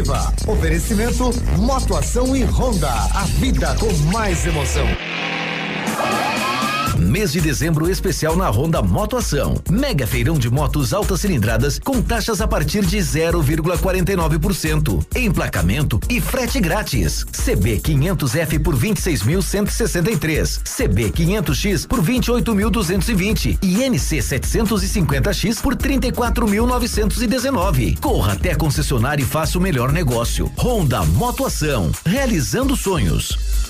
Superativa. Oferecimento Motoação e Honda. A vida com mais emoção. Mês de dezembro especial na Honda Motoação. Mega feirão de motos altas cilindradas com taxas a partir de 0,49%. Emplacamento e frete grátis. CB 500F por 26.163. CB 500X por 28.220 e NC 750X por 34.919. Corra até a concessionária e faça o melhor negócio. Honda Motoação. Realizando sonhos.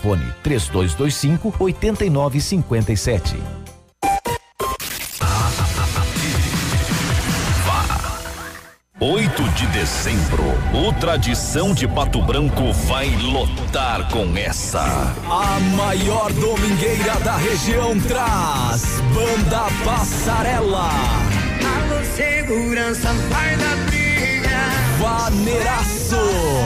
3225 8957. 8 de dezembro, o Tradição de Pato Branco vai lotar com essa. A maior domingueira da região traz Banda Passarela. Alô, segurança, vai da. Vaneiraço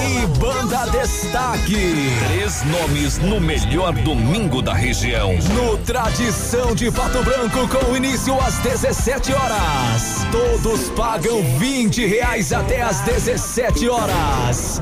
e Banda Destaque. Três nomes no melhor domingo da região. No Tradição de Pato Branco, com início às 17 horas. Todos pagam 20 reais até às 17 horas.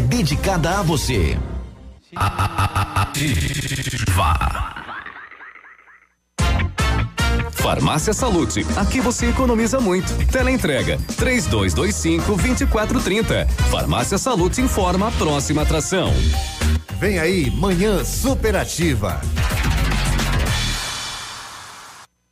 dedicada a você. Vá. Farmácia Salute, aqui você economiza muito. Teleentrega 3225 2430. Farmácia Salute informa a próxima atração. Vem aí, Manhã Superativa.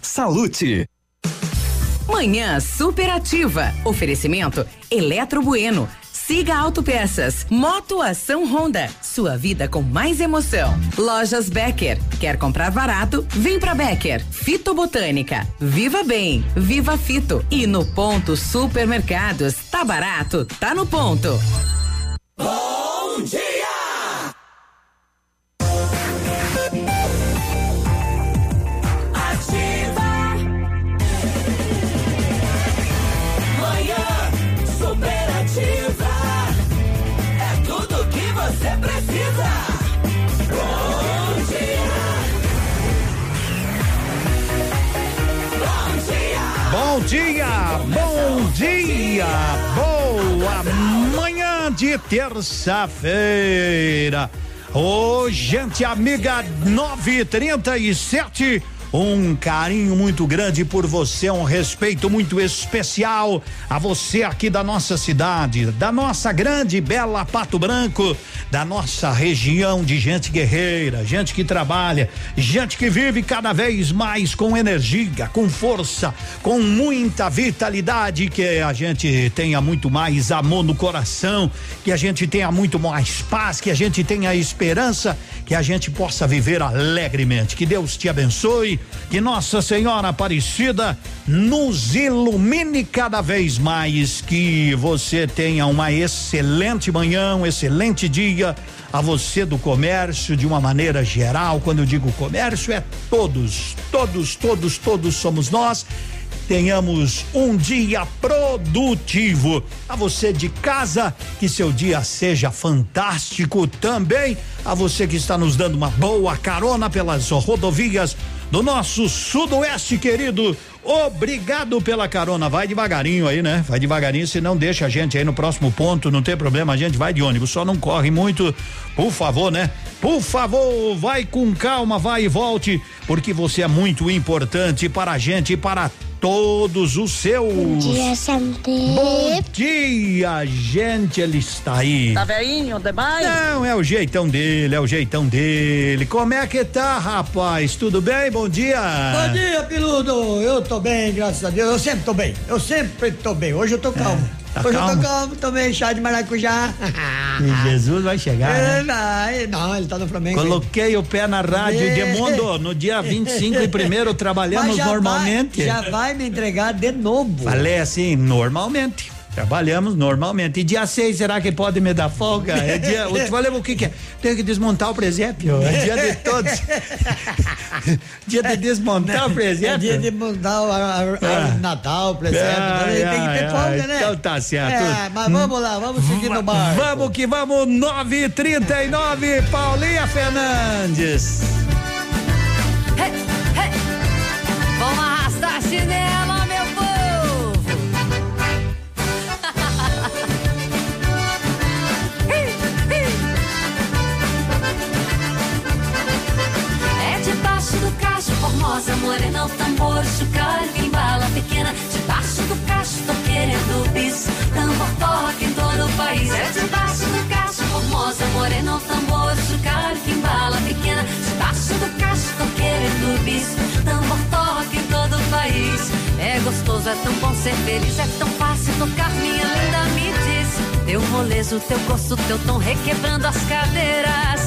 Salute. Manhã superativa. Oferecimento Eletro Bueno. Siga Autopeças. Moto Ação Honda. Sua vida com mais emoção. Lojas Becker. Quer comprar barato? Vem pra Becker. Fitobotânica. Viva Bem. Viva Fito. E no Ponto Supermercados. Tá barato? Tá no ponto. Bom dia! De terça-feira. Ô, gente amiga, nove trinta e sete, um carinho muito grande por você, um respeito muito especial a você aqui da nossa cidade, da nossa grande bela Pato Branco, da nossa região de gente guerreira, gente que trabalha, gente que vive cada vez mais com energia, com força, com muita vitalidade, que a gente tenha muito mais amor no coração, que a gente tenha muito mais paz, que a gente tenha esperança, que a gente possa viver alegremente. Que Deus te abençoe, que Nossa Senhora Aparecida nos ilumine cada vez mais, que você tenha uma excelente manhã, um excelente dia. A você do comércio, de uma maneira geral, quando eu digo comércio, é todos, todos, todos, todos somos nós tenhamos um dia produtivo. A você de casa, que seu dia seja fantástico também. A você que está nos dando uma boa carona pelas rodovias do nosso sudoeste querido. Obrigado pela carona. Vai devagarinho aí, né? Vai devagarinho, se não deixa a gente aí no próximo ponto, não tem problema, a gente vai de ônibus, só não corre muito, por favor, né? Por favor, vai com calma, vai e volte, porque você é muito importante para a gente e para todos os seus. Bom dia, Sandy. Bom dia, gente, ele está aí. Tá velhinho demais? Não, é o jeitão dele, é o jeitão dele. Como é que tá, rapaz? Tudo bem? Bom dia. Bom dia, Piludo. Eu tô bem, graças a Deus. Eu sempre tô bem. Eu sempre tô bem. Hoje eu tô calmo. tá Hoje eu calmo? tô calmo, tomei chá de maracujá. E Jesus vai chegar. É, né? vai. Não, ele tá no Flamengo. Coloquei o pé na rádio É. de mundo no dia 25 e primeiro trabalhamos já normalmente. Vai, já vai me entregar de novo. Falei assim, normalmente. Trabalhamos normalmente. E dia 6, será que pode me dar folga? É dia. Eu te falei o que, que é? Tem que desmontar o presépio. É dia de todos. dia de desmontar o É presépio. dia de mudar o ar- ar- Ah. Natal, presépio. Ah, tem que ah, ter ah, folga, né? então tá certo. É, mas vamos lá, vamos seguir no bar. Vamos que vamos, 939, Paulinha Fernandes. Vamos arrastar a formosa, morena, o tambor, chocalho, embala pequena. Debaixo do cacho, tô querendo bis, tambor toca em todo o país. É debaixo do cacho, formosa, morena, o tambor, chocalho, embala pequena. Debaixo do cacho, tô querendo bis, tambor toca em todo o país. É gostoso, é tão bom ser feliz, é tão fácil tocar, minha linda, me diz. Teu molejo, teu gosto, teu tom requebrando as cadeiras.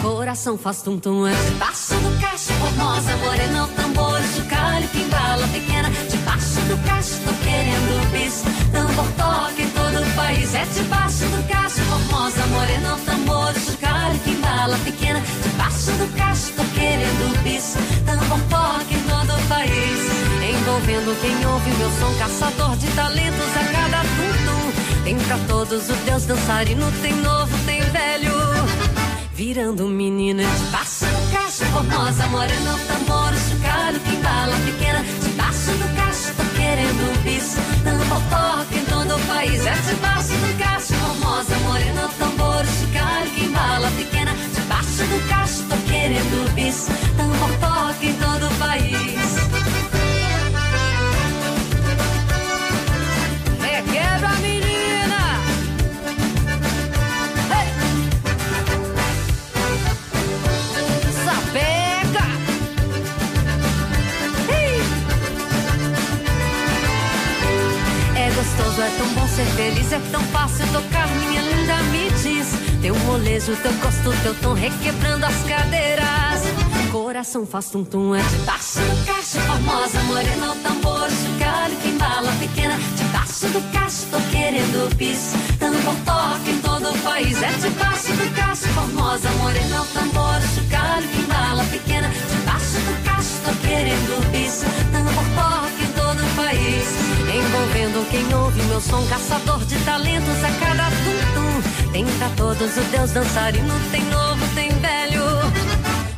Coração faz tum-tum, é debaixo do cacho, formosa, morena, o tambor, chocalho, que embala pequena. Debaixo do cacho, tô querendo bis, tambor toca em todo o país. É debaixo do cacho, formosa, morena, o tambor, chocalho, que embala pequena. Debaixo do cacho, tô querendo bis, tambor toca em todo o país. Envolvendo quem ouve meu som, caçador de talentos a cada tum-tum. Tem pra todos o Deus dançarino, tem novo, tem velho. Virando menina debaixo do cacho, formosa, morena, o tambor, o chocalho, que embala pequena. Debaixo do cacho, tô querendo bis, tambor toca em todo o país. É debaixo do cacho, formosa, morena, o tambor, o chocalho, que embala pequena. Debaixo do cacho, tô querendo bis, tambor toca em todo o país. Gostoso, é tão bom ser feliz, é tão fácil tocar, minha linda, me diz. Teu molejo, teu gosto, teu tom requebrando as cadeiras. Coração faz tum-tum, é debaixo do cacho, formosa, morena, o tambor, chocalho, que embala pequena. Debaixo do cacho, tô querendo bis, tambor toca em todo o país. É debaixo do cacho, formosa, morena, o tambor, chocalho, que embala pequena. Debaixo do cacho, tô querendo bis, tambor toca em todo o país. Envolvendo quem ouve meu som, caçador de talentos a cada tum-tum. Tem pra todos o Deus dançarino, tem novo, tem velho.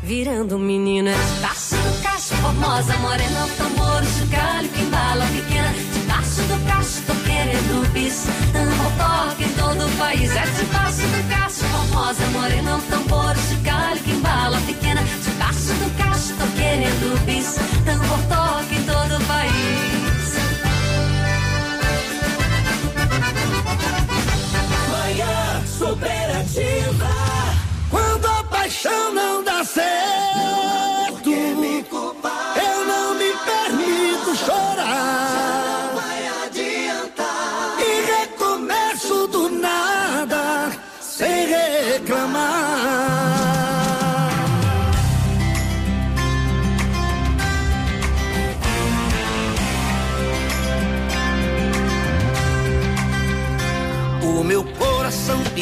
Virando menina, debaixo do cacho, formosa, morena, o tambor, o chocalho, que embala pequena. Debaixo do cacho, tô querendo bis, tambor em todo o país. É debaixo do cacho, formosa, morena, o tambor, o chocalho, que embala pequena. Debaixo do cacho, tô querendo bis,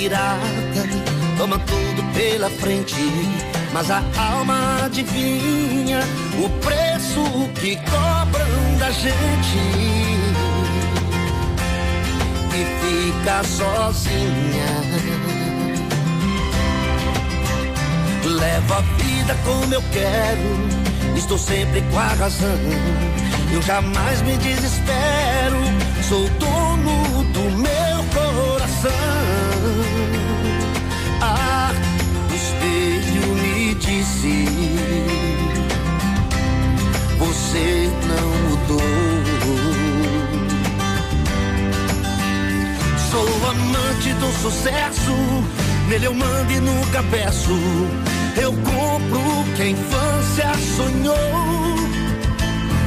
pirata toma tudo pela frente, mas a alma adivinha o preço que cobram da gente e fica sozinha. Levo a vida como eu quero, estou sempre com a razão. Eu jamais me desespero, sou dono do meu coração. Você não mudou. Sou amante do sucesso, nele eu mando e nunca peço. Eu compro o que a infância sonhou.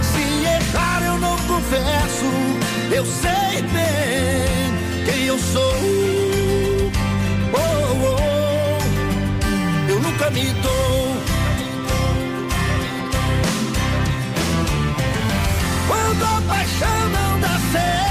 Se errar, eu não confesso. Eu sei bem quem eu sou. Oh, oh, eu nunca me dou. Quando a paixão não dá certo,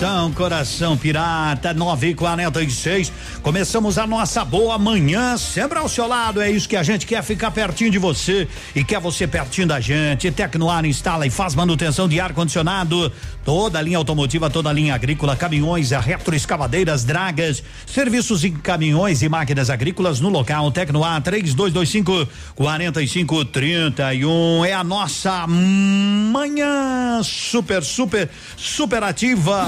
Shine. Coração, coração pirata, 9 e 46 Começamos a nossa boa manhã, sempre ao seu lado. É isso que a gente quer ficar pertinho de você e quer você pertinho da gente. Tecnoar instala e faz manutenção de ar-condicionado. Toda a linha automotiva, toda a linha agrícola, caminhões, retroescavadeiras, dragas, serviços em caminhões e máquinas agrícolas no local. Tecnoar 3225 4531 é a nossa manhã super, super, super ativa.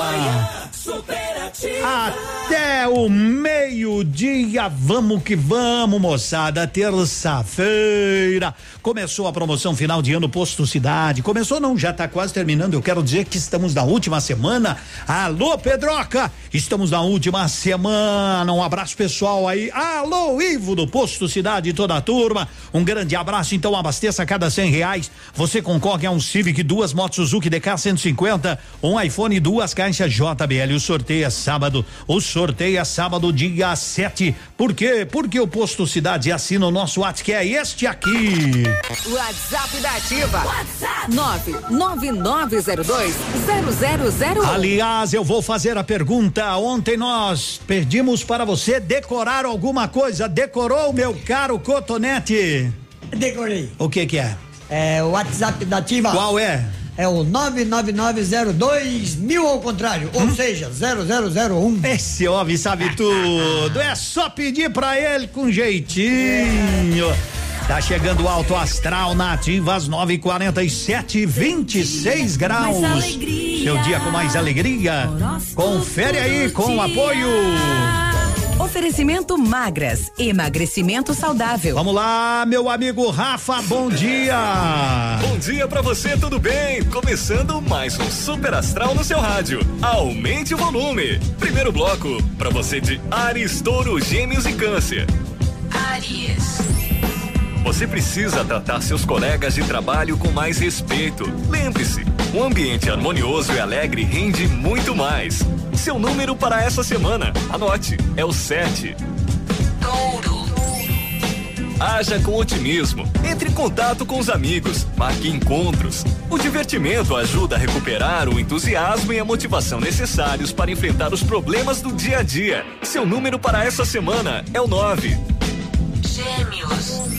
Até o meio-dia, vamos que vamos, moçada. Terça-feira começou a promoção final de ano Posto Cidade. Começou não, já está quase terminando. Eu quero dizer que estamos na última semana. Alô, Pedroca, estamos na última semana. Um abraço pessoal aí. Alô, Ivo do Posto Cidade e toda a turma. Um grande abraço. Então abasteça cada cem reais. Você concorre a um Civic, duas motos Suzuki DK 150, um iPhone, duas caixas JBL. O sorteio é sábado. O sorteio é sábado, dia 7. Por quê? Porque o Posto Cidade assina o nosso WhatsApp, que é este aqui. WhatsApp da Ativa. WhatsApp 999020001. Aliás, eu vou fazer a pergunta. Ontem nós pedimos para você decorar alguma coisa. Decorou, meu caro Cotonete? Decorei. O que que é? É o WhatsApp da Ativa. Qual é? É o 99902 mil ao contrário, ou seja, 0001. Esse homem sabe tudo. É só pedir pra ele com jeitinho. Tá chegando o alto astral na ativa às 9h47, 26 graus. Seu dia com mais alegria. Confere aí com o apoio. Oferecimento magras, emagrecimento saudável. Vamos lá, meu amigo Rafa, bom dia. Bom dia pra você, tudo bem? Começando mais um Super Astral no seu rádio. Aumente o volume. Primeiro bloco, pra você de Ares, Touro, Gêmeos e Câncer. Aries. Você precisa tratar seus colegas de trabalho com mais respeito. Lembre-se, um ambiente harmonioso e alegre rende muito mais. Seu número para essa semana, anote, é o 7. Touro. Haja com otimismo. Entre em contato com os amigos. Marque encontros. O divertimento ajuda a recuperar o entusiasmo e a motivação necessários para enfrentar os problemas do dia a dia. Seu número para essa semana é o 9. Gêmeos.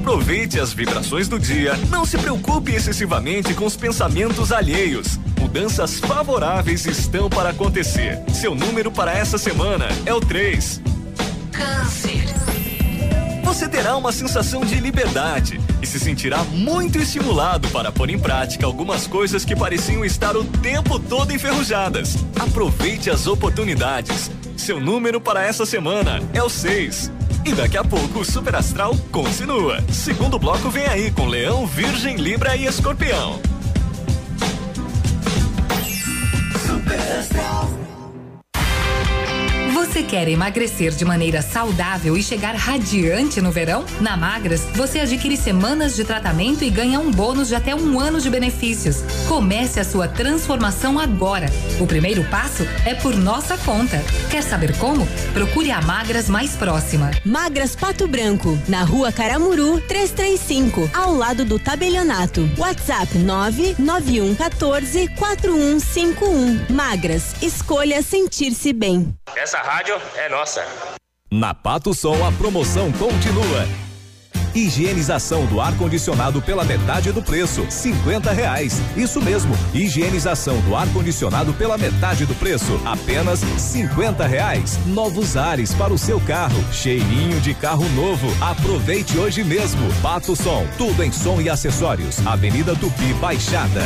Aproveite as vibrações do dia. Não se preocupe excessivamente com os pensamentos alheios. Mudanças favoráveis estão para acontecer. Seu número para essa semana é o 3. Câncer. Você terá uma sensação de liberdade e se sentirá muito estimulado para pôr em prática algumas coisas que pareciam estar o tempo todo enferrujadas. Aproveite as oportunidades. Seu número para essa semana é o 6. E daqui a pouco o Super Astral continua. Segundo bloco vem aí com Leão, Virgem, Libra e Escorpião. Você quer emagrecer de maneira saudável e chegar radiante no verão? Na Magras, você adquire semanas de tratamento e ganha um bônus de até um ano de benefícios. Comece a sua transformação agora. O primeiro passo é por nossa conta. Quer saber como? Procure a Magras mais próxima. Magras Pato Branco, na rua Caramuru, 335, ao lado do tabelionato. WhatsApp 99114 4151. Magras, escolha sentir-se bem. Essa rádio é nossa. Na Pato Sol a promoção continua. Higienização do ar-condicionado pela metade do preço, cinquenta reais. Isso mesmo, higienização do ar-condicionado pela metade do preço, apenas cinquenta reais. Novos ares para o seu carro, cheirinho de carro novo. Aproveite hoje mesmo. Pato Som, tudo em som e acessórios. Avenida Tupi Baixada.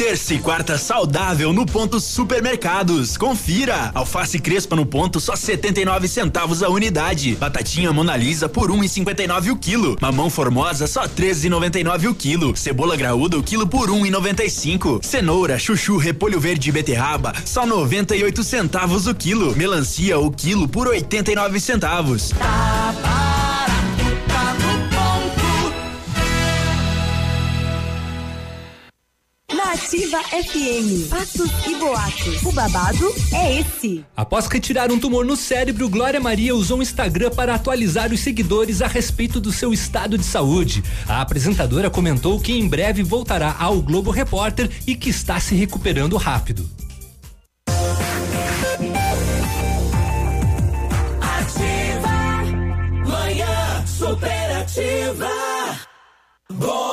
Terça e quarta saudável no ponto supermercados. Confira. Alface crespa no ponto só 79 centavos a unidade. Batatinha Mona Lisa por 1,59 um o quilo. Mamão formosa só 13,99 o quilo. Cebola graúda o quilo por 1,95. Um Cenoura, chuchu, repolho verde e beterraba só 98 centavos o quilo. Melancia o quilo por 89 centavos. Tá Ativa FM, fatos e boatos. O babado é esse. Após retirar um tumor no cérebro, Glória Maria usou o Instagram para atualizar os seguidores a respeito do seu estado de saúde. A apresentadora comentou que em breve voltará ao Globo Repórter e que está se recuperando rápido. Ativa. Manhã superativa. Bom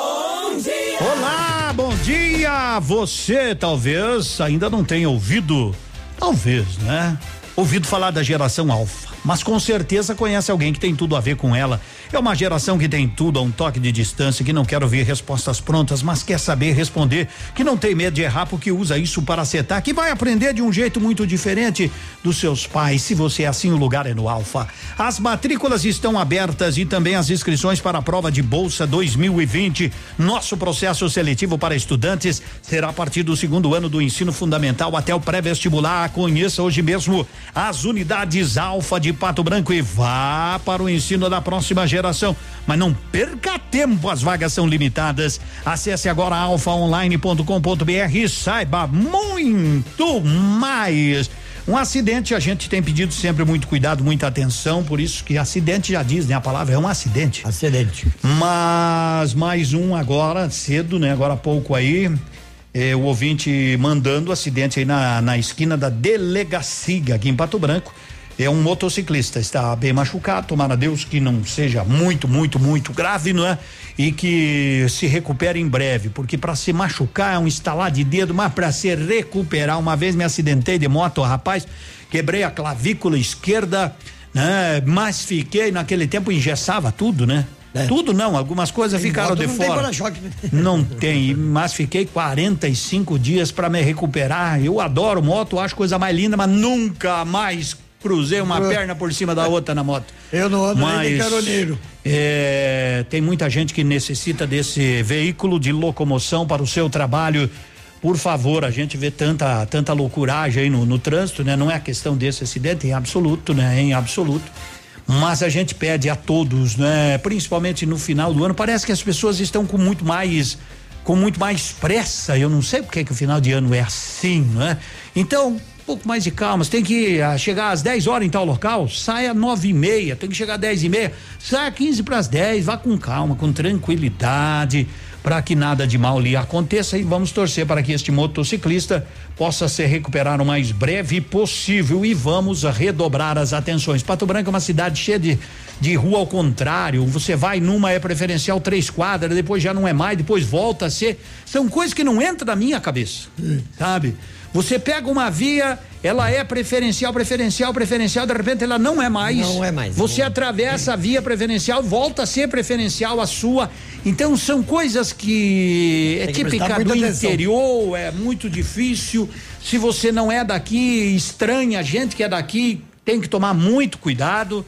Você talvez ainda não tenha ouvido, talvez, né? Ouvido falar da geração alfa, mas com certeza conhece alguém que tem tudo a ver com ela. É uma geração que tem tudo a um toque de distância, que não quer ouvir respostas prontas, mas quer saber responder, que não tem medo de errar porque usa isso para acertar, que vai aprender de um jeito muito diferente dos seus pais. Se você é assim, o lugar é no Alfa. As matrículas estão abertas e também as inscrições para a prova de bolsa 2020. Nosso processo seletivo para estudantes será a partir do segundo ano do ensino fundamental até o pré-vestibular. Conheça hoje mesmo as unidades Alfa de Pato Branco e vá para o ensino da próxima geração. Mas não perca tempo, as vagas são limitadas. Acesse agora alfaonline.com.br e saiba muito mais. Um acidente, a gente tem pedido sempre muito cuidado, muita atenção, por isso que acidente já diz, né? A palavra é um acidente. Acidente. Mas mais um agora, cedo, né? Agora há pouco aí. eh, o ouvinte mandando acidente aí na, na esquina da delegacia aqui em Pato Branco. É um motociclista, está bem machucado, tomara a Deus que não seja muito, muito, muito grave, não é? E que se recupere em breve, porque para se machucar é um estalar de dedo, mas para se recuperar, uma vez me acidentei de moto, rapaz, quebrei a clavícula esquerda, né? Mas fiquei, naquele tempo engessava tudo, né? Tudo não, algumas coisas Tem ficaram de não tem fora. para-choque, né? Não tem, mas fiquei 45 dias para me recuperar. Eu adoro moto, acho coisa mais linda, mas nunca mais cruzei uma Eu- perna por cima da outra na moto. Eu não ando nem Mas, caroneiro. é, tem muita gente que necessita desse veículo de locomoção para o seu trabalho. Por favor, a gente vê tanta tanta loucuragem aí no, no trânsito, né? Não é questão desse acidente em absoluto, né? Em absoluto. Mas a gente pede a todos, né? Principalmente no final do ano, parece que as pessoas estão com muito mais com muito mais pressa. Eu não sei porque que o final de ano é assim, né? Então, pouco mais de calma. Você tem que ah, chegar às 10 horas em tal local, saia nove e meia. Tem que chegar às 10 e meia, saia 15 para as 10. Vá com calma, com tranquilidade, para que nada de mal lhe aconteça. E vamos torcer para que este motociclista possa se recuperar o mais breve possível. E vamos redobrar as atenções. Pato Branco é uma cidade cheia de, de rua ao contrário. Você vai numa é preferencial três quadras, depois já não é mais, depois volta a ser. São coisas que não entram na minha cabeça, sabe? Você pega uma via, ela é preferencial, preferencial, preferencial, de repente ela não é mais. Não é mais. Você atravessa a via preferencial, volta a ser preferencial a sua. Então são coisas que é que típica do atenção. interior, é muito difícil. Se você não é daqui, estranha a gente que é daqui, tem que tomar muito cuidado.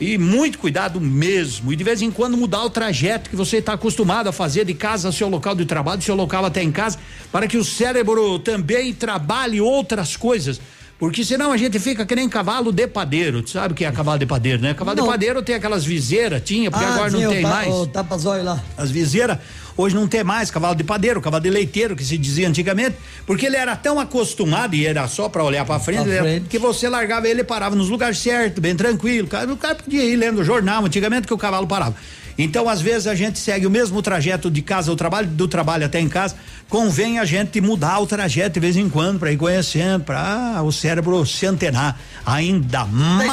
E muito cuidado mesmo. E de vez em quando mudar o trajeto que você está acostumado a fazer de casa ao seu local de trabalho, do seu local até em casa, para que o cérebro também trabalhe outras coisas. Porque senão a gente fica que nem cavalo de padeiro. Tu sabe o que é cavalo de padeiro, né? Cavalo Não. de padeiro tem aquelas viseiras, tinha, porque Ah, agora sim, não tem mais. O tapa-zóio lá. As viseiras, hoje não tem mais cavalo de padeiro, cavalo de leiteiro, que se dizia antigamente, porque ele era tão acostumado e era só para olhar para frente, Pra era- frente. que você largava ele e parava nos lugares certos, bem tranquilo. O cara, o cara podia ir lendo o jornal antigamente que o cavalo parava. Então, às vezes, a gente segue o mesmo trajeto de casa ao trabalho, do trabalho até em casa. Convém a gente mudar o trajeto de vez em quando para ir conhecendo, para o cérebro se antenar ainda mais.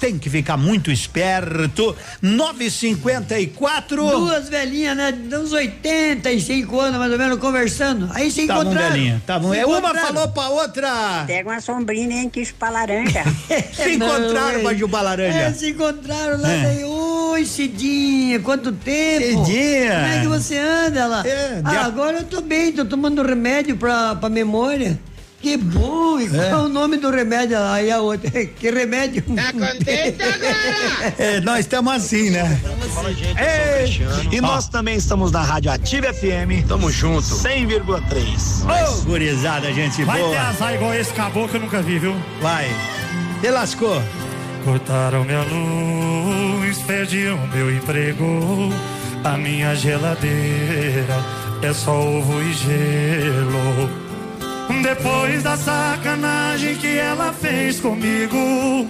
Tem que ficar muito esperto. 954. Duas velhinhas, né? De uns 85 anos, mais ou menos, conversando. Aí se Estavam encontraram. velhinha, estavam- Se é, uma falou pra outra. Pega uma sombrinha e nem quis pra laranja. Se encontraram pra chupar laranja. É, se encontraram lá, É. daí, oi Cidinha, quanto tempo? Cidinha. Como é que você anda? Ela, É, ah, de agora eu tô bem, tô tomando remédio pra, pra memória. Que bom, e qual É. é o nome do remédio? Aí a outra, que remédio? Tá contente agora? É, nós estamos assim, né? E nós também estamos na Rádio Ativa FM. Tamo junto. 100,3. Ô, gurizada, gente Vai boa. ter azar igual esse caboclo que eu nunca vi, viu? Vai. Te lascou. Cortaram minha luz, perdiam meu emprego. A minha geladeira é só ovo e gelo. Depois da sacanagem que ela fez comigo,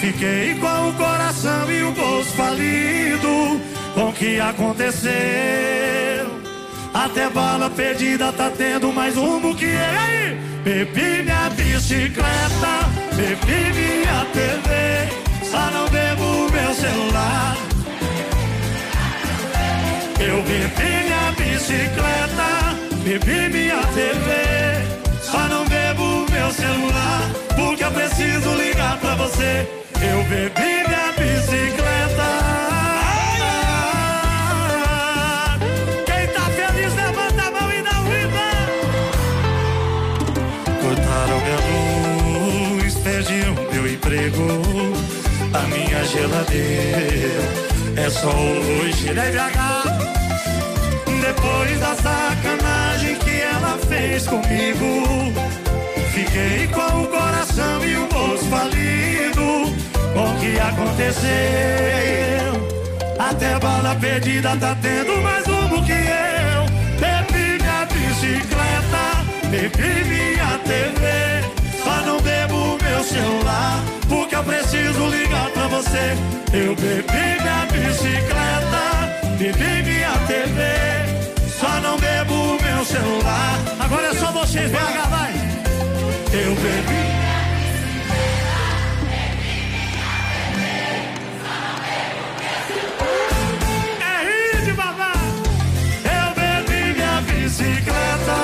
fiquei com o coração e o bolso falido. Com o que aconteceu? Até bala perdida tá tendo mais rumo que ele. Bebi minha bicicleta, bebi minha TV, só não bebo meu celular. Eu bebi minha bicicleta, bebi minha TV, porque eu preciso ligar pra você. Eu bebi minha bicicleta. Quem tá feliz, levanta a mão e dá um riba. Cortaram minha luz, perdi o meu emprego. A minha geladeira é só hoje, né, BH? Depois da sacanagem que ela fez comigo, fiquei com o coração e o bolso falido. Com o que aconteceu? Até bala perdida tá tendo mais rumo que eu. Bebi minha bicicleta, bebi minha TV. Só não bebo meu celular, porque eu preciso ligar pra você. Eu bebi minha bicicleta, bebi minha TV. Só não bebo meu celular. Agora é só vocês, vai, vai. Eu bebi. É. Eu bebi minha bicicleta,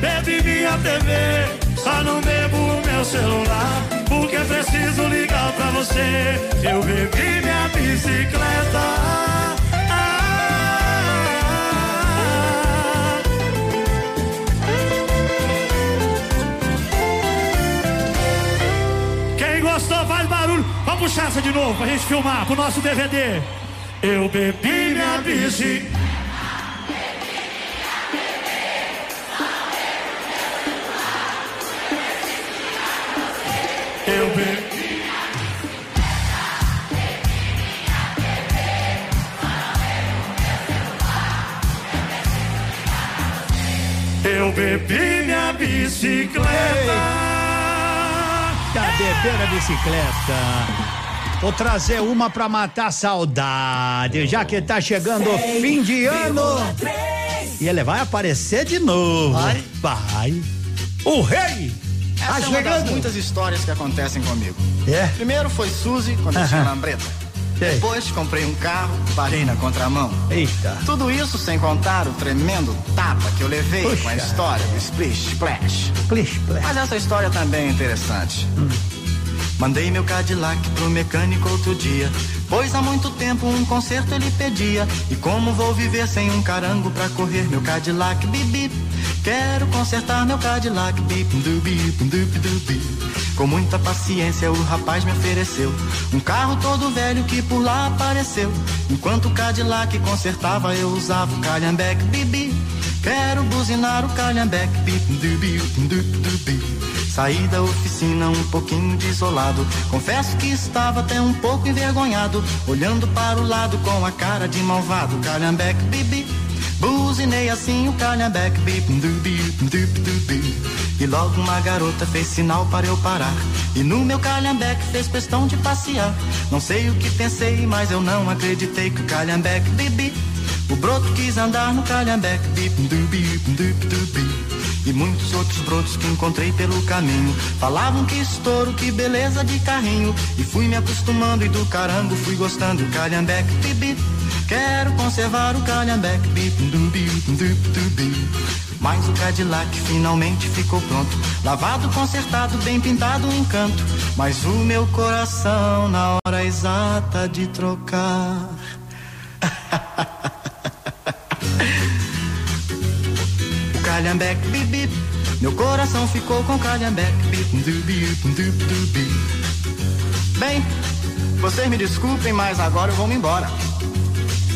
bebi minha TV, só não bebo o meu celular, porque preciso ligar pra você. Eu bebi minha bicicleta. Puxar essa de novo pra gente filmar pro nosso DVD. Eu bebi minha bicicleta. Eu bebi. Eu bebi minha bicicleta. Bebendo a bicicleta. Vou trazer uma pra matar a saudade, já que tá chegando o fim de ano. E ele vai aparecer de novo. Vai. Vai. O rei! Essa Tá é uma das muitas histórias que acontecem comigo. É? Primeiro foi Suzy, quando eu tinha lambreta. Depois comprei um carro, parei na contramão. Eita. Tudo isso sem contar o tremendo tapa que eu levei com a Puxa. história do Splish Splash. Splish Splash. Mas essa história também é interessante. Mandei meu Cadillac pro mecânico outro dia. Pois há muito tempo um conserto ele pedia. E como vou viver sem um carango pra correr meu Cadillac bibi? Quero consertar meu Cadillac bip dubi dubi dubi. Com muita paciência o rapaz me ofereceu um carro todo velho que por lá apareceu. Enquanto o Cadillac consertava eu usava o calhambeque bibi. Quero buzinar o calhambeque bip dubi dubi dubi. Saí da oficina um pouquinho desolado. Confesso que estava até um pouco envergonhado. Olhando para o lado com a cara de malvado. Calhambeque bibi. Buzinei assim o calhambeque dubi. E logo uma garota fez sinal para eu parar. E no meu calhambeque fez questão de passear. Não sei o que pensei, mas eu não acreditei que o calhambeque bibi. O broto quis andar no calhambeque bip dubi dubi dubi. E muitos outros brotos que encontrei pelo caminho Falavam que estouro, que beleza de carrinho. E fui me acostumando e do carango fui gostando. Calhambeque, bibi Quero conservar o calhambeque, dubi, dubi Mas o Cadillac finalmente ficou pronto. Lavado, consertado, bem pintado, um encanto Mas o meu coração na hora exata de trocar calhambeque bip bip. Meu coração ficou com calhambeque bip dubi dubi dubi. Bem, vocês me desculpem, mas agora eu vou me embora.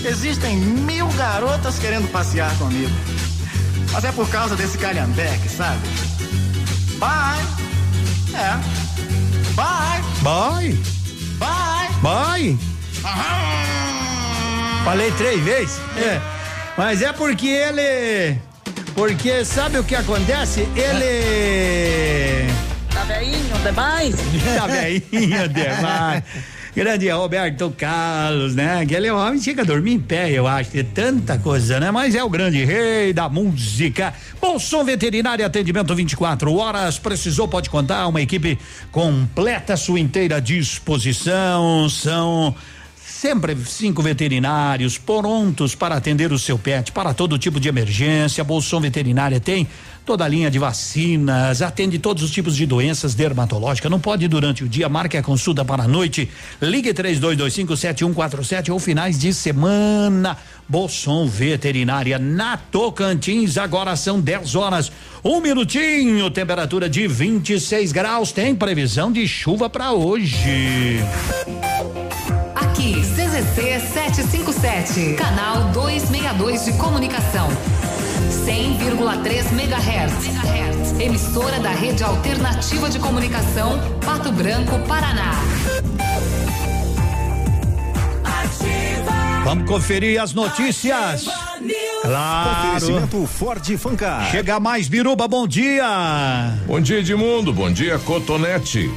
Existem mil garotas querendo passear comigo. Mas é por causa desse calhambeque, sabe? Bye. É. Bye. Bye. Bye. Bye. Falei três vezes. É. Mas é porque ele. Porque sabe o que acontece? Ele. Tá velhinho demais? Tá velhinho demais. Grande Roberto Carlos, né? Aquele homem chega a dormir em pé, eu acho, de tanta coisa, né? Mas é o grande rei da música. Bolson Veterinário Atendimento 24 horas. Precisou, pode contar, uma equipe completa sua inteira disposição. São Sempre cinco veterinários prontos para atender o seu pet para todo tipo de emergência. A Veterinária tem toda a linha de vacinas, atende todos os tipos de doenças dermatológicas. Não pode durante o dia, marque a consulta para a noite. Ligue 32257147 ou finais de semana. Bolson Veterinária na Tocantins. Agora são 10 horas. Um minutinho, temperatura de 26 graus. Tem previsão de chuva para hoje. CZC 757, canal 262 de comunicação. 100,3 MHz. Emissora da Rede Alternativa de Comunicação, Pato Branco, Paraná. Vamos conferir as notícias. Claro. Oferecimento Ford Fancar. Chega mais, Biruba, bom dia. Bom dia, Edmundo. Bom dia, Cotonete.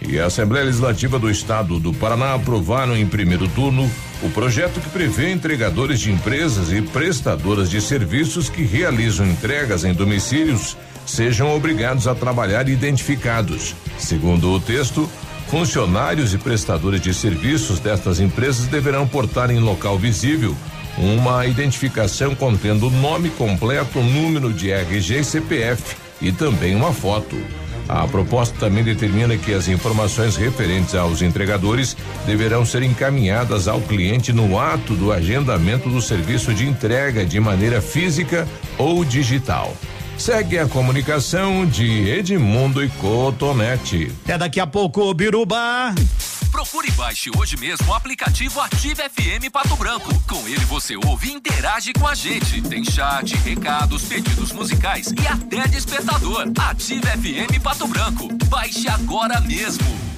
E a Assembleia Legislativa do Estado do Paraná aprovaram em primeiro turno o projeto que prevê entregadores de empresas e prestadoras de serviços que realizam entregas em domicílios sejam obrigados a trabalhar identificados. Segundo o texto, funcionários e prestadores de serviços destas empresas deverão portar em local visível uma identificação contendo nome completo, número de RG e CPF e também uma foto. A proposta também determina que as informações referentes aos entregadores deverão ser encaminhadas ao cliente no ato do agendamento do serviço de entrega de maneira física ou digital. Segue a comunicação de Edmundo e Cotonete. É daqui a pouco, Biruba. Procure e baixe hoje mesmo o aplicativo Ative FM Pato Branco. Com ele você ouve e interage com a gente. Tem chat, recados, pedidos musicais e até despertador. Ative FM Pato Branco. Baixe agora mesmo.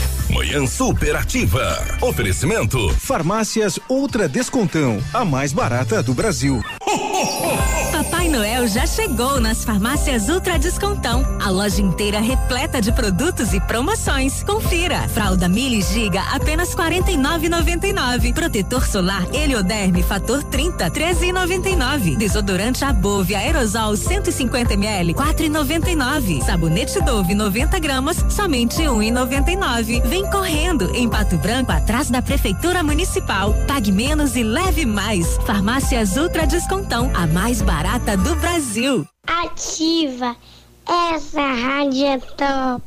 Manhã Superativa. Oferecimento. Farmácias Ultra Descontão, a mais barata do Brasil. Papai Noel já chegou nas farmácias Ultra Descontão. A loja inteira repleta de produtos e promoções. Confira. Fralda Mili Giga apenas 49,99. Protetor solar Helioderme fator 30 13,99. Desodorante Above aerosol 150 ml 4,99. Sabonete Dove 90 gramas somente 1,99. Vem correndo em Pato Branco atrás da prefeitura municipal. Pague menos e leve mais. Farmácias Ultra Descontão, a mais barata do Brasil. Ativa. Essa rádio é top.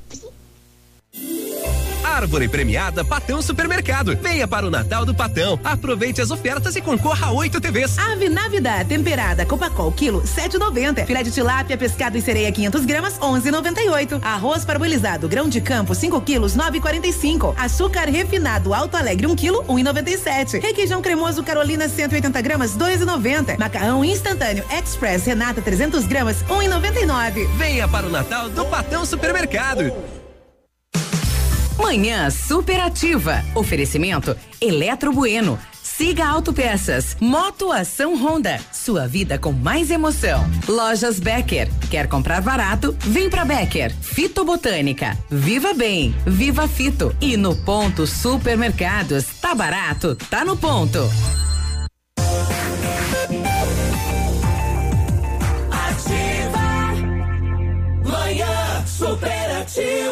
Árvore premiada Patão Supermercado. Venha para o Natal do Patão. Aproveite as ofertas e concorra a oito TVs. Ave Navidad temperada Copacol quilo 7,90. Filé de tilápia pescado e sereia 500 gramas 11,98. Arroz parbolizado grão de campo 5 quilos 9,45. Açúcar refinado Alto Alegre 1 quilo 1,97. Requeijão cremoso Carolina 180 gramas 2,90. Macarrão instantâneo Express Renata 300 gramas 1,99. Venha para o Natal do Patão Supermercado. Manhã superativa. Oferecimento Eletro Bueno. Siga Autopeças. Moto Ação Honda. Sua vida com mais emoção. Lojas Becker. Quer comprar barato? Vem pra Becker. Fito Botânica. Viva Bem. Viva Fito. E no Ponto Supermercados. Tá barato? Tá no ponto.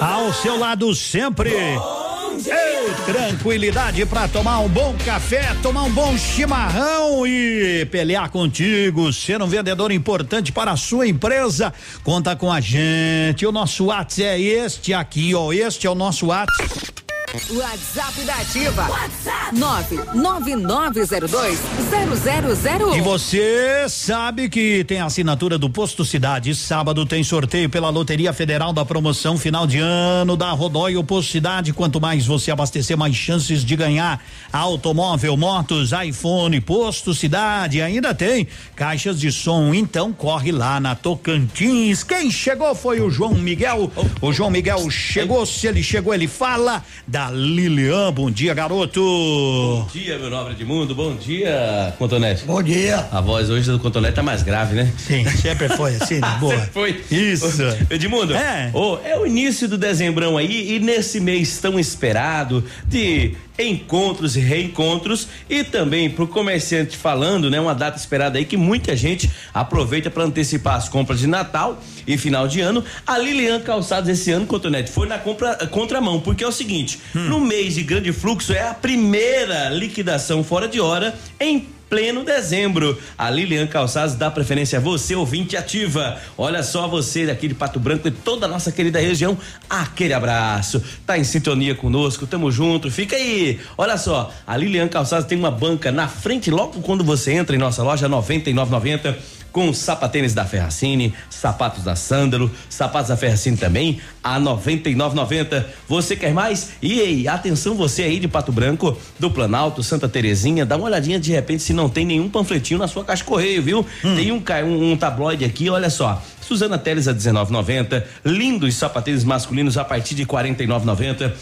Ao seu lado sempre. Ei, tranquilidade para tomar um bom café, tomar um bom chimarrão e pelear contigo, ser um vendedor importante para a sua empresa. Conta com a gente. O nosso WhatsApp é este aqui, ó. Este é o nosso WhatsApp. WhatsApp da Ativa. WhatsApp 999020001. E você sabe que tem assinatura do Posto Cidade. Sábado tem sorteio pela Loteria Federal da promoção final de ano da Rodóio Posto Cidade. Quanto mais você abastecer, mais chances de ganhar automóvel, motos, iPhone, Posto Cidade. Ainda tem caixas de som. Então corre lá na Tocantins. Quem chegou foi o João Miguel. O João Miguel chegou. Se ele chegou, ele fala da Lilian. Bom dia, garoto. Bom dia, meu nobre Edmundo. Bom dia, Contonete. Bom dia. A voz hoje do Contonete tá mais grave, né? Sim, sempre foi assim, né? boa. Sempre foi. Isso. Edmundo, É. ô, é o início do dezembrão aí e nesse mês tão esperado de encontros e reencontros e também pro comerciante falando, né, uma data esperada aí que muita gente aproveita para antecipar as compras de Natal e final de ano. A Lilian Calçados esse ano, Cotonete, foi na compra contramão, porque é o seguinte, no mês de grande fluxo é a primeira liquidação fora de hora em pleno dezembro. A Lilian Calçados dá preferência a você, ouvinte ativa. Olha só você daqui de Pato Branco e toda a nossa querida região. Aquele abraço. Tá em sintonia conosco, tamo junto. Fica aí. Olha só, a Lilian Calçados tem uma banca na frente logo quando você entra em nossa loja 9990 com sapatênis da Ferracini, sapatos da Sândalo, sapatos da Ferracini também, a 99,90. Você quer mais? E ei, atenção você aí de Pato Branco, do Planalto, Santa Terezinha, dá uma olhadinha de repente se não tem nenhum panfletinho na sua caixa de correio, viu? Tem um, um, um tabloide aqui, olha só. Suzana Teles a 19,90, lindos sapatênis masculinos a partir de 49,90.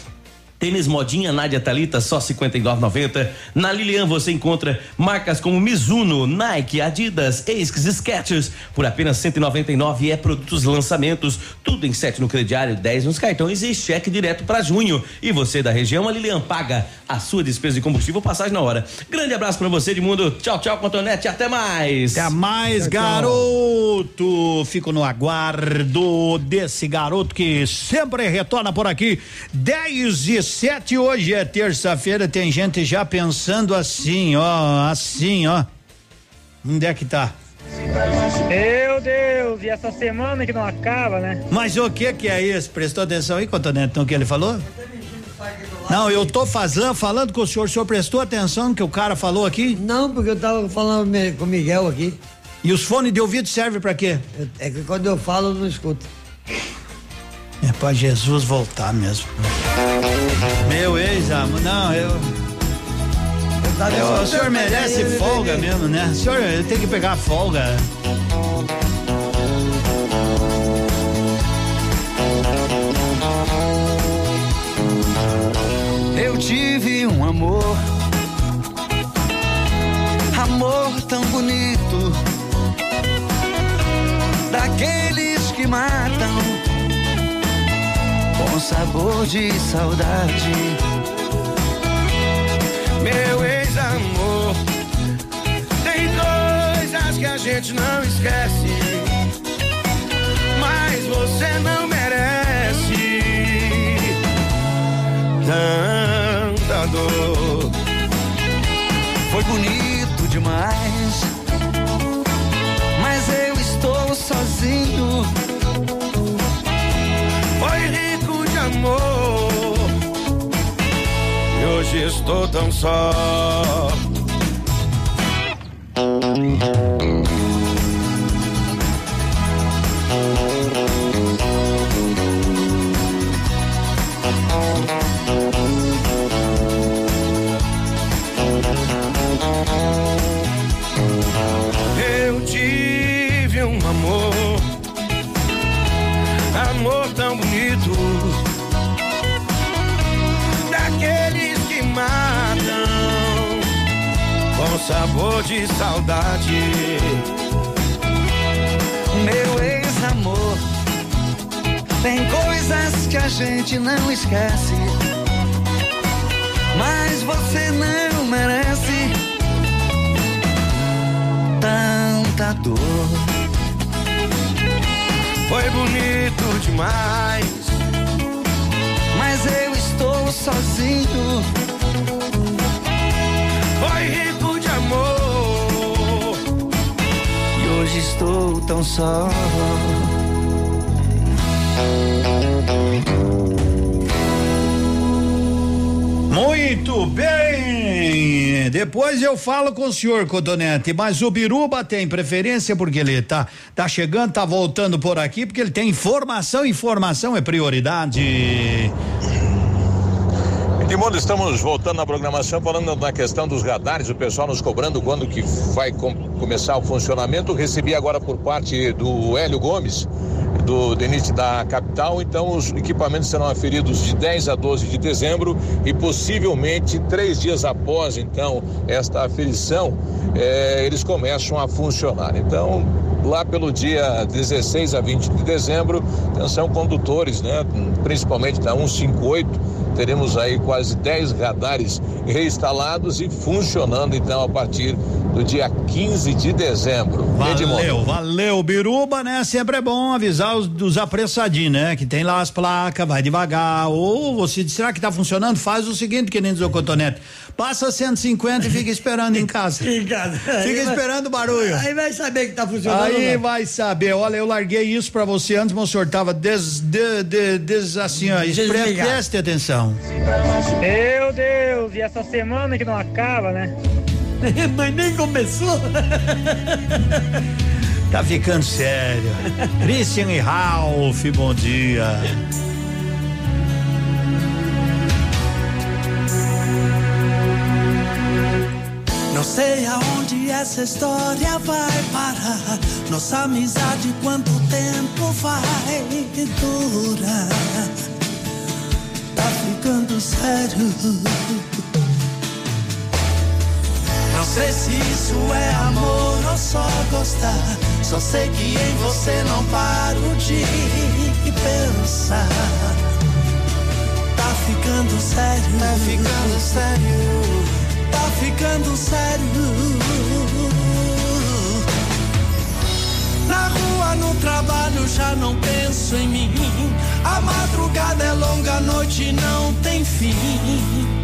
Tênis modinha Nádia Talita só 59,90. Na Lilian você encontra marcas como Mizuno, Nike, Adidas, Asics, Skechers por apenas 199 e é produtos lançamentos, tudo em 7 no crediário, 10 nos cartões e cheque direto para junho. E você da região, a Lilian paga a sua despesa de combustível passagem na hora. Grande abraço para você, Edmundo. Tchau, tchau, Cotonete, até mais. Até mais, garoto. Fico no aguardo desse garoto que sempre retorna por aqui. 10 e 7 hoje é terça-feira. Tem gente já pensando assim, ó, assim, ó. Onde é que tá? Meu Deus, e essa semana que não acaba, né? Mas o que que é isso? Prestou atenção aí, Cotonete, no que ele falou? Não, eu tô fazendo, falando com o senhor. O senhor prestou atenção no que o cara falou aqui? Não, porque eu tava falando com o Miguel aqui. E os fones de ouvido servem pra quê? É que quando eu falo, eu não escuto. É pra Jesus voltar mesmo. Meu ex-amor, não, eu. Eu- o senhor merece folga mesmo, né? O senhor tem que pegar folga. Eu tive um amor, amor tão bonito, daqueles que matam, com sabor de saudade. Meu ex-amor, tem coisas que a gente não esquece, mas você não merece tanta dor. Foi bonito demais, e hoje estou tão só. Sabor de saudade. Meu ex-amor, tem coisas que a gente não esquece, mas você não merece tanta dor. Foi bonito demais, mas eu estou sozinho. Foi rico hoje estou tão só. Muito bem! Depois eu falo com o senhor, Cotonete, mas o Biruba tem preferência porque ele tá, tá chegando, tá voltando por aqui, porque ele tem informação, informação é prioridade. Edmundo, estamos voltando na programação falando na questão dos radares, o pessoal nos cobrando quando que vai com- começar o funcionamento. Recebi agora por parte do Hélio Gomes, do DENIT da capital, então os equipamentos serão aferidos de 10 a 12 de dezembro e possivelmente três dias após então esta aferição, eh, eles começam a funcionar. Então, lá pelo dia 16 a 20 de dezembro, atenção condutores, né? Principalmente da 158, teremos aí quase 10 radares reinstalados e funcionando então a partir do dia 15 de dezembro. Valeu, valeu, Biruba, né? Sempre é bom avisar os dos apressadinhos, né? Que tem lá as placas, vai devagar. Ou você diz, será que tá funcionando? Faz o seguinte, que nem diz o cotonete. Passa 150 e fica esperando em casa. Em casa. Fica Aí vai- esperando o barulho. Aí vai saber que tá funcionando. Aí né? vai saber. Olha, eu larguei isso pra você antes, mas o senhor tava des, de, de, des, assim, ó. Preste atenção. Meu Deus, e essa semana que não acaba, né? Mas nem começou. Tá ficando sério. Christian e Ralph, bom dia. Não sei aonde essa história vai parar. Nossa amizade, quanto tempo vai durar? Tá ficando sério. Não sei se isso é amor ou só gostar. Só sei que em você não paro de pensar. Tá ficando sério, tá ficando sério, tá ficando sério. Na rua, no trabalho, já não penso em mim. A madrugada é longa, a noite não tem fim.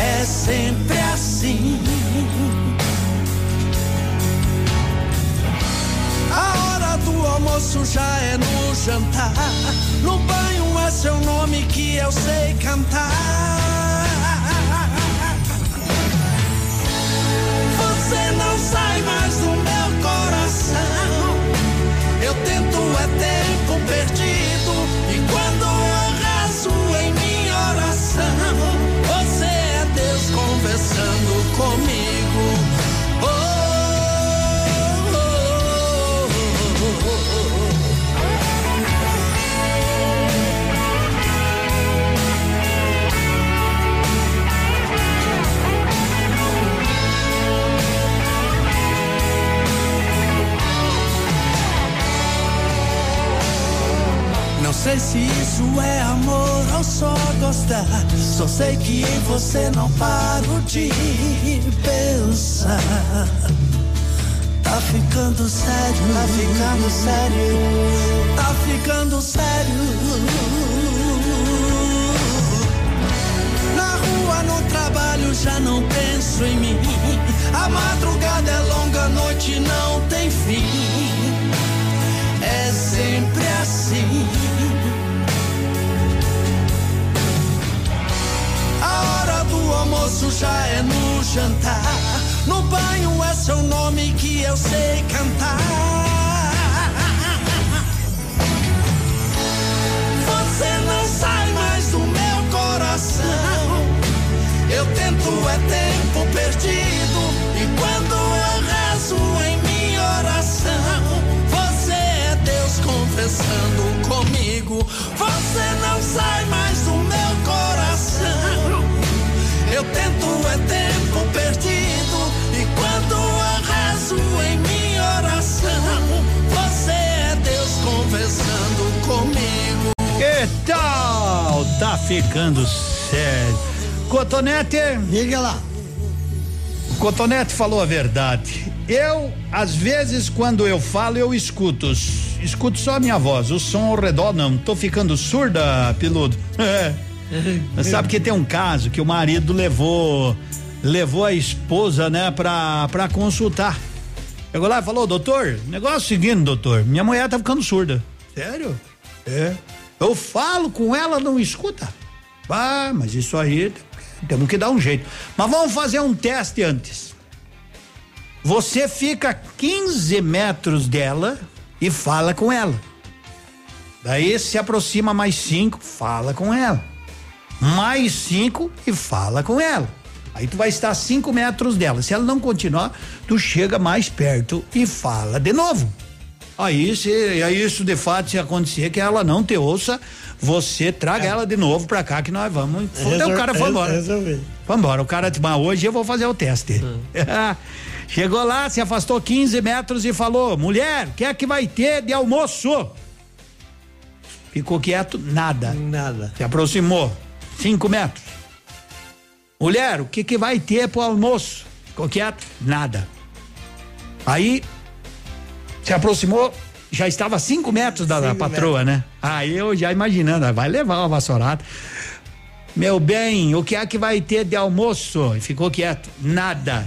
É sempre assim. A hora do almoço já é no jantar. No banho é seu nome que eu sei cantar. Você não sai mais do meu coração. Eu tento é tempo perdido. Conversando comigo. Sei se isso é amor ou só gostar. Só sei que em você não paro de pensar. Tá ficando sério, tá ficando sério, tá ficando sério. Na rua, no trabalho, já não penso em mim. A madrugada é longa, a noite não tem fim. É sempre assim. Almoço já é no jantar. No banho é seu nome que eu sei cantar. Você não sai mais do meu coração. Eu tento é tempo perdido. E quando eu rezo em minha oração, você é Deus confessando comigo. Você não sai mais Eu tento é tempo perdido. E quando rezo em minha oração, você é Deus conversando comigo. Que tal? Tá ficando sério. Cotonete. Diga lá. Cotonete falou a verdade. Eu, às vezes, quando eu falo, eu escuto. Escuto só a minha voz. O som ao redor não. Tô ficando surda, piludo. Mas sabe que tem um caso que o marido levou levou a esposa, né, pra, pra consultar. Chegou lá e falou, doutor, negócio é o seguinte, doutor, minha mulher tá ficando surda. Sério? É. Eu falo com ela, não escuta. Ah, mas isso aí temos que dar um jeito. Mas vamos fazer um teste antes. Você fica 15 metros dela e fala com ela. Daí se aproxima mais cinco, fala com ela. Mais cinco e fala com ela. Aí tu vai estar a cinco metros dela. Se ela não continuar, tu chega mais perto e fala de novo. Aí, se aí isso de fato se acontecer que ela não te ouça, você traga ela de novo pra cá que nós vamos. Então o cara foi embora. Resolvi. Foi embora. O cara mas hoje eu vou fazer o teste. Chegou lá, se afastou 15 metros e falou: mulher, o que é que vai ter de almoço? Ficou quieto, nada. Nada. Se aproximou, 5 metros. Mulher, o que que vai ter pro almoço? Ficou quieto, nada. Aí se aproximou, já estava a 5 metros da, da Cinco patroa, né? Aí eu já imaginando, ah, vai levar uma vassourada. Meu bem, o que é que vai ter de almoço? E ficou quieto, nada.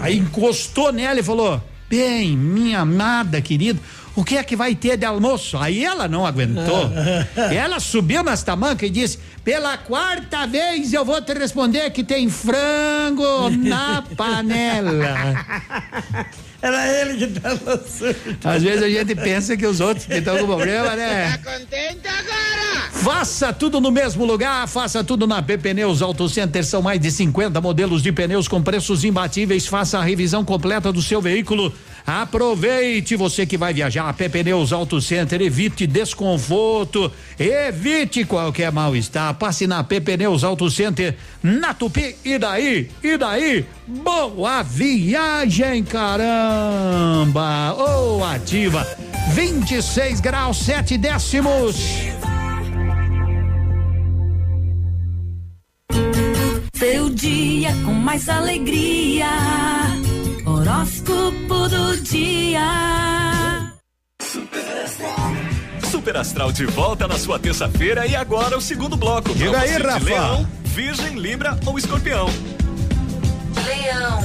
Aí encostou nela e falou: Bem, minha amada querida, o que é que vai ter de almoço? Aí ela não aguentou. ela subiu nas tamancas e disse: Pela quarta vez eu vou te responder que tem frango na panela. Era ele que tava surdo. Às vezes a gente pensa que os outros que estão com problema, né? Tá contente agora? Faça tudo no mesmo lugar, faça tudo na B Pneus Auto Center. São mais de 50 modelos de pneus com preços imbatíveis. Faça a revisão completa do seu veículo. Aproveite você que vai viajar a Pneus Auto Center, evite desconforto, evite qualquer mal-estar. Passe na Pneus Auto Center, na Tupi, e daí? E daí? Boa viagem, caramba! Ô, oh, ativa! 26 graus, 7 décimos. Seu dia com mais alegria. Horóscopo do dia. Super Astral de volta na sua terça-feira e agora o segundo bloco. Diga aí, Rafa. Leão, Virgem, Libra ou Escorpião. Leão.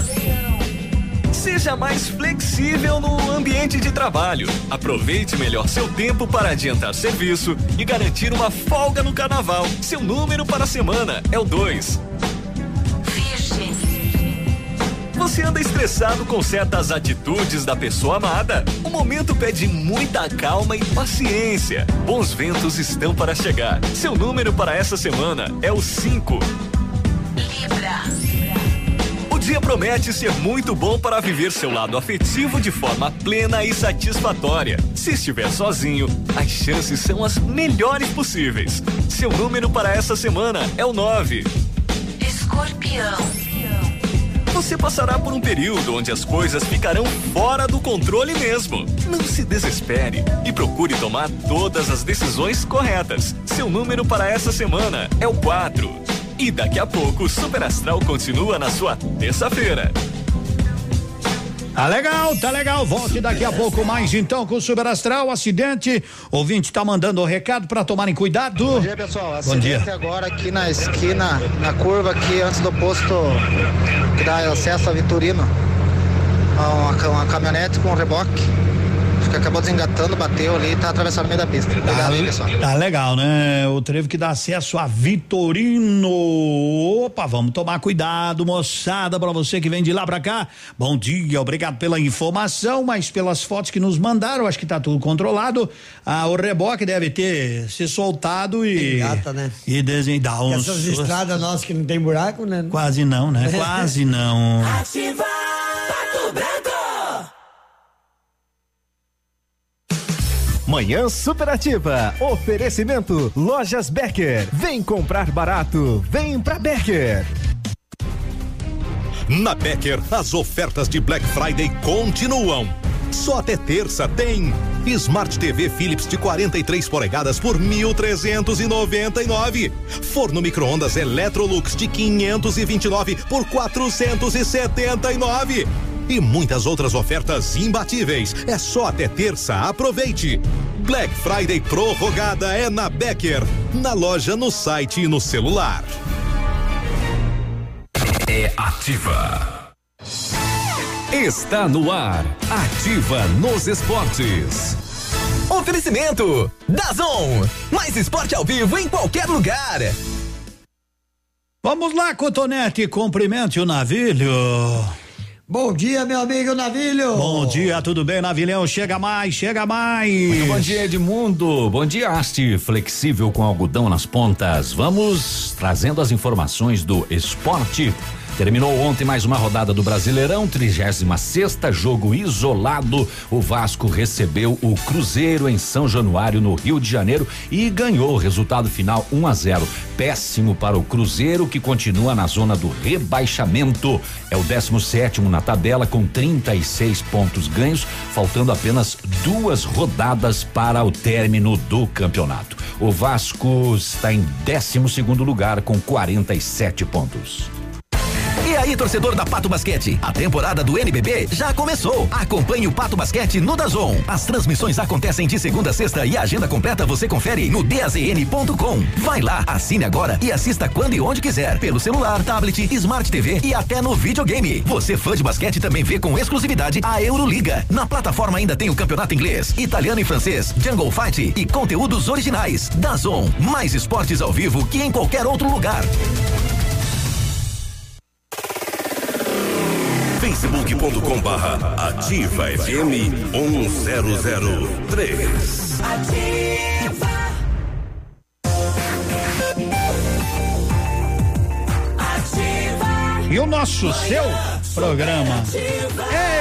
Seja mais flexível no ambiente de trabalho. Aproveite melhor seu tempo para adiantar serviço e garantir uma folga no carnaval. Seu número para a semana é o 2. Você anda estressado com certas atitudes da pessoa amada? O momento pede muita calma e paciência. Bons ventos estão para chegar. Seu número para essa semana é o 5. Libra. O dia promete ser muito bom para viver seu lado afetivo de forma plena e satisfatória. Se estiver sozinho, as chances são as melhores possíveis. Seu número para essa semana é o 9. Escorpião. Você passará por um período onde as coisas ficarão fora do controle mesmo. Não se desespere e procure tomar todas as decisões corretas. Seu número para essa semana é o 4. E daqui a pouco o Super Astral continua na sua terça-feira. Tá legal, tá legal. Volte daqui a pouco mais então com o Super Astral, acidente. Ouvinte tá mandando o recado para tomarem cuidado. Bom dia, pessoal. Bom Acidente dia. agora aqui na esquina, na curva aqui antes do posto que dá acesso a Vitorino. Uma, uma caminhonete com reboque. Que acabou desengatando, bateu ali e tá atravessando o meio da pista. Obrigado aí, pessoal. Tá legal, né? O trevo que dá acesso a Vitorino. Opa, vamos tomar cuidado, moçada, para você que vem de lá pra cá. Bom dia, obrigado pela informação, mas pelas fotos que nos mandaram, acho que tá tudo controlado. Ah, o reboque deve ter se soltado e. Engata, né? E desendar Que uns. Essas estradas nossas que não tem buraco, né? Quase não, né? Quase não. Ativa Manhã superativa. Oferecimento Lojas Becker. Vem comprar barato. Vem pra Becker. Na Becker, as ofertas de Black Friday continuam. Só até terça tem Smart TV Philips de 43 polegadas por 1.399. Forno micro-ondas Electrolux de 529 por 479. E muitas outras ofertas imbatíveis. É só até terça. Aproveite. Black Friday prorrogada é na Becker. Na loja, no site e no celular. É ativa. Está no ar. Ativa nos esportes. Oferecimento Dazon. Mais esporte ao vivo em qualquer lugar. Vamos lá, Cotonete, cumprimente o navilho. Bom dia, meu amigo Navilho. Bom dia, tudo bem, Navilhão? Chega mais, chega mais. Muito bom dia, Edmundo. Bom dia, haste flexível com algodão nas pontas. Vamos trazendo as informações do esporte. Terminou ontem mais uma rodada do Brasileirão, 36 sexta jogo isolado. O Vasco recebeu o Cruzeiro em São Januário, no Rio de Janeiro, e ganhou o resultado final 1 a 0. Péssimo para o Cruzeiro, que continua na zona do rebaixamento. É o 17 na tabela, com 36 pontos ganhos, faltando apenas duas rodadas para o término do campeonato. O Vasco está em 12 segundo lugar com 47 pontos. E aí, torcedor da Pato Basquete, a temporada do NBB já começou. Acompanhe o Pato Basquete no Dazon. As transmissões acontecem de segunda a sexta e a agenda completa você confere no dazn.com. Vai lá, assine agora e assista quando e onde quiser, pelo celular, tablet, smart TV e até no videogame. Você fã de basquete também vê com exclusividade a Euroliga. Na plataforma ainda tem o campeonato inglês, italiano e francês, Jungle Fight e conteúdos originais. Dazon, mais esportes ao vivo que em qualquer outro lugar. facebook.com barra ativa FM 1003. Ativa. Ativa. E o nosso, seu, programa.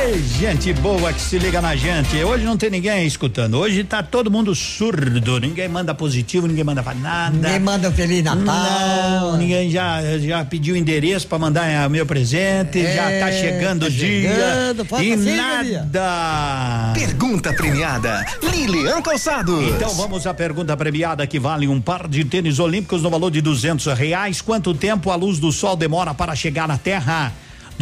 Ei, gente boa que se liga na gente. Hoje não tem ninguém escutando. Hoje tá todo mundo surdo. Ninguém manda positivo, ninguém manda nada. Ninguém manda um Feliz Natal. Não, ninguém já, já pediu endereço pra mandar eh, meu presente. É, já tá chegando tá o dia. chegando, faça e assim, nada. Pergunta premiada. Lilian Calçados. Então vamos à pergunta premiada que vale um par de tênis olímpicos no valor de duzentos reais. Quanto tempo a luz do sol demora para chegar na Terra?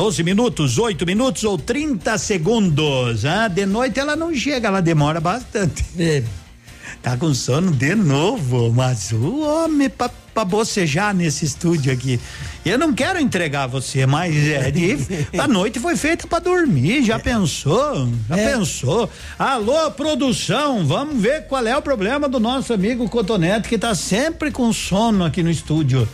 12 minutos, 8 minutos ou 30 segundos. Ah, de noite ela não chega, ela demora bastante. Tá com sono de novo, mas o homem pra, pra bocejar nesse estúdio aqui. Eu não quero entregar você, mas é de, a noite foi feita pra dormir, já pensou? Já pensou? Alô, produção, vamos ver qual é o problema do nosso amigo Cotonete que tá sempre com sono aqui no estúdio.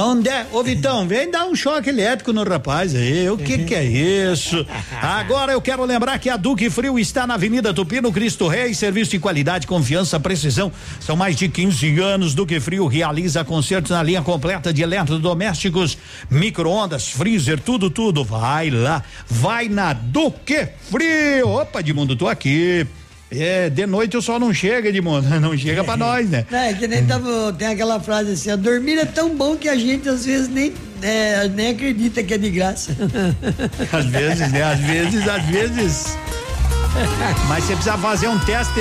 Onde é? Ô Vitão, vem dar um choque elétrico no rapaz aí. O que que é isso? Agora eu quero lembrar que a Duque Frio está na Avenida Tupi, no Cristo Rei, serviço de qualidade, confiança, precisão. São mais de 15 anos. Duque Frio realiza concertos na linha completa de eletrodomésticos, micro-ondas, freezer, tudo, tudo. Vai lá, vai na Duque Frio. Opa, Edmundo, tô aqui. É, de noite o sol não chega, Edmundo. Não chega pra nós, né? Não, é que nem tava, tem aquela frase assim, ó, dormir é tão bom que a gente às vezes nem, é, nem acredita que é de graça. Às vezes, né? Às vezes, às vezes. Mas você precisa fazer um teste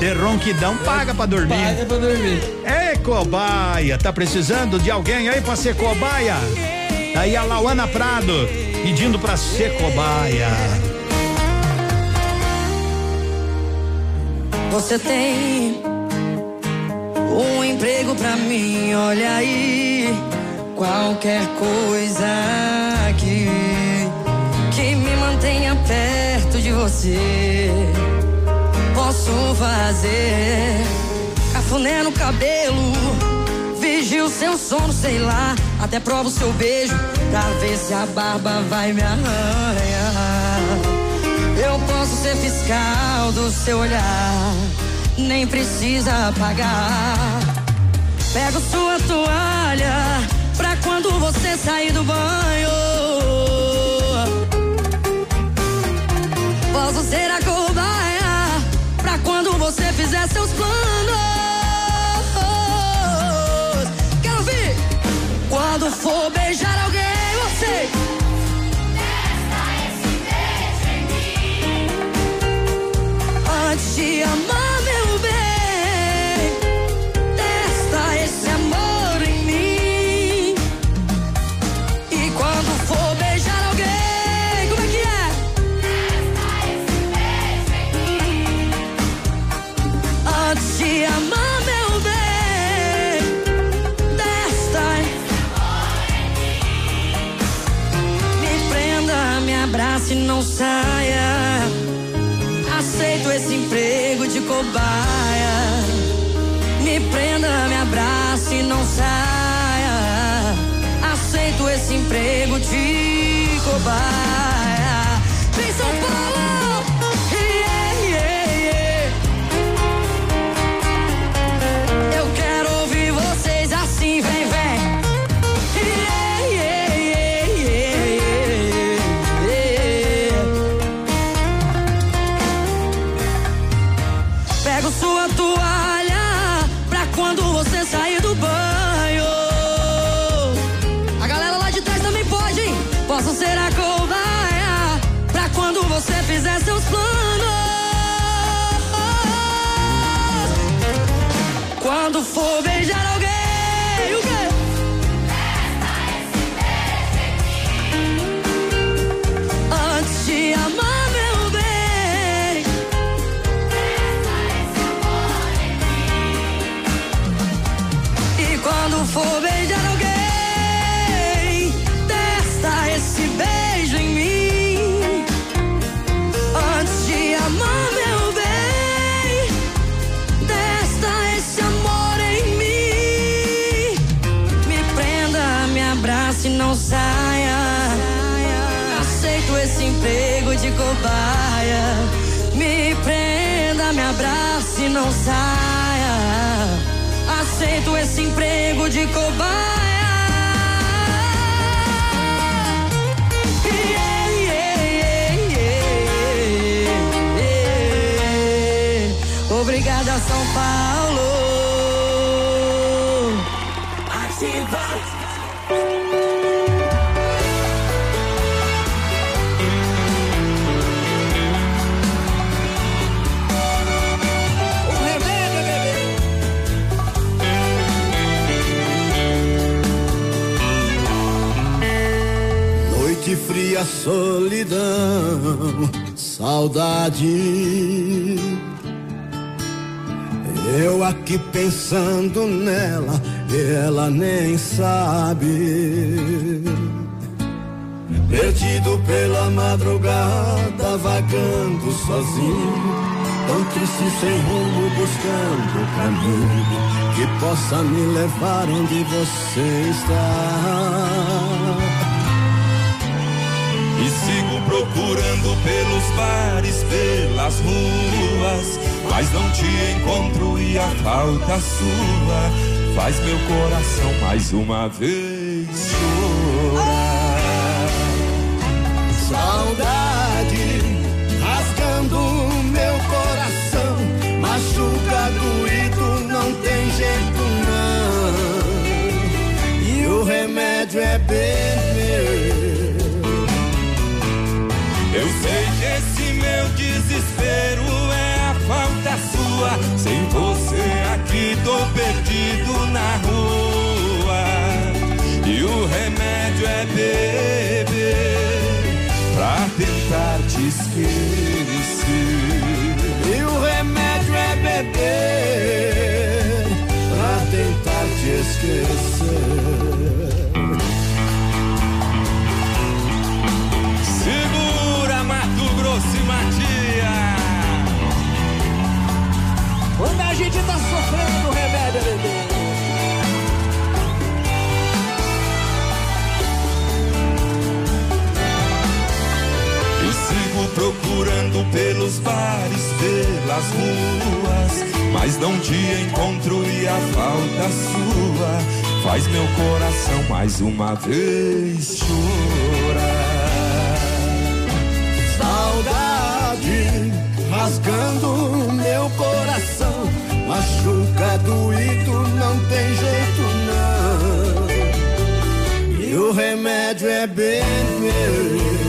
de ronquidão, paga pra dormir. Paga pra dormir. É cobaia, tá precisando de alguém aí pra ser cobaia? Aí a Lauana Prado pedindo pra ser cobaia. Você tem um emprego pra mim, olha aí. Qualquer coisa que, que me mantenha perto de você. Posso fazer cafuné no cabelo, vigio seu sono, sei lá. Até provo seu beijo pra ver se a barba vai me arranhar. Posso ser fiscal do seu olhar, nem precisa apagar. Pego sua toalha pra quando você sair do banho. Posso ser a cobaia pra quando você fizer seus planos. Quero ouvir! Quando for beijar alguém, você. De amar, meu bem, testa esse amor em mim. E quando for beijar alguém, como é que é? Antes de amar, meu bem, testa Me prenda, me abrace e não saia. Aceito esse emprego cobaia. Me prenda, me abrace e não saia. Aceito esse emprego de cobaia. Vem São Paulo! Não saia. Aceito esse emprego de cobaia. Fria, solidão, saudade. Eu aqui pensando nela, ela nem sabe. Perdido pela madrugada, vagando sozinho, tão triste sem rumo, buscando o caminho que possa me levar onde você está. E sigo procurando pelos bares, pelas ruas, mas não te encontro e a falta sua faz meu coração mais uma vez chorar. Saudade rasgando meu coração, machuca doído, não tem jeito não. E o remédio é beber. Eu sei que esse meu desespero é a falta sua. Sem você aqui tô perdido na rua. E o remédio é beber pra tentar te esquecer. E o remédio é beber pra tentar te esquecer. Procurando pelos bares, pelas ruas, mas não te encontro e a falta sua faz meu coração mais uma vez chorar. Saudade rasgando meu coração, machuca doído, não tem jeito não. E o remédio é beber.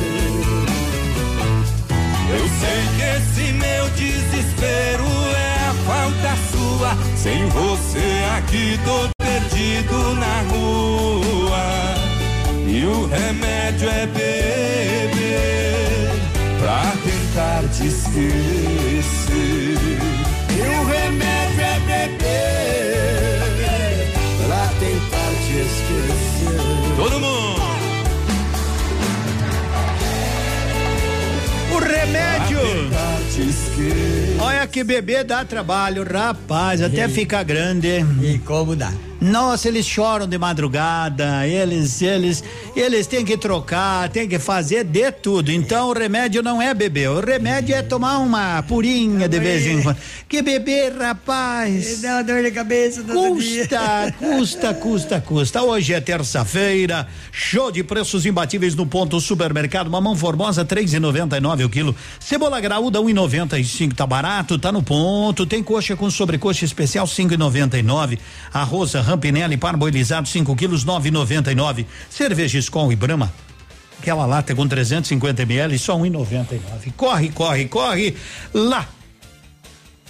Sei que esse meu desespero é a falta sua. Sem você aqui tô perdido na rua. E o remédio é beber pra tentar te esquecer. E o remédio é beber pra tentar te esquecer. Todo mundo! Remédio. Olha que bebê dá trabalho, rapaz, até fica grande. E como dá? Nossa, eles choram de madrugada, eles, eles, eles têm que trocar, têm que fazer de tudo. Então o remédio não é beber, o remédio é tomar uma purinha de vez em quando. Que beber, rapaz. Dá uma dor de cabeça todo dia. Custa, custa, custa, custa. Hoje é terça-feira, show de preços imbatíveis no ponto supermercado. Mamão formosa, três e noventa e nove o quilo. Cebola graúda, um e noventa e cinco, tá barato, tá no ponto. Tem coxa com sobrecoxa especial, cinco e noventa e nove. Arroz Rampinelli parboilizado, 5 quilos, nove e noventa e nove. Cerveja Skol e Brahma. Aquela lata com 350 ml, só um e noventa e nove. Corre, corre, corre lá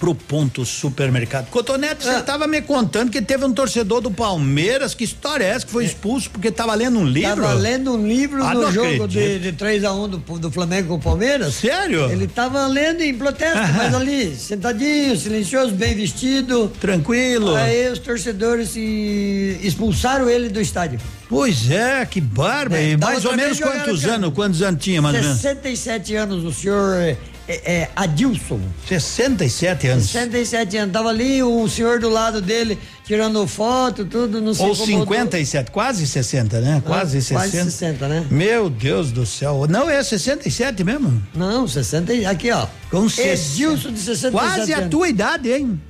pro ponto supermercado. Cotonete, você estava me contando que teve um torcedor do Palmeiras, que história é essa que foi expulso porque estava lendo um livro? Tava lendo um livro Ah, no jogo acredito. de, de 3x1 do, do Flamengo com o Palmeiras. Sério? Ele tava lendo em protesto, mas ali, sentadinho, silencioso, bem vestido. Tranquilo. Aí os torcedores se expulsaram ele do estádio. Pois é, que barba. É, mais ou menos quantos anos? Quantos anos tinha, mais ou menos? 67 anos, o senhor é, é, Adilson. 67 anos. 67 anos. Tava ali o senhor do lado dele tirando foto, tudo, não sei Ou como- 57, quase 60, né? Quase Ah, 60. quase 60, né? Meu Deus do céu. Não é 67 mesmo? Não, 60. e- Aqui, ó. Com Edilson de 67 Quase a anos. tua idade, hein?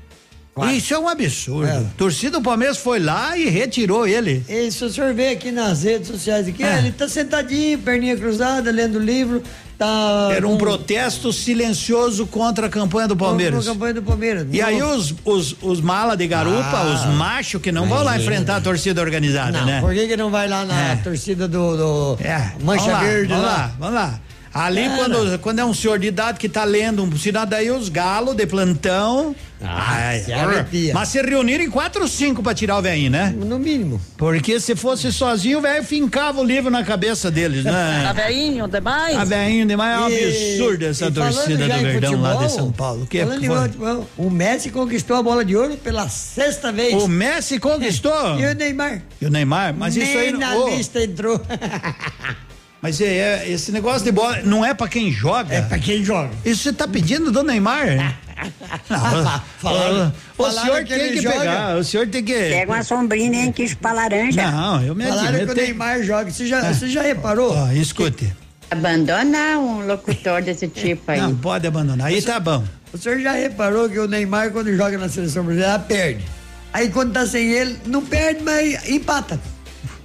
Quase. Isso é um absurdo. É. Torcida do Palmeiras foi lá e retirou ele. E se o senhor vê aqui nas redes sociais aqui, É. ele tá sentadinho, perninha cruzada, lendo livro, tá. Era um protesto silencioso contra a campanha do Palmeiras. Contra a campanha do Palmeiras. E aí Não. os, os, os mala de garupa, Ah, os machos que não vão lá enfrentar a torcida organizada, Não, né? por que, que não vai lá na É. torcida do, do Mancha vamos lá, Verde vamos lá? lá, vamos lá. Ali, Cara. quando, quando é um senhor de idade que tá lendo um sinal, daí os galos de plantão. ai, se arrepia. mas se reuniram em quatro ou cinco pra tirar o velhinho, né? No mínimo. Porque se fosse sozinho, o velho fincava o livro na cabeça deles, né? Tá velhinho demais? Tá velhinho demais, é um absurdo essa e torcida do Verdão lá de futebol, São Paulo. O que falando em foi? futebol, o Messi conquistou a bola de ouro pela sexta vez. O Messi conquistou? E o Neymar? E o Neymar? Mas Nem isso aí. na ô, lista entrou. Mas é, é, esse negócio de bola não é pra quem joga. É pra quem joga. Isso você tá pedindo do Neymar? Não, Falaram- o, o senhor que tem que joga. pegar, o senhor tem que. Pega uma sombrinha, hein, que pra laranja. Não, eu me Falaram admito, que o tem- Neymar joga. Você já, É. você já reparou? Ó, escute. Abandona um locutor desse tipo aí. Não pode abandonar. Aí tá bom. O senhor já reparou que o Neymar, quando joga na seleção brasileira, perde. Aí quando tá sem ele, não perde, mas empata.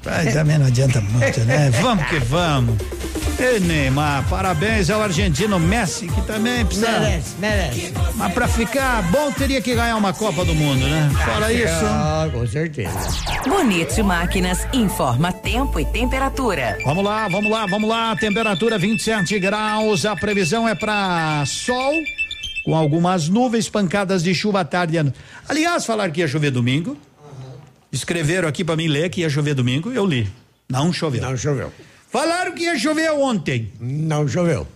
Ai, também não adianta muito, né? Vamos que vamos. Ei, Neymar, parabéns ao argentino Messi, que também precisa. Merece, merece. Mas pra ficar bom, teria que ganhar uma Copa do Mundo, né? Fora isso. Ah, com certeza. Bonito Máquinas informa tempo e temperatura. Vamos lá, vamos lá, vamos lá. Temperatura 27 graus. A previsão é para sol com algumas nuvens, pancadas de chuva à tarde. e Aliás, falaram que ia chover domingo. Escreveram aqui para mim ler que ia chover domingo. Eu li. Não choveu. Não choveu. Falaram que ia chover ontem. Não choveu.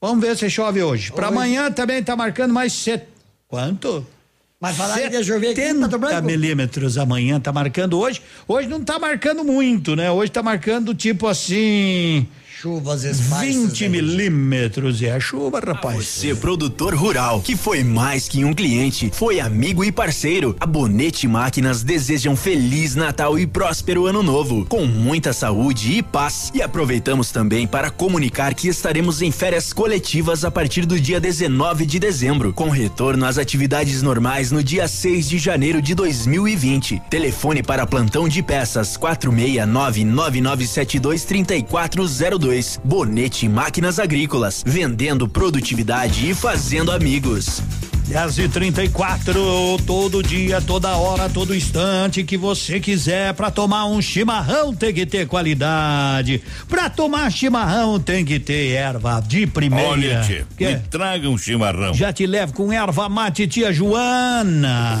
Vamos ver se chove hoje. Para amanhã também tá marcando mais set... Quanto? Mas falaram que ia chover aqui em Pato 70 Branco? milímetros amanhã tá marcando hoje. Hoje não tá marcando muito, né? Hoje tá marcando tipo assim. Chuvas esparsas. 20 milímetros. É a chuva, rapaz. Você, produtor rural, que foi mais que um cliente, foi amigo e parceiro. A Bonete Máquinas deseja um feliz Natal e próspero ano novo, com muita saúde e paz. E aproveitamos também para comunicar que estaremos em férias coletivas a partir do dia 19 de dezembro, com retorno às atividades normais no dia 6 de janeiro de 2020. Telefone para plantão de peças 469-9972-3402. Bonete Máquinas Agrícolas, vendendo produtividade e fazendo amigos. 10 e 34 todo dia, toda hora, todo instante que você quiser para tomar um chimarrão tem que ter qualidade. Para tomar chimarrão tem que ter erva de primeira. Olha, tia, Que? me traga um chimarrão. Já te levo com erva mate tia Joana.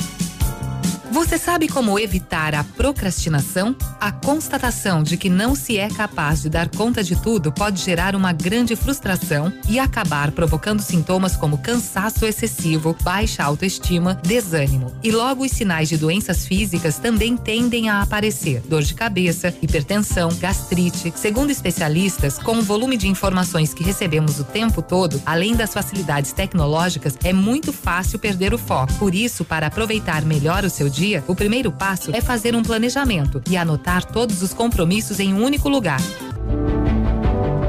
Você sabe como evitar a procrastinação? A constatação de que não se é capaz de dar conta de tudo pode gerar uma grande frustração e acabar provocando sintomas como cansaço excessivo, baixa autoestima, desânimo. E logo os sinais de doenças físicas também tendem a aparecer: dor de cabeça, hipertensão, gastrite. Segundo especialistas, com o volume de informações que recebemos o tempo todo, além das facilidades tecnológicas, é muito fácil perder o foco. Por isso, para aproveitar melhor o seu dia, o primeiro passo é fazer um planejamento e anotar todos os compromissos em um único lugar.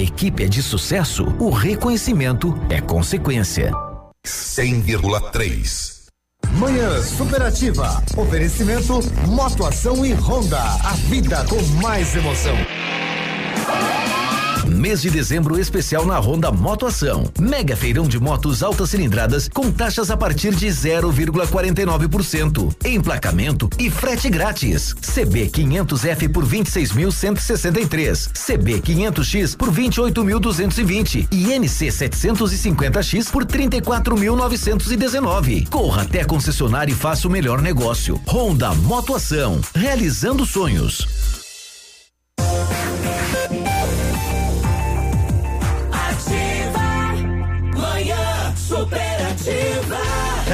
equipe é de sucesso, o reconhecimento é consequência. 100,3. Manhã Superativa. Oferecimento Motoação e Honda. A vida com mais emoção. Mês de dezembro especial na Honda Motoação. Mega feirão de motos altas cilindradas com taxas a partir de 0,49%. Emplacamento e frete grátis. CB 500F por 26.163. CB 500X por 28.220 e NC 750X por 34.919. Corra até a concessionária e faça o melhor negócio. Honda Motoação, realizando sonhos.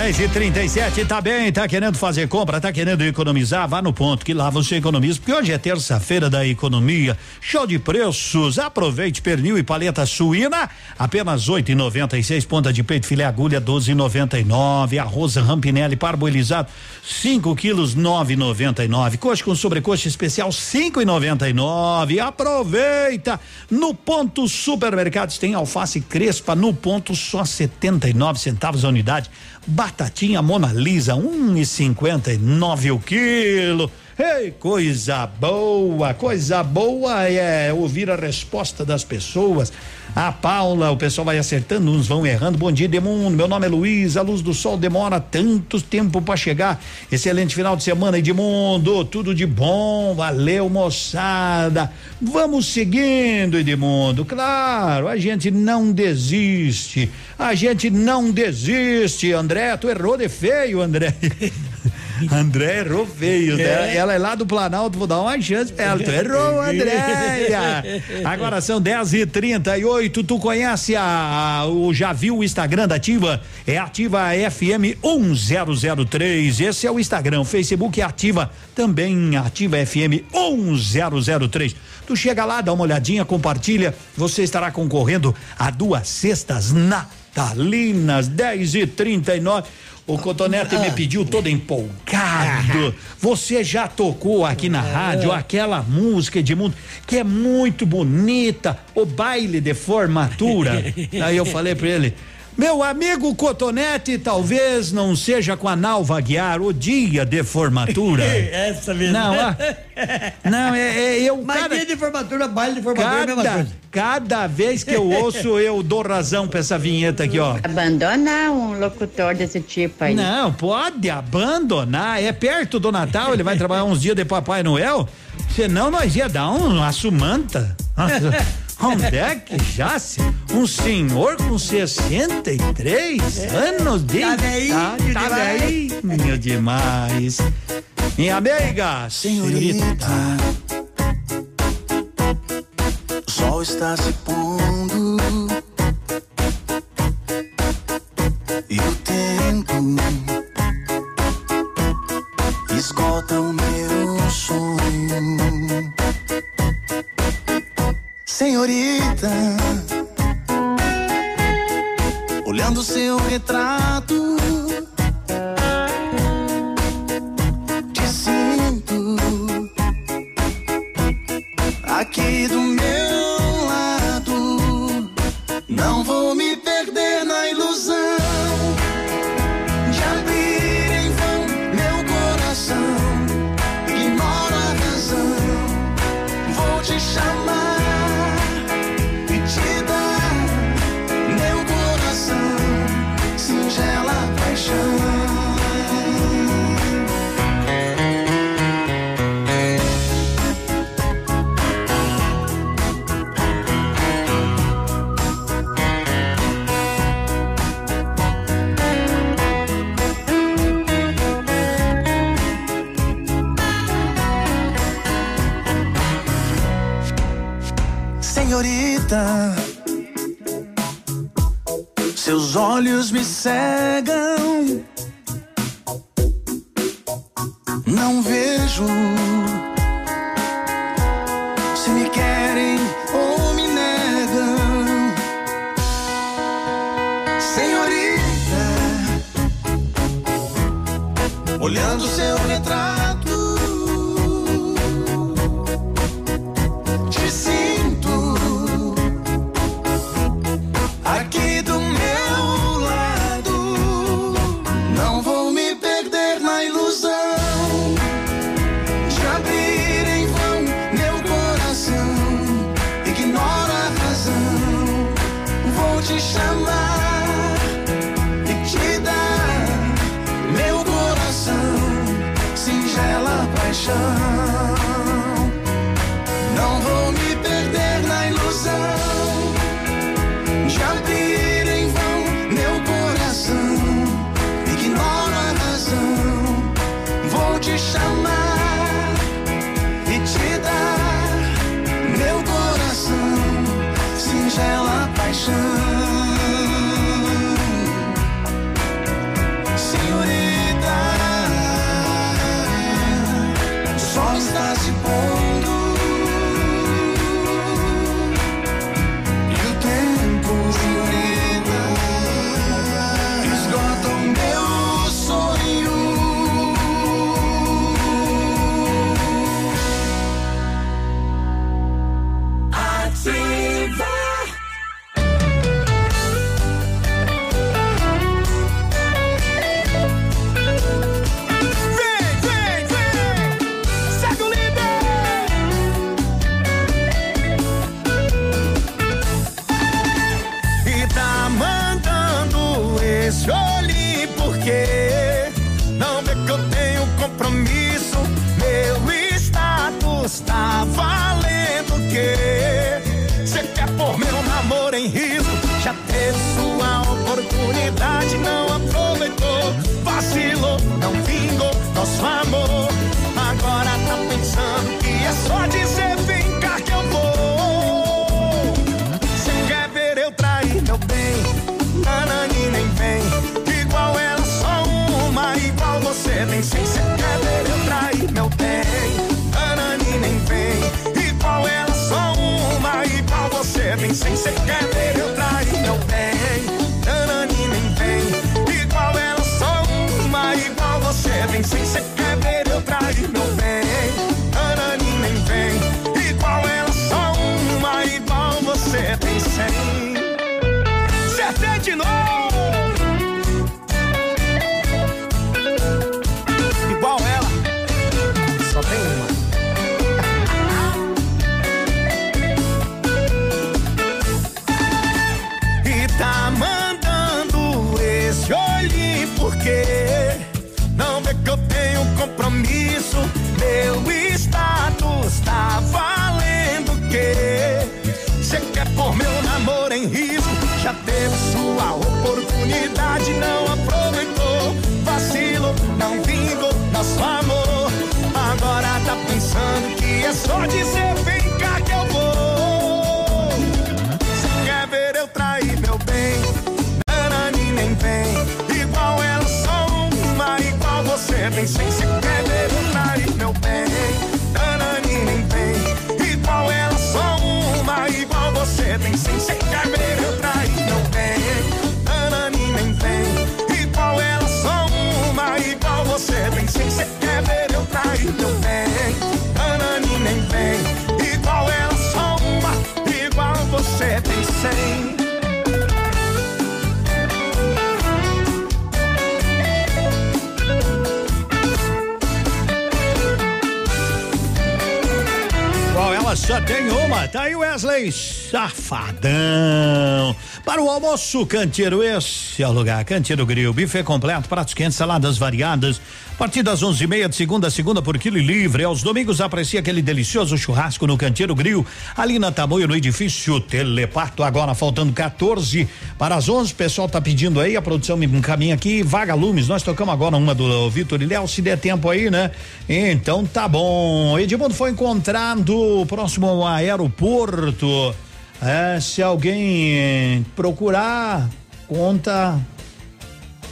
10 e 37 tá bem, tá querendo fazer compra, tá querendo economizar? Vá no ponto que lá você economiza, porque hoje é terça-feira da economia. Show de preços. Aproveite pernil e paleta suína, apenas 8,96. Ponta de peito filé agulha 12,99. Arroz Rampinelli parboilizado 5 quilos 9,99. Coxa com sobrecoxa especial 5,99. Aproveita! No ponto supermercados tem alface crespa no ponto só 79 centavos a unidade. Batatinha Mona Lisa, um e cinquenta e nove o quilo. Ei, coisa boa, coisa boa é ouvir a resposta das pessoas. A Paula, o pessoal vai acertando, uns vão errando. Bom dia, Demundo. Meu nome é Luiz. A luz do sol demora tanto tempo para chegar. Excelente final de semana, Edmundo. Tudo de bom. Valeu, moçada. Vamos seguindo, Edmundo. Claro, a gente não desiste. A gente não desiste, André. Tu errou de feio, André. André errou feio, né? É. Ela é lá do Planalto, vou dar uma chance pra ela. Tu errou, Andréia. Agora são 10 e 38 Tu conhece a, o já viu o Instagram da Ativa? É Ativa FM 1003. Esse é o Instagram. O Facebook é Ativa também Ativa FM 1003. Tu chega lá, dá uma olhadinha, compartilha. Você estará concorrendo a duas cestas natalinas 10 e 39 o Cotonete me pediu todo empolgado. Você já tocou aqui na rádio aquela música, Edmundo, que é muito bonita, o baile de formatura. Aí eu falei pra ele. Meu amigo Cotonete, talvez não seja com a Nalva Guiar o dia de formatura. Essa mesmo. Não, ah, não, é, é eu. Mas dia de formatura, baile de formatura é a mesma Cada, coisa. cada vez que eu ouço, eu dou razão pra essa vinheta aqui, ó. Abandona um locutor desse tipo aí. Não, pode abandonar. É perto do Natal, ele vai trabalhar uns dias de Papai Noel. Senão nós ia dar um, uma sumanta. Onde é que já se um senhor com 63 anos de Tá velhinho idade, tá demais. velhinho demais. Minha amiga, senhorita. O sol está se pondo e o tempo Senhorita, olhando seu retrato, olhos me cegam. ocean que é só tem uma? Tá aí Wesley Safadão. Para o almoço, Canteiro, esse o lugar. Canteiro Grill, buffet completo, pratos quentes, saladas variadas. A partir das onze e meia de segunda a segunda por quilo e livre. Aos domingos aprecia aquele delicioso churrasco no Canteiro Grill, ali na Tamoio, no edifício Telepato. Agora faltando 14 para as 11. O pessoal tá pedindo aí, a produção me encaminha aqui. Vaga Lumes, nós tocamos agora uma do Vitor e Léo, se der tempo aí, né? Então tá bom. Edmundo foi encontrado próximo ao aeroporto. É, se alguém procurar, conta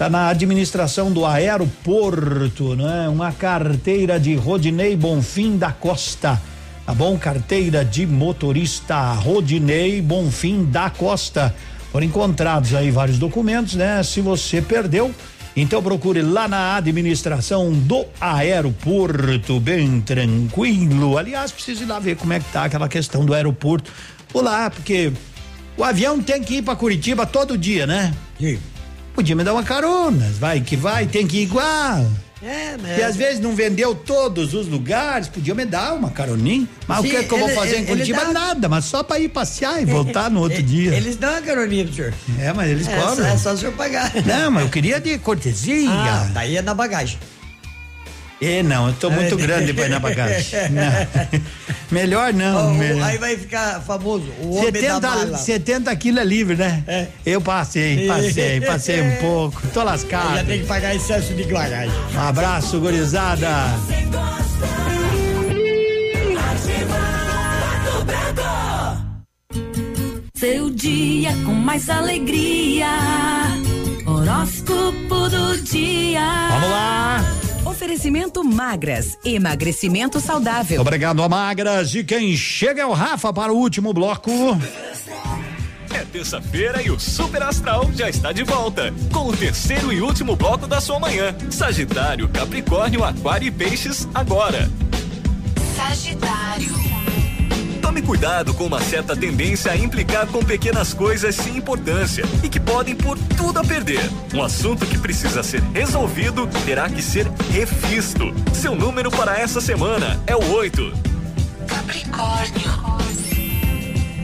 Tá na administração do aeroporto, né? Uma carteira de Rodinei Bonfim da Costa. Tá bom? Carteira de motorista Rodinei Bonfim da Costa. Foram encontrados aí vários documentos, né? Se você perdeu, então procure lá na administração do aeroporto, bem tranquilo. Aliás, precisa ir lá ver como é que tá aquela questão do aeroporto. Vou lá, porque o avião tem que ir para Curitiba todo dia, né? Podia me dar uma carona, vai que vai, tem que ir igual. É, né? E às vezes não vendeu todos os lugares, podia me dar uma caroninha. Mas Sim, o que, que eu vou fazer ele- em Curitiba? dá- Nada, mas só para ir passear e voltar no outro dia. Eles dão uma caroninha pro senhor. É, mas eles é, cobram. É só o senhor pagar. Não, mas eu queria de cortesia. Ah, daí é na bagagem. É, não, eu tô muito É. grande pra ir na bagagem. Não. Melhor não. Ó, o- melhor. Aí vai ficar famoso, o homem da 70, mala. 70 quilos é livre, né? Eu passei, passei, passei um pouco. Tô lascado. Já tem que pagar excesso de bagagem. Um abraço, gurizada. Seu dia com mais alegria. Horóscopo do dia. Vamos lá. Oferecimento magras, emagrecimento saudável. Obrigado, Magras. E quem chega é o Rafa para o último bloco. É terça-feira e o Super Astral já está de volta, com o terceiro e último bloco da sua manhã. Sagitário, Capricórnio, Aquário e Peixes, agora. Sagitário. Tome cuidado com uma certa tendência a implicar com pequenas coisas sem importância e que podem pôr tudo a perder. Um assunto que precisa ser resolvido terá que ser revisto. Seu número para essa semana é o 8. Capricórnio.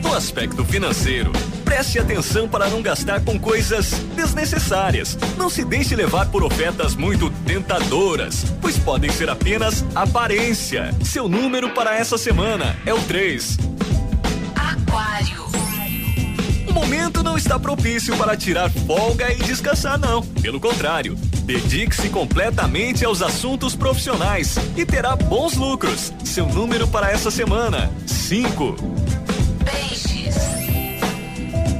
No aspecto financeiro, Preste atenção para não gastar com coisas desnecessárias. Não se deixe levar por ofertas muito tentadoras, pois podem ser apenas aparência. Seu número para essa semana é o 3. Aquário. O momento não está propício para tirar folga e descansar, não. Pelo contrário, dedique-se completamente aos assuntos profissionais e terá bons lucros. Seu número para essa semana: 5. Peixes.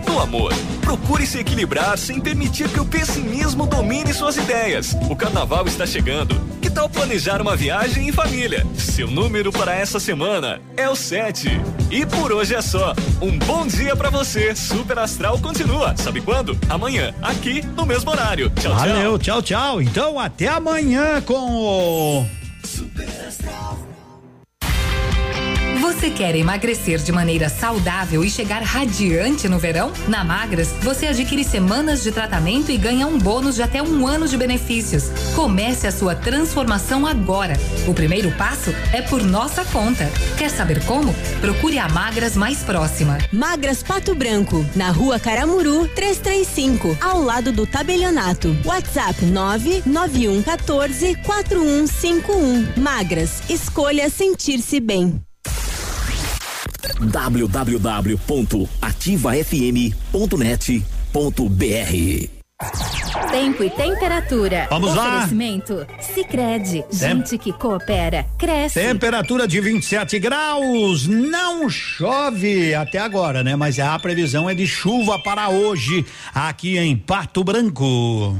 No amor, procure se equilibrar sem permitir que o pessimismo domine suas ideias. O carnaval está chegando. Que tal planejar uma viagem em família? Seu número para essa semana é o 7. E por hoje é só. Um bom dia para você. Super Astral continua. Sabe quando? Amanhã, aqui no mesmo horário. Tchau, tchau. Valeu, tchau, tchau. Então até amanhã com o. Você quer emagrecer de maneira saudável e chegar radiante no verão? Na Magras, você adquire semanas de tratamento e ganha um bônus de até um ano de benefícios. Comece a sua transformação agora. O primeiro passo é por nossa conta. Quer saber como? Procure a Magras mais próxima. Magras Pato Branco, na rua Caramuru, 335, ao lado do tabelionato. WhatsApp 99114 4151. Magras, escolha sentir-se bem. www.ativafm.net.br Tempo e temperatura. Vamos lá. Oferecimento. Sicredi Gente que coopera, cresce. Temperatura de 27 graus, não chove até agora, né? Mas a previsão é de chuva para hoje aqui em Pato Branco.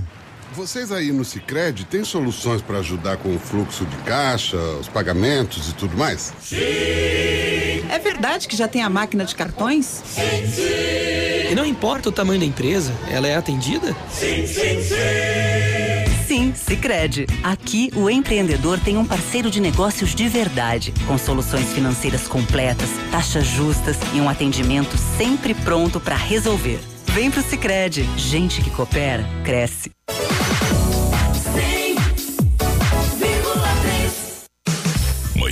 Vocês aí no Cicred têm soluções para ajudar com o fluxo de caixa, os pagamentos e tudo mais? É verdade que já tem a máquina de cartões? E não importa o tamanho da empresa, ela é atendida? Sim, sim, sim. Sim, Sicredi. Aqui o empreendedor tem um parceiro de negócios de verdade, com soluções financeiras completas, taxas justas e um atendimento sempre pronto para resolver. Vem pro Sicredi. Gente que coopera, cresce.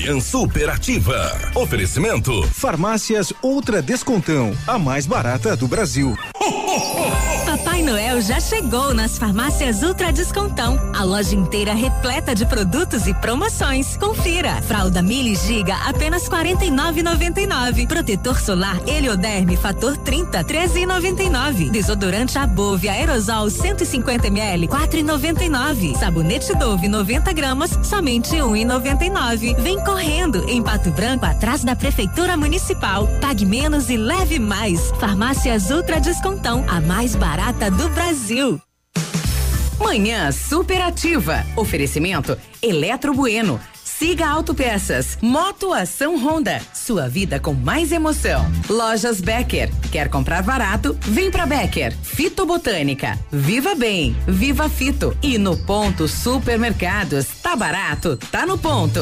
Manhã superativa. Oferecimento. Farmácias Ultra Descontão, a mais barata do Brasil. Papai Noel já chegou nas farmácias Ultra Descontão. A loja inteira repleta de produtos e promoções. Confira. Fralda Mili Giga apenas 49,99. Protetor solar Helioderme fator 30 13,99. Desodorante Above aerosol 150 ml 4,99. Sabonete Dove 90 gramas somente 1,99. Vem correndo em Pato Branco atrás da prefeitura municipal. Pague menos e leve mais. Farmácias Ultra Descontão, a mais barata do Brasil. Manhã superativa. Oferecimento Eletro Bueno. Siga Autopeças. Moto Ação Honda. Sua vida com mais emoção. Lojas Becker. Quer comprar barato? Vem pra Becker. Fitobotânica. Viva Bem. Viva Fito. E no Ponto Supermercados. Tá barato? Tá no ponto.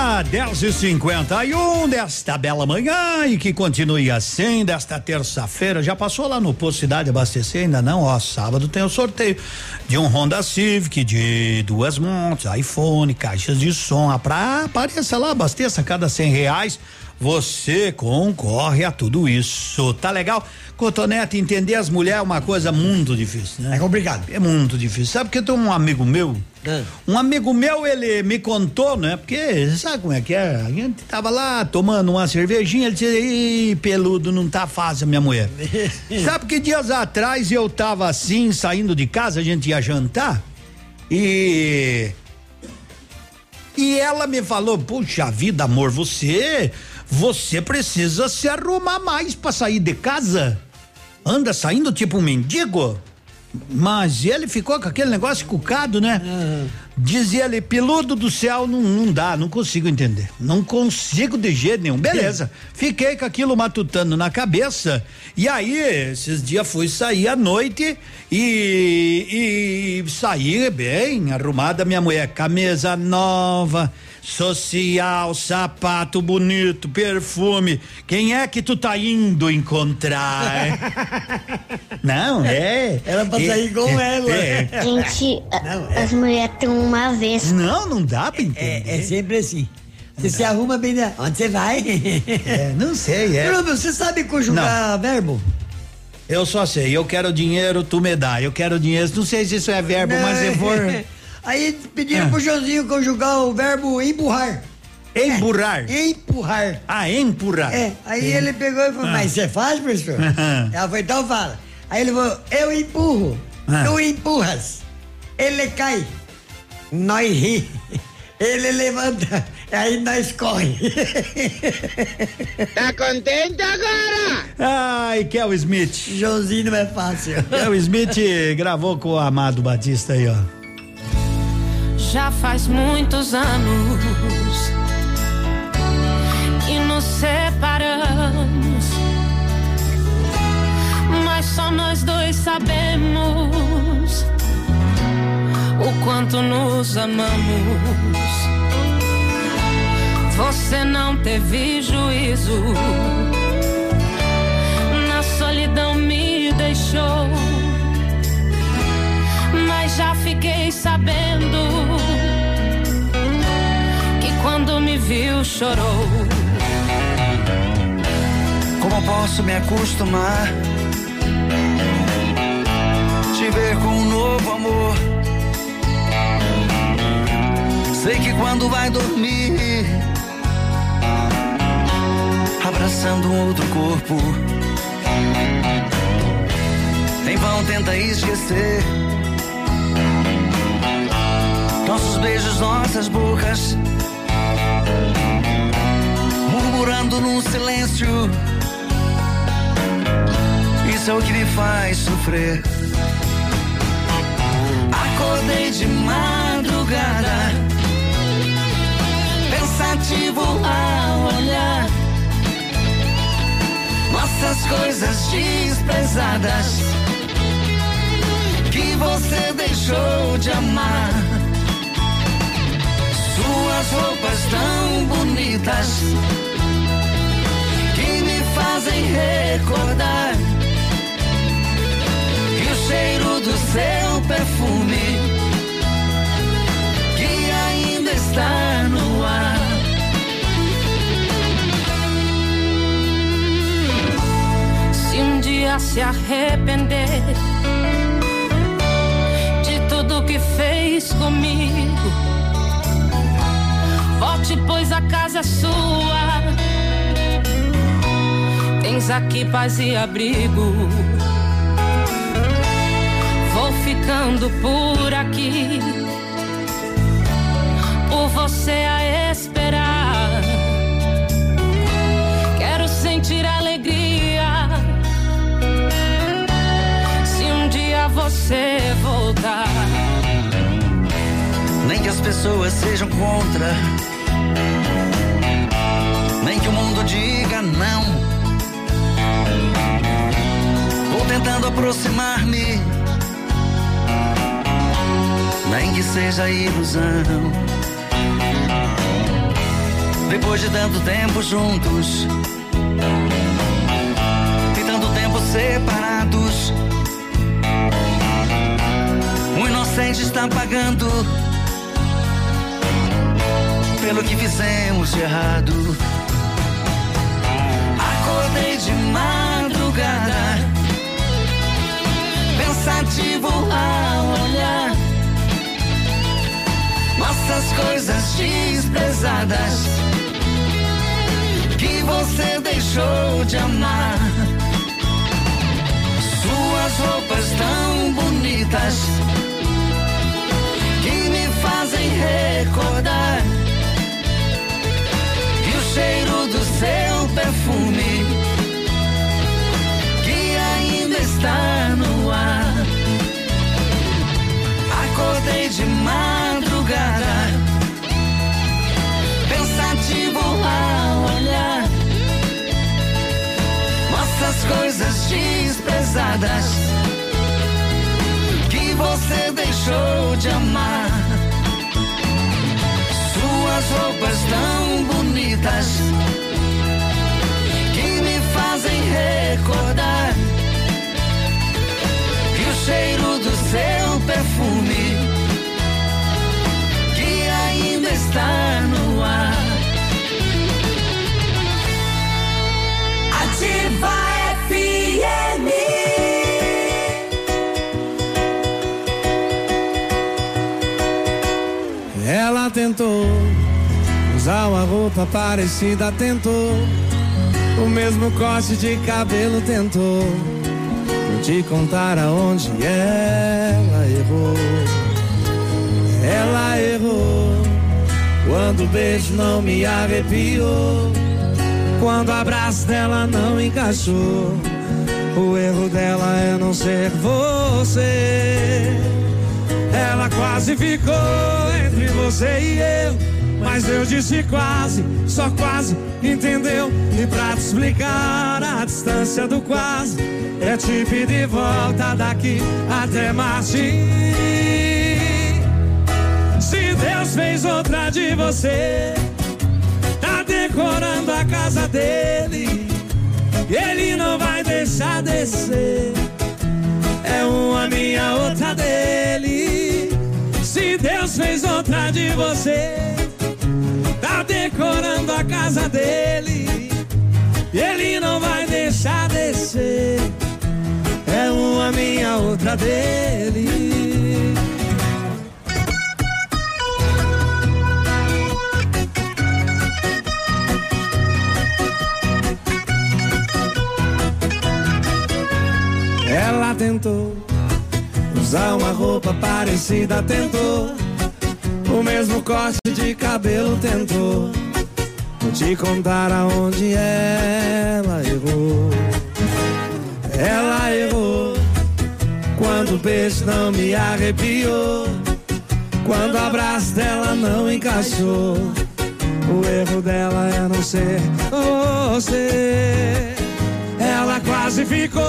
Agora, 10 e 51 desta bela manhã e que continue assim desta terça-feira. Já passou lá no Posto Cidade abastecer? Ainda não? Ó, sábado tem o sorteio de um Honda Civic, de duas montes, iPhone, caixas de som. Pra apareça lá, abasteça cada cem reais. Você concorre a tudo isso. Tá legal? Cotonete, entender as mulheres é uma coisa muito difícil, né? É complicado. É muito difícil. Sabe porque tem um amigo meu? Um amigo meu, ele me contou, né? Porque sabe como é que é? A gente tava lá tomando uma cervejinha, ele disse, Ih, peludo, não tá fácil, minha mulher. sabe que dias atrás eu tava assim, saindo de casa, a gente ia jantar e. E ela me falou, puxa vida, amor, você. Você precisa se arrumar mais pra sair de casa. Anda saindo tipo um mendigo. Mas ele ficou com aquele negócio cucado, né? Dizia ele, peludo do céu não, não dá, não consigo entender. Não consigo de jeito nenhum. Beleza. Fiquei com aquilo matutando na cabeça. E aí, esses dias fui sair à noite e, e saí bem arrumada, minha mulher, camisa nova social, sapato bonito, perfume. Quem é que tu tá indo encontrar? Não, é. Ela pra sair igual ela. É. Gente, a- as mulheres têm uma vez. Não, não dá pra entender. É, é sempre assim. Você se arruma bem, né? Onde você vai? É, não sei, é. Bruno, você sabe conjugar verbo? Eu só sei, eu quero dinheiro, tu me dá. Eu quero dinheiro, não sei se isso é verbo, mas se for. Aí pediram Ah. pro Joãozinho conjugar o verbo emburrar. Emburrar? É, empurrar. Ah, empurrar. É, aí ele pegou e falou, Ah. mas você faz, professor? Ela foi, então fala. Aí ele falou, eu empurro, Ah. tu empurras. Ele cai, nós ri. Ele levanta, aí nós corre. Tá contente agora? Ai, Kel Smith. Joãozinho não é fácil. Kel Smith gravou com o Amado Batista aí, ó. Já faz muitos anos que nos separamos, mas só nós dois sabemos o quanto nos amamos. Você não teve juízo, sabendo que quando me viu chorou. Como posso me acostumar? Te ver com um novo amor. Sei que quando vai dormir, abraçando um outro corpo, em vão tenta esquecer. Nossos beijos, nossas bocas, murmurando num silêncio. Isso é o que me faz sofrer. Acordei de madrugada, pensativo ao olhar nossas coisas desprezadas que você deixou de amar. Suas roupas tão bonitas que me fazem recordar que o cheiro do seu perfume que ainda está no ar. Se um dia se arrepender de tudo que fez comigo, volte, pois a casa é sua. Tens aqui paz e abrigo. Vou ficando por aqui, por você a esperar. Quero sentir alegria se um dia você voltar. Nem que as pessoas sejam contra, não. Vou tentando aproximar-me, nem que seja ilusão. Depois de tanto tempo juntos e tanto tempo separados, o inocente está pagando pelo que fizemos de errado. Acordei de madrugada, pensativo ao olhar. Nossas coisas desprezadas. Que você deixou de amar. Suas roupas tão bonitas. Que me fazem recordar. Que o cheiro do seu perfume está no ar. Acordei de madrugada, pensativo ao olhar nossas coisas desprezadas que você deixou de amar. Suas roupas tão bonitas que me fazem recordar cheiro do seu perfume que ainda está no ar. Ativa FM. Ela tentou usar uma roupa parecida, tentou o mesmo corte de cabelo, tentou Vou te contar aonde ela errou. Ela errou quando o beijo não me arrepiou, quando o abraço dela não encaixou. O erro dela é não ser você. Ela quase ficou entre você e eu. Mas eu disse quase, só quase, entendeu? E pra te explicar a distância do quase, é te pedir volta daqui até Marte. Se Deus fez outra de você, tá decorando a casa dele, ele não vai deixar descer. É uma minha, outra dele. Se Deus fez outra de você, tá decorando a casa dele. Ele não vai deixar descer. Minha, outra dele. Ela tentou usar uma roupa parecida, tentou o mesmo corte de cabelo, tentou Vou te contar aonde ela errou. Ela errou quando o beijo não me arrepiou, quando o abraço dela não encaixou. O erro dela é não ser você. Ela quase ficou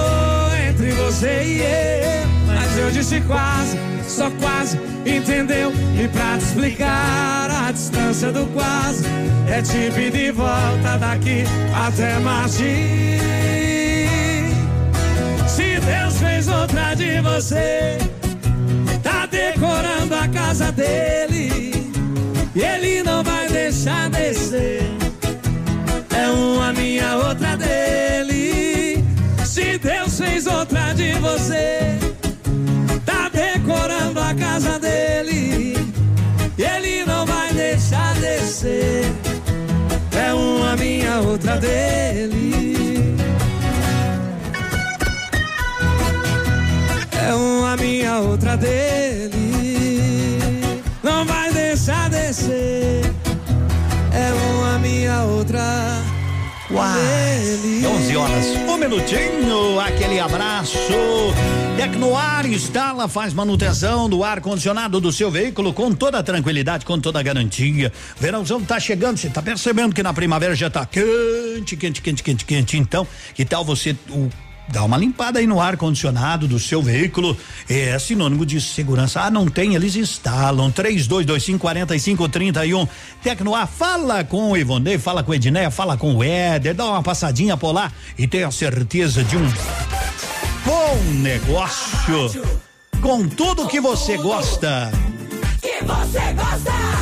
entre você e eu, mas eu disse quase, só quase, entendeu? E pra te explicar a distância do quase, é te pedir volta daqui até Marte. Deus fez outra de você, tá decorando a casa dele, e ele não vai deixar descer. É uma minha, outra dele. Se Deus fez outra de você, tá decorando a casa dele. E ele não vai deixar descer. É uma minha, outra dele. É uma minha, outra dele. Não vai deixar descer. É uma minha, outra. Uau! 11 horas, um minutinho, aquele abraço. Tecnoar instala, faz manutenção do ar condicionado do seu veículo com toda tranquilidade, com toda garantia. Verãozão tá chegando, você tá percebendo que na primavera já tá quente, quente, quente, quente, quente. Então, que tal você o Dá uma limpada aí no ar condicionado do seu veículo. É sinônimo de segurança. Ah, não tem? Eles instalam. 3225 4531. Tecnoar, fala com o Ivonei, fala com o Edneia, fala com o Éder, dá uma passadinha por lá e tenha certeza de um bom negócio. Com tudo que você gosta. Que você gosta.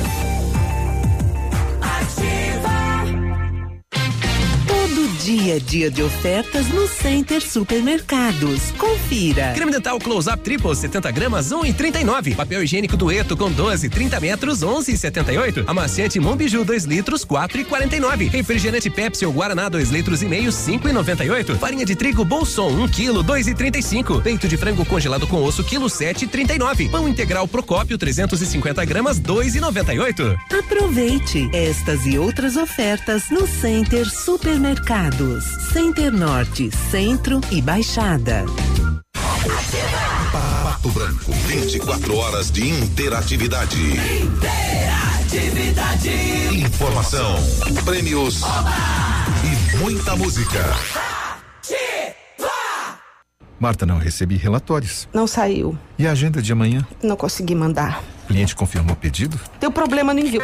Dia a dia de ofertas no Center Supermercados. Confira. Creme dental Close Up Triple 70 gramas 1,39. Papel higiênico Dueto com 12 30 metros 11,78. Amaciante Mombiju 2 litros 4,49. Refrigerante Pepsi ou Guaraná 2 litros e meio 5,98. Farinha de trigo Bolson 1 quilo 2,35. Peito de frango congelado com osso quilo 7,39. Pão integral Procópio 350 gramas 2,98. Aproveite estas e outras ofertas no Center Supermercados. Center Norte, Centro e Baixada. Pato Branco, 24 horas de interatividade. Interatividade. Informação, prêmios Oba! e muita música. Marta, não recebi relatórios. Não saiu. E a agenda de amanhã? Não consegui mandar. O cliente confirmou o pedido? Deu problema no envio.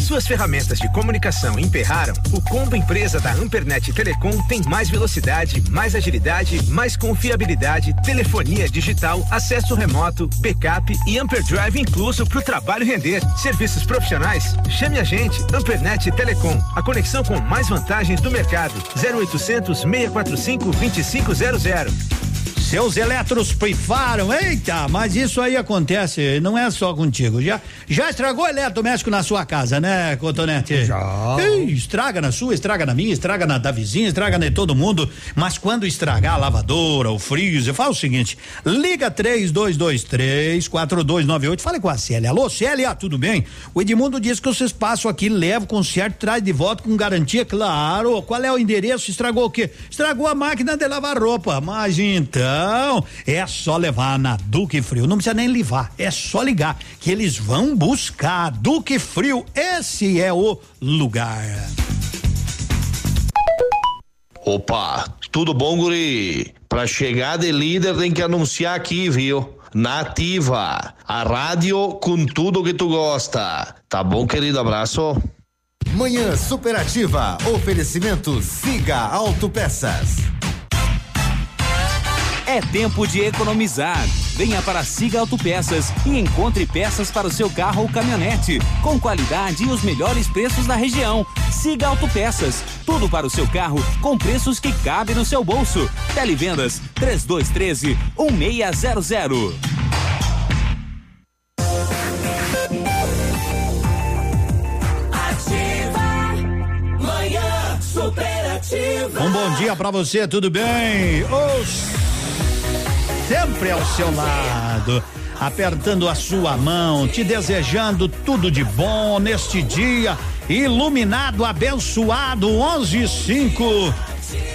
Suas ferramentas de comunicação emperraram? O combo empresa da Ampernet Telecom tem mais velocidade, mais agilidade, mais confiabilidade, telefonia digital, acesso remoto, backup e Amperdrive incluso para o trabalho render. Serviços profissionais? Chame a gente, Ampernet Telecom, a conexão com mais vantagens do mercado. 0800 645 2500. Seus eletros pifaram, eita, mas isso aí acontece, não é só contigo. Já, já estragou eletrodoméstico na sua casa, né, Cotonete? Já. Ei, estraga na sua, estraga na minha, estraga na da vizinha, estraga na todo mundo. Mas quando estragar a lavadora, o freezer, fala o seguinte: liga 3223 4298, fale com a Célia. Alô, Célia, tudo bem? O Edmundo disse que vocês passam aqui, levam conserto, traz de volta com garantia, claro. Qual é o endereço? Estragou o quê? Estragou a máquina de lavar roupa. Mas então. É só levar na Duque Frio. Não precisa nem levar, é só ligar que eles vão buscar. Duque Frio, esse é o lugar. Opa, tudo bom, guri? Pra chegar de líder tem que anunciar aqui, viu? Nativa, a rádio com tudo que tu gosta. Tá bom, querido? Abraço. Manhã Superativa, oferecimento Siga Autopeças. É tempo de economizar. Venha para Siga Autopeças e encontre peças para o seu carro ou caminhonete, com qualidade e os melhores preços da região. Siga Autopeças, tudo para o seu carro com preços que cabem no seu bolso. Televendas 3213 1600. Um bom dia para você, tudo bem? Os sempre ao seu lado, apertando a sua mão, te desejando tudo de bom neste dia iluminado, abençoado, 11 e 5.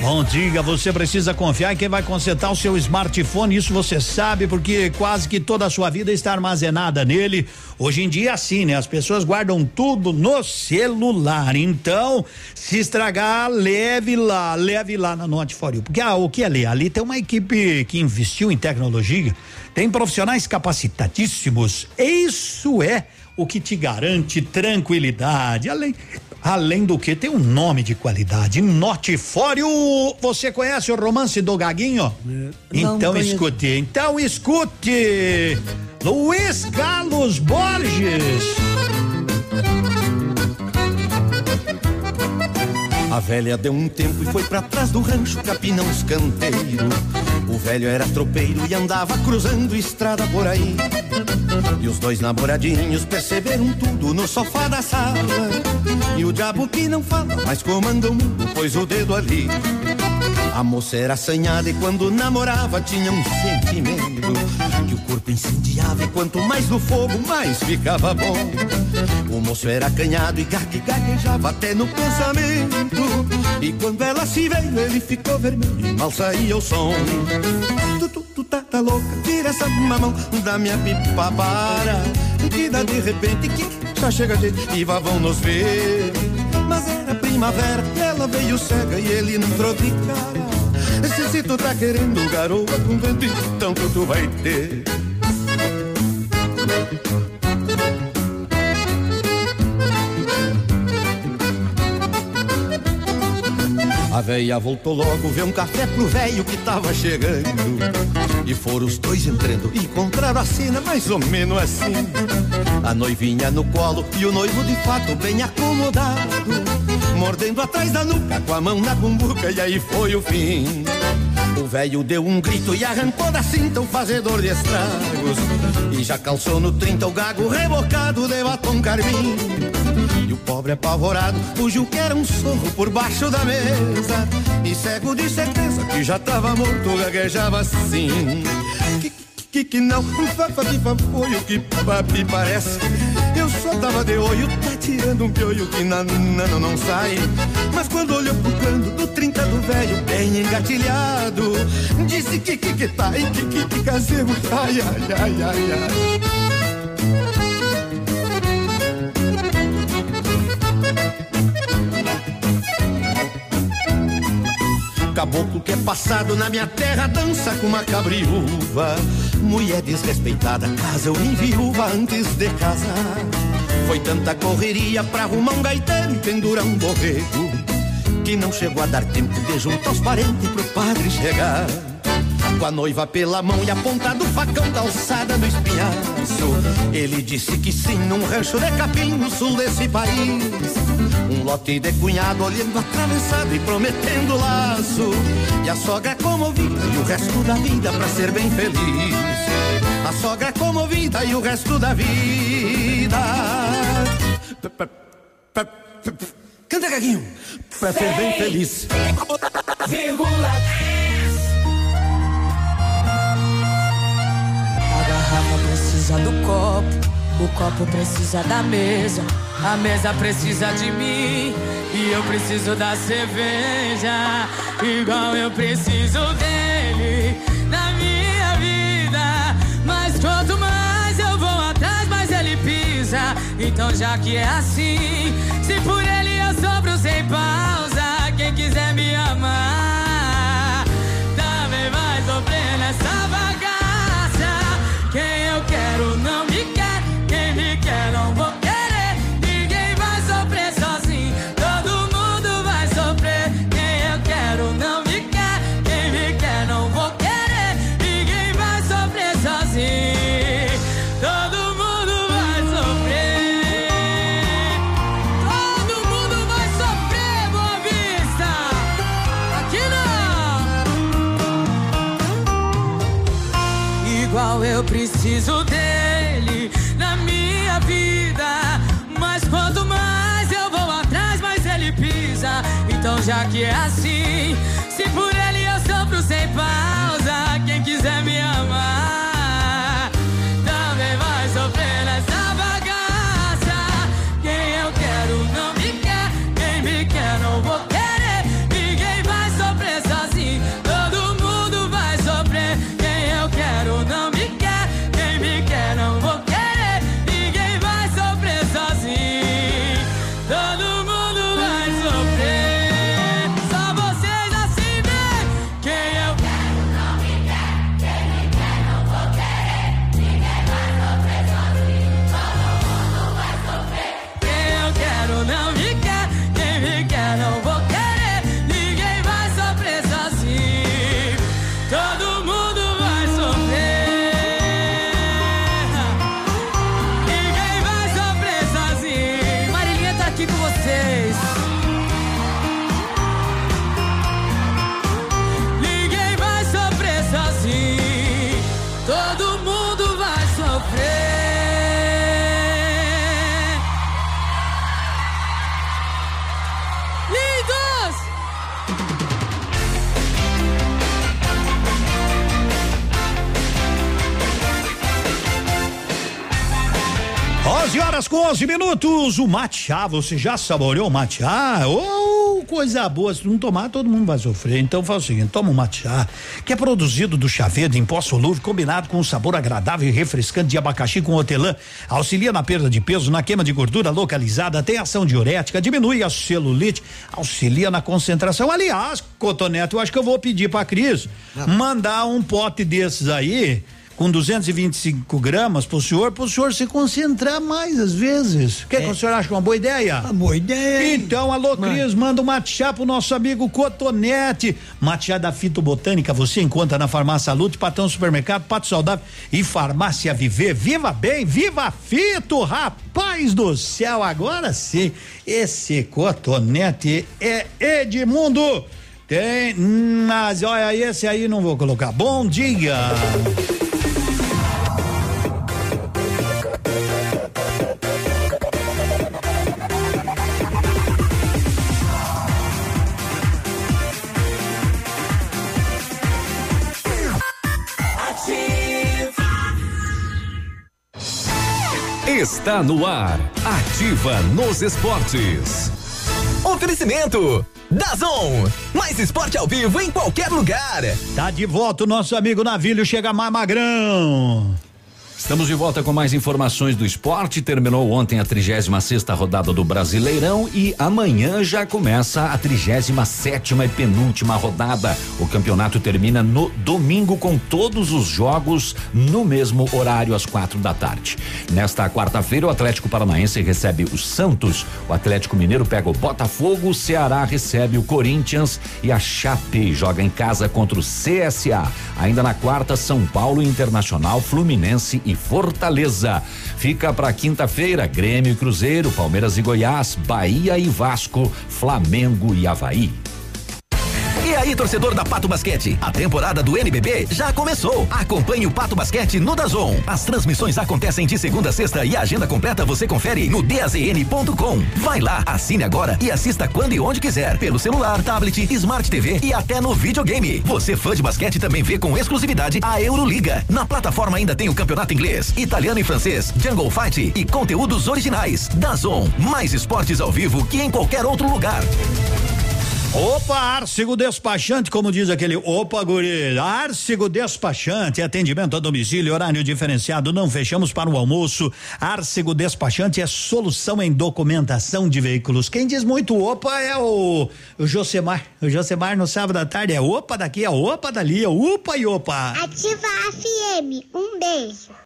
Bom dia, você precisa confiar em quem vai consertar o seu smartphone, isso você sabe, porque quase que toda a sua vida está armazenada nele. Hoje em dia, assim, né? As pessoas guardam tudo no celular. Então, se estragar, leve lá, leve lá na Note For You. Porque ah, o que é ali? Ali tem uma equipe que investiu em tecnologia, tem profissionais capacitadíssimos. Isso é o que te garante tranquilidade. Além Além do que tem um nome de qualidade, Notifório. Você conhece o romance do Gaguinho? É, então escute, então escute. Luiz Carlos Borges. A velha deu um tempo e foi para trás do rancho capinar os canteiros. O velho era tropeiro e andava cruzando estrada por aí. E os dois namoradinhos perceberam tudo no sofá da sala. E o diabo que não fala, mas comanda o mundo, pôs o dedo ali. A moça era assanhada e quando namorava tinha um sentimento Que o corpo incendiava e quanto mais no fogo mais ficava bom. O moço era acanhado e gaguejava até no pensamento. E quando ela se veio ele ficou vermelho e mal saía o som. Tu, tu, tu tá, tá louca, tira essa mamão da minha pipa para Que dá de repente que já chega gente e vão nos ver Mas era primavera, ela veio cega e ele não entrou de cara se, se tu tá querendo garoa com vento, então tu vai ter. A véia voltou logo, ver um café pro velho que tava chegando. E foram os dois entrando, encontraram a cena mais ou menos assim. A noivinha no colo e o noivo de fato bem acomodado mordendo atrás da nuca, com a mão na cumbuca, e aí foi o fim. O velho deu um grito e arrancou da cinta o fazedor de estragos. E já calçou no trinta o gago rebocado de batom carmim. E o pobre apavorado fugiu que era um sorro por baixo da mesa. E cego de certeza que já tava morto, gaguejava assim. Que, que, que não, foi o que papi parece. Só tava de olho, tá tirando um pioio que na, na, não, sai. Mas quando olhou pro canto do 30 do velho, bem engatilhado, disse que que que tá e que que que caseiro, ai, ai, ai, ai, ai. Caboclo que é passado na minha terra dança com uma cabriúva. Mulher desrespeitada, casa eu em viúva antes de casar. Foi tanta correria pra arrumar um gaiteiro e pendurar um borrego. Que não chegou a dar tempo de juntar os parentes pro padre chegar. Com a noiva pela mão e a ponta do facão da alçada do espinhaço. Ele disse que sim, num rancho de capim no sul desse país. Um lote de cunhado olhando atravessado e prometendo laço. E a sogra comovida e o resto da vida pra ser bem feliz. A sogra comovida e o resto da vida. Canta, Gaguinho. Pra ser bem feliz. A garrafa precisa do copo, o copo precisa da mesa, a mesa precisa de mim e eu preciso da cerveja, igual eu preciso dele na Então já que é assim, preciso dele na minha vida. Mas quanto mais eu vou atrás, mais ele pisa. Então já que é assim, se por ele eu sofro sem pausa, quem quiser me amar com 11 minutos. O matcha, você já saboreou o matcha? Oh, coisa boa. Se não tomar, todo mundo vai sofrer. Então faz o seguinte: toma um matcha, que é produzido do chá verde em pó solúvel, combinado com um sabor agradável e refrescante de abacaxi com hortelã. Auxilia na perda de peso, na queima de gordura localizada, tem ação diurética, diminui a celulite, auxilia na concentração. Aliás, Cotonete, eu acho que eu vou pedir pra Cris mandar um pote desses aí com 225 gramas pro senhor, pro senhor se concentrar mais às vezes. O que, que o senhor acha é uma boa ideia? Uma boa ideia. Então, alô, Cris, manda um matchá pro nosso amigo Cotonete. Matchá da Fitobotânica, você encontra na Farmácia Lute, Patão Supermercado, Pato Saudável e Farmácia Viver. Viva bem, viva Fito, rapaz do céu, agora sim, esse Cotonete é Edmundo. Tem, mas olha, esse aí não vou colocar. Bom dia. Está no ar. Ativa nos esportes. Oferecimento Dazon, mais esporte ao vivo em qualquer lugar. Tá de volta o nosso amigo Navilho, chega mais magrão. Estamos de volta com mais informações do esporte. Terminou ontem a 36 sexta rodada do Brasileirão e amanhã já começa a 37 sétima e penúltima rodada. O campeonato termina no domingo com todos os jogos no mesmo horário às quatro da tarde. Nesta quarta-feira, o Atlético Paranaense recebe o Santos, o Atlético Mineiro pega o Botafogo, o Ceará recebe o Corinthians e a Chape joga em casa contra o CSA. Ainda na quarta, São Paulo Internacional, Fluminense e Fortaleza. Fica para quinta-feira, Grêmio e Cruzeiro, Palmeiras e Goiás, Bahia e Vasco, Flamengo e Havaí. E aí, torcedor da Pato Basquete, a temporada do NBB já começou. Acompanhe o Pato Basquete no Dazon. As transmissões acontecem de segunda a sexta e a agenda completa você confere no dazn.com. Vai lá, assine agora e assista quando e onde quiser, pelo celular, tablet, smart TV e até no videogame. Você fã de basquete também vê com exclusividade a Euroliga. Na plataforma ainda tem o campeonato inglês, italiano e francês, Jungle Fight e conteúdos originais. Dazon, mais esportes ao vivo que em qualquer outro lugar. Opa, Arcego Despachante, como diz aquele opa guri, Arcego Despachante, atendimento a domicílio, horário diferenciado, não fechamos para o almoço. Arcego Despachante é solução em documentação de veículos. Quem diz muito opa é o, o Josemar. O Josemar no sábado à tarde é opa daqui, é opa dali, é upa e opa. Ativa a FM. Um beijo.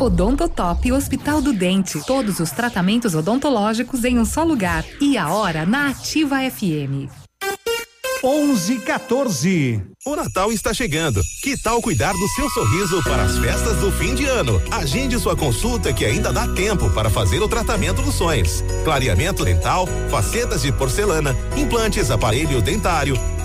Odontotop Hospital do Dente. Todos os tratamentos odontológicos em um só lugar. E a hora na Ativa FM. 11 14. O Natal está chegando. Que tal cuidar do seu sorriso para as festas do fim de ano? Agende sua consulta que ainda dá tempo para fazer o tratamento dos sonhos. Clareamento dental, facetas de porcelana, implantes, aparelho dentário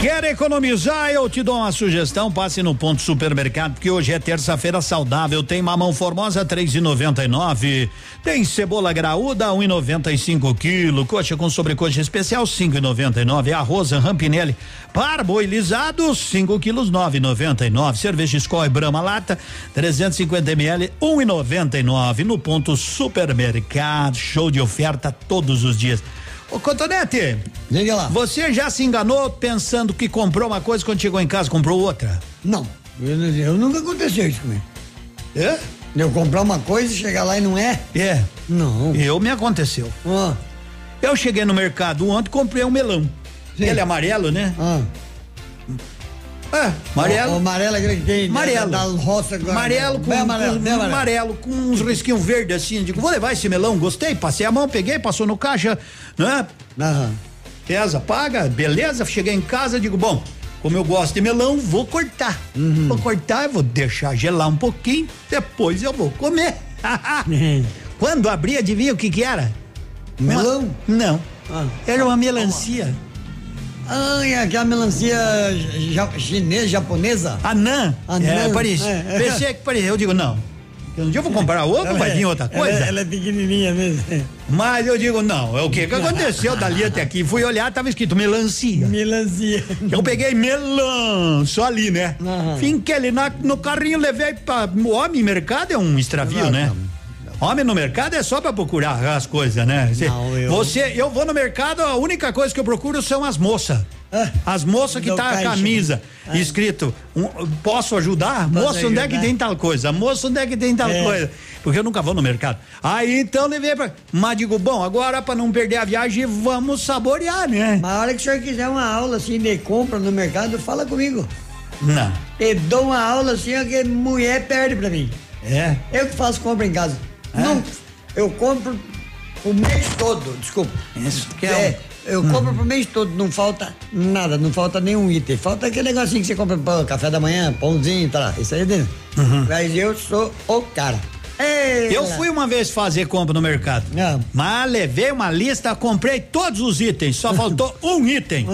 Quer economizar? Eu te dou uma sugestão. Passe no ponto supermercado, porque hoje é terça-feira saudável. Tem mamão formosa, três e noventa e nove. Tem cebola graúda, um e noventa e cinco quilo. Coxa com sobrecoxa especial, cinco e noventa e nove. Arroz Rampinelli, parboilizado, cinco quilos, nove e noventa e nove. Cerveja Skol e Lata, 350 ml, um e noventa e nove. No ponto supermercado, show de oferta todos os dias. Ô Cotonete, Diga lá. você já se enganou pensando que comprou uma coisa quando chegou em casa comprou outra? Não. Eu, eu nunca aconteceu isso comigo. É? Eu comprar uma coisa e chegar lá e não é? É. Não. Eu me aconteceu. Ah. Eu cheguei no mercado ontem e comprei um melão. Ele é amarelo, né? Ah. É, amarelo. O, o amarelo é que tem Amarelo. da, da roça agora. Amarelo com, Bem amarelo, com- bem amarelo. amarelo com uns risquinhos verdes assim. Digo, vou levar esse melão, gostei, passei a mão, peguei, passou no caixa, né? Aham. Pesa, paga, beleza. Cheguei em casa, digo, bom, como eu gosto de melão, vou cortar. Uhum. Vou cortar, vou deixar gelar um pouquinho, depois eu vou comer. Quando abri, adivinha o que que era? Melão? Uma- não. Ah. Era uma melancia. Ai, aquela melancia ja, chinesa, japonesa? Anã. Anã. É, parecia. É, é. Pensei que parecia. Eu digo, não. Um dia eu vou comprar outro, vai vir outra Ela- coisa. Ela, é pequenininha mesmo. Mas eu digo, não, é o que que aconteceu dali até aqui? Fui olhar, tava escrito melancia. Melancia. Eu peguei melão, só ali, né? Finquei ali na- no carrinho, levei pra. O homem mercado é um extravio, Não, né? Homem no mercado é só pra procurar as coisas, né? Cê- Não, eu- Você, eu vou no mercado, a única coisa que eu procuro são as moças. As moças que tá a caixa. camisa escrito, um, posso ajudar? Moço, onde é que tem tal coisa? Moço, onde é que tem tal É. coisa? Porque eu nunca vou no mercado. Aí então levei pra. Mas digo, bom, agora pra não perder a viagem, vamos saborear, né? Mas a hora que o senhor quiser uma aula assim de compra no mercado, fala comigo. Não. Eu dou uma aula assim, que mulher perde pra mim. É? Eu que faço compra em casa. Não, eu compro o mês todo, desculpa. Isso que É, é. eu compro pro mês todo, não falta nada, não falta nenhum item. Falta aquele negocinho que você compra pão, café da manhã, pãozinho, tá lá. Isso aí é dentro. Mas eu sou o cara. Ei, Eu lá. fui uma vez fazer compra no mercado. Mas levei uma lista, comprei todos os itens, só faltou um item.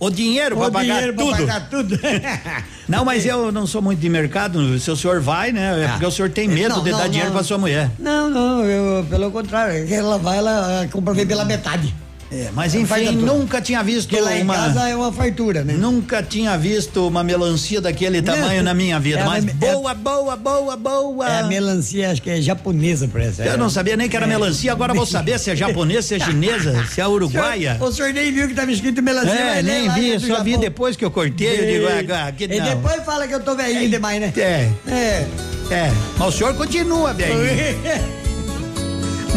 O dinheiro para pagar dinheiro pagar tudo. Não, mas eu não sou muito de mercado. Se o senhor vai, né? É porque o senhor tem medo Não, de não, dar dinheiro não. pra sua mulher. Não, não, eu, pelo contrário, ela vai, ela compra bem pela metade. É, mas enfim, nunca tinha visto Porque lá em uma. casa é uma fartura, né? Nunca tinha visto uma melancia daquele tamanho na minha vida. É, mas é- boa, boa, boa, boa. É a melancia, acho que é japonesa, parece. Eu não sabia nem que era É. melancia, agora vou saber se é japonesa, se é chinesa, se é uruguaia. O senhor nem viu que tava escrito melancia, É, nem lá vi, só vi Japão. depois que eu cortei, eu digo, ah, ah, que E não. depois fala que eu tô velhinho demais, né? É. É. É, mas o senhor continua, bem.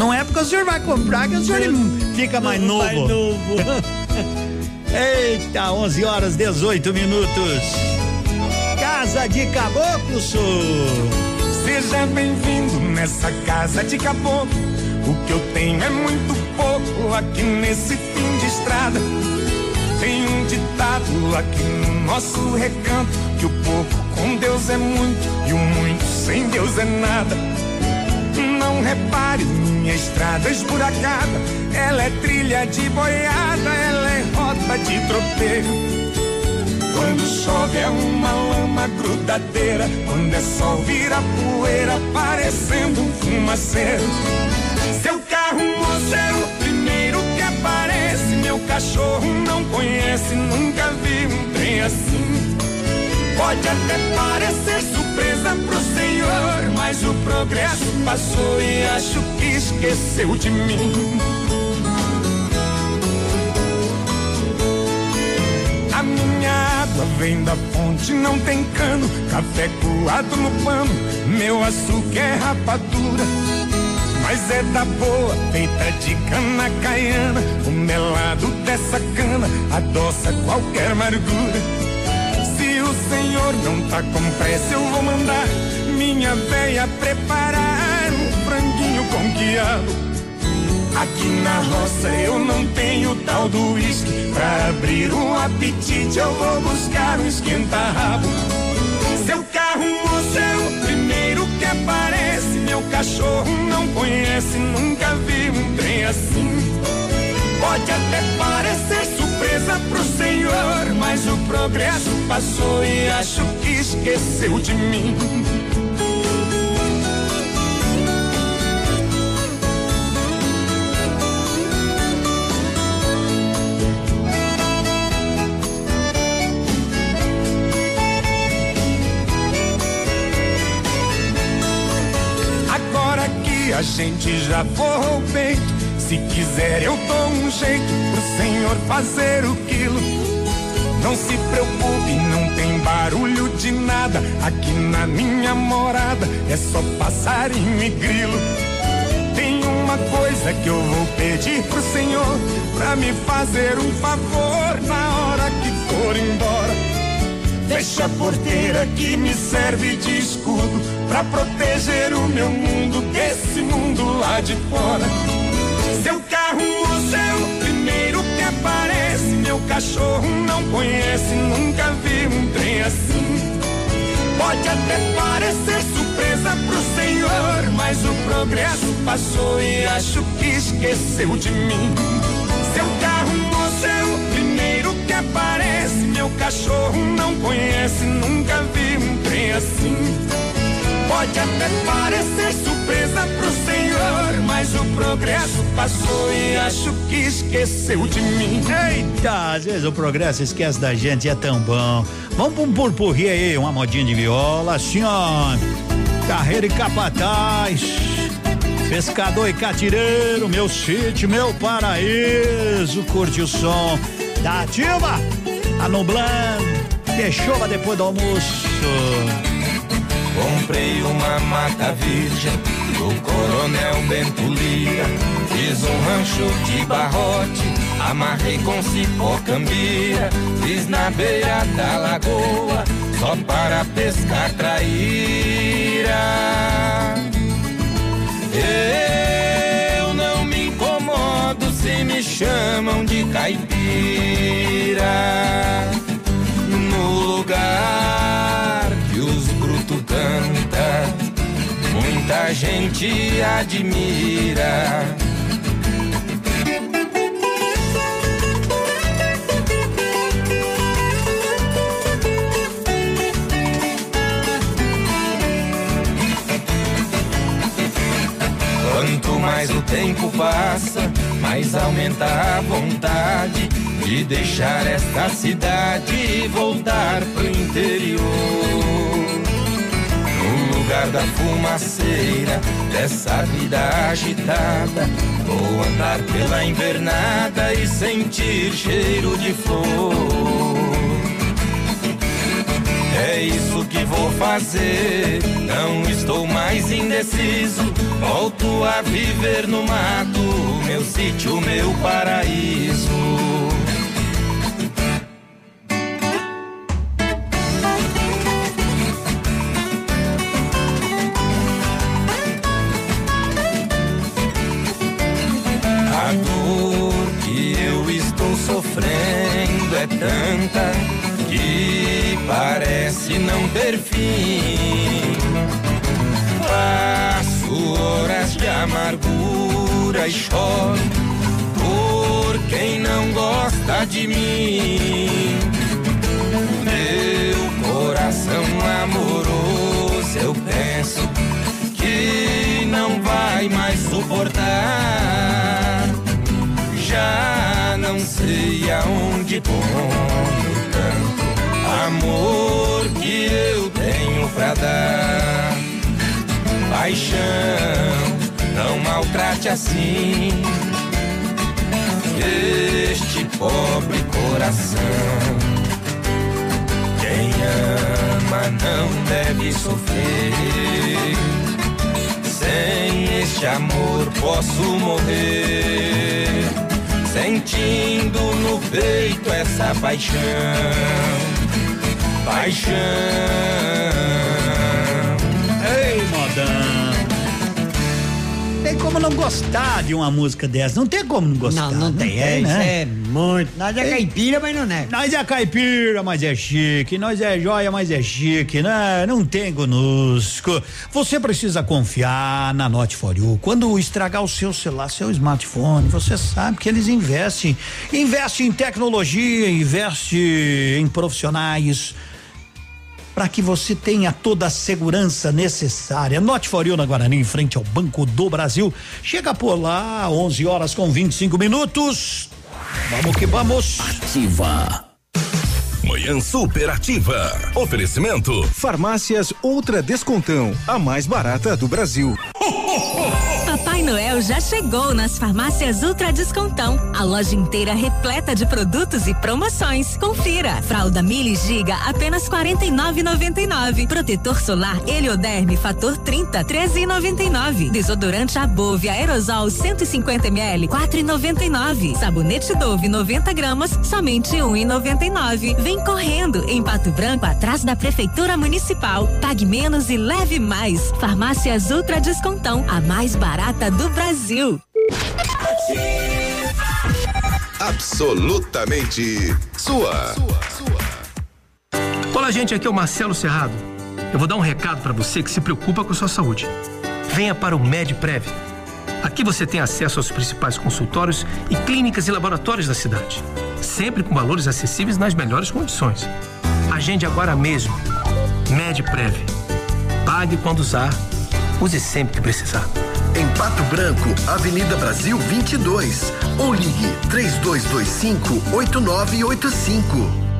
Não é porque o senhor vai comprar que o senhor fica mais novo. Mais novo. Eita, 11 horas 18 minutos. Casa de Caboclo Sul. Seja bem-vindo nessa casa de caboclo. O que eu tenho é muito pouco aqui nesse fim de estrada. Tem um ditado aqui no nosso recanto: que o pouco com Deus é muito e o muito sem Deus é nada. Não repare minha estrada esburacada. Ela é trilha de boiada, ela é rota de tropeiro. Quando chove é uma lama grudadeira. Quando é sol vira poeira, parecendo um fumaceiro. Seu carro, moço, é o primeiro que aparece. Meu cachorro não conhece, nunca vi um trem assim. Pode até parecer surpresa pro senhor, mas o progresso passou e acho que esqueceu de mim. A minha água vem da fonte, não tem cano. Café coado no pano, meu açúcar é rapadura. Mas é da boa, feita de cana caiana. O melado dessa cana adoça qualquer amargura. Senhor não tá com pressa, eu vou mandar minha véia preparar um franguinho com quiabo. Aqui na roça eu não tenho tal do uísque. Pra abrir um apetite eu vou buscar um esquenta-rabo. Seu carro, moço, é o primeiro que aparece. Meu cachorro não conhece, nunca vi um trem assim. Pode até parecer surpresa pro senhor, mas o progresso passou e acho que esqueceu de mim. Agora que a gente já o peito, se quiser eu dou um jeito pro senhor fazer o quilo. Não se preocupe, não tem barulho de nada. Aqui na minha morada é só passarinho e grilo. Tem uma coisa que eu vou pedir pro senhor pra me fazer um favor na hora que for embora. Fecha a porteira que me serve de escudo pra proteger o meu mundo desse mundo lá de fora. Cachorro não conhece, nunca vi um trem assim. Pode até parecer surpresa pro senhor, mas o progresso passou e acho que esqueceu de mim. Seu carro, moço, é o primeiro que aparece. Meu cachorro não conhece, nunca vi um trem assim. Pode até parecer surpresa pro senhor, mas o progresso passou e acho que esqueceu de mim. Eita, às vezes o progresso esquece da gente, é tão bom. Vamos pra um purpurri aí, uma modinha de viola, assim ó. Carreira e capataz. Pescador e catireiro, meu sítio, meu paraíso. Curte o som da ativa, tá nublando. Chova depois do almoço. Comprei uma mata virgem do Coronel Bento Lira. Fiz um rancho de barrote, amarrei com cipó cambira. Fiz na beira da lagoa, só para pescar traíra. Eu não me incomodo se me chamam de caipira. No lugar muita gente admira. Quanto mais o tempo passa, mais aumenta a vontade de deixar esta cidade e voltar pro interior. Lugar da fumaceira, dessa vida agitada, vou andar pela invernada e sentir cheiro de flor. É isso que vou fazer. Não estou mais indeciso. Volto a viver no mato, meu sítio, meu paraíso. Parece não ter fim. Passo horas de amargura e choro por quem não gosta de mim. Meu coração amoroso, eu penso que não vai mais suportar. Já não sei aonde ponho tanto amor pra dar. Paixão, não maltrate assim este pobre coração. Quem ama não deve sofrer. Sem este amor posso morrer, sentindo no peito essa paixão. Paixão. Ei, modão. Tem como não gostar de uma música dessa? Não tem como não gostar. Não, não tem, é, isso é muito. Nós é caipira, mas não é. Nós é caipira, mas é chique. Nós é joia, mas é chique, né? Não tem conosco. Você precisa confiar na Note For You. Quando estragar o seu celular, seu smartphone, você sabe que eles investem. Investem em tecnologia, investe em profissionais para que você tenha toda a segurança necessária. Note For You na Guarani, em frente ao Banco do Brasil. Chega por lá, 11 horas com 25 minutos. Vamos que vamos. Ativa. Manhã superativa. Oferecimento. Farmácias Ultra Descontão, a mais barata do Brasil. Papai Noel já chegou nas farmácias Ultra Descontão. A loja inteira repleta de produtos e promoções. Confira. Fralda Mili Giga apenas 49,99. Protetor solar Helioderme fator 30 13,99. Desodorante Above aerosol 150 ml 4,99. Sabonete Dove 90 gramas somente 1,99. Vem correndo em Pato Branco atrás da prefeitura municipal. Pague menos e leve mais. Farmácias Ultra Descontão, a mais barata do Brasil. Absolutamente sua. Olá, gente, aqui é o Marcelo Serrado. Eu vou dar um recado para você que se preocupa com a sua saúde. Venha para o MedPrev. Aqui você tem acesso aos principais consultórios e clínicas e laboratórios da cidade, sempre com valores acessíveis nas melhores condições. Agende agora mesmo. MedPrev. Pague quando usar. Use sempre que precisar. Em Pato Branco, Avenida Brasil 22. Ou ligue 3225 8985.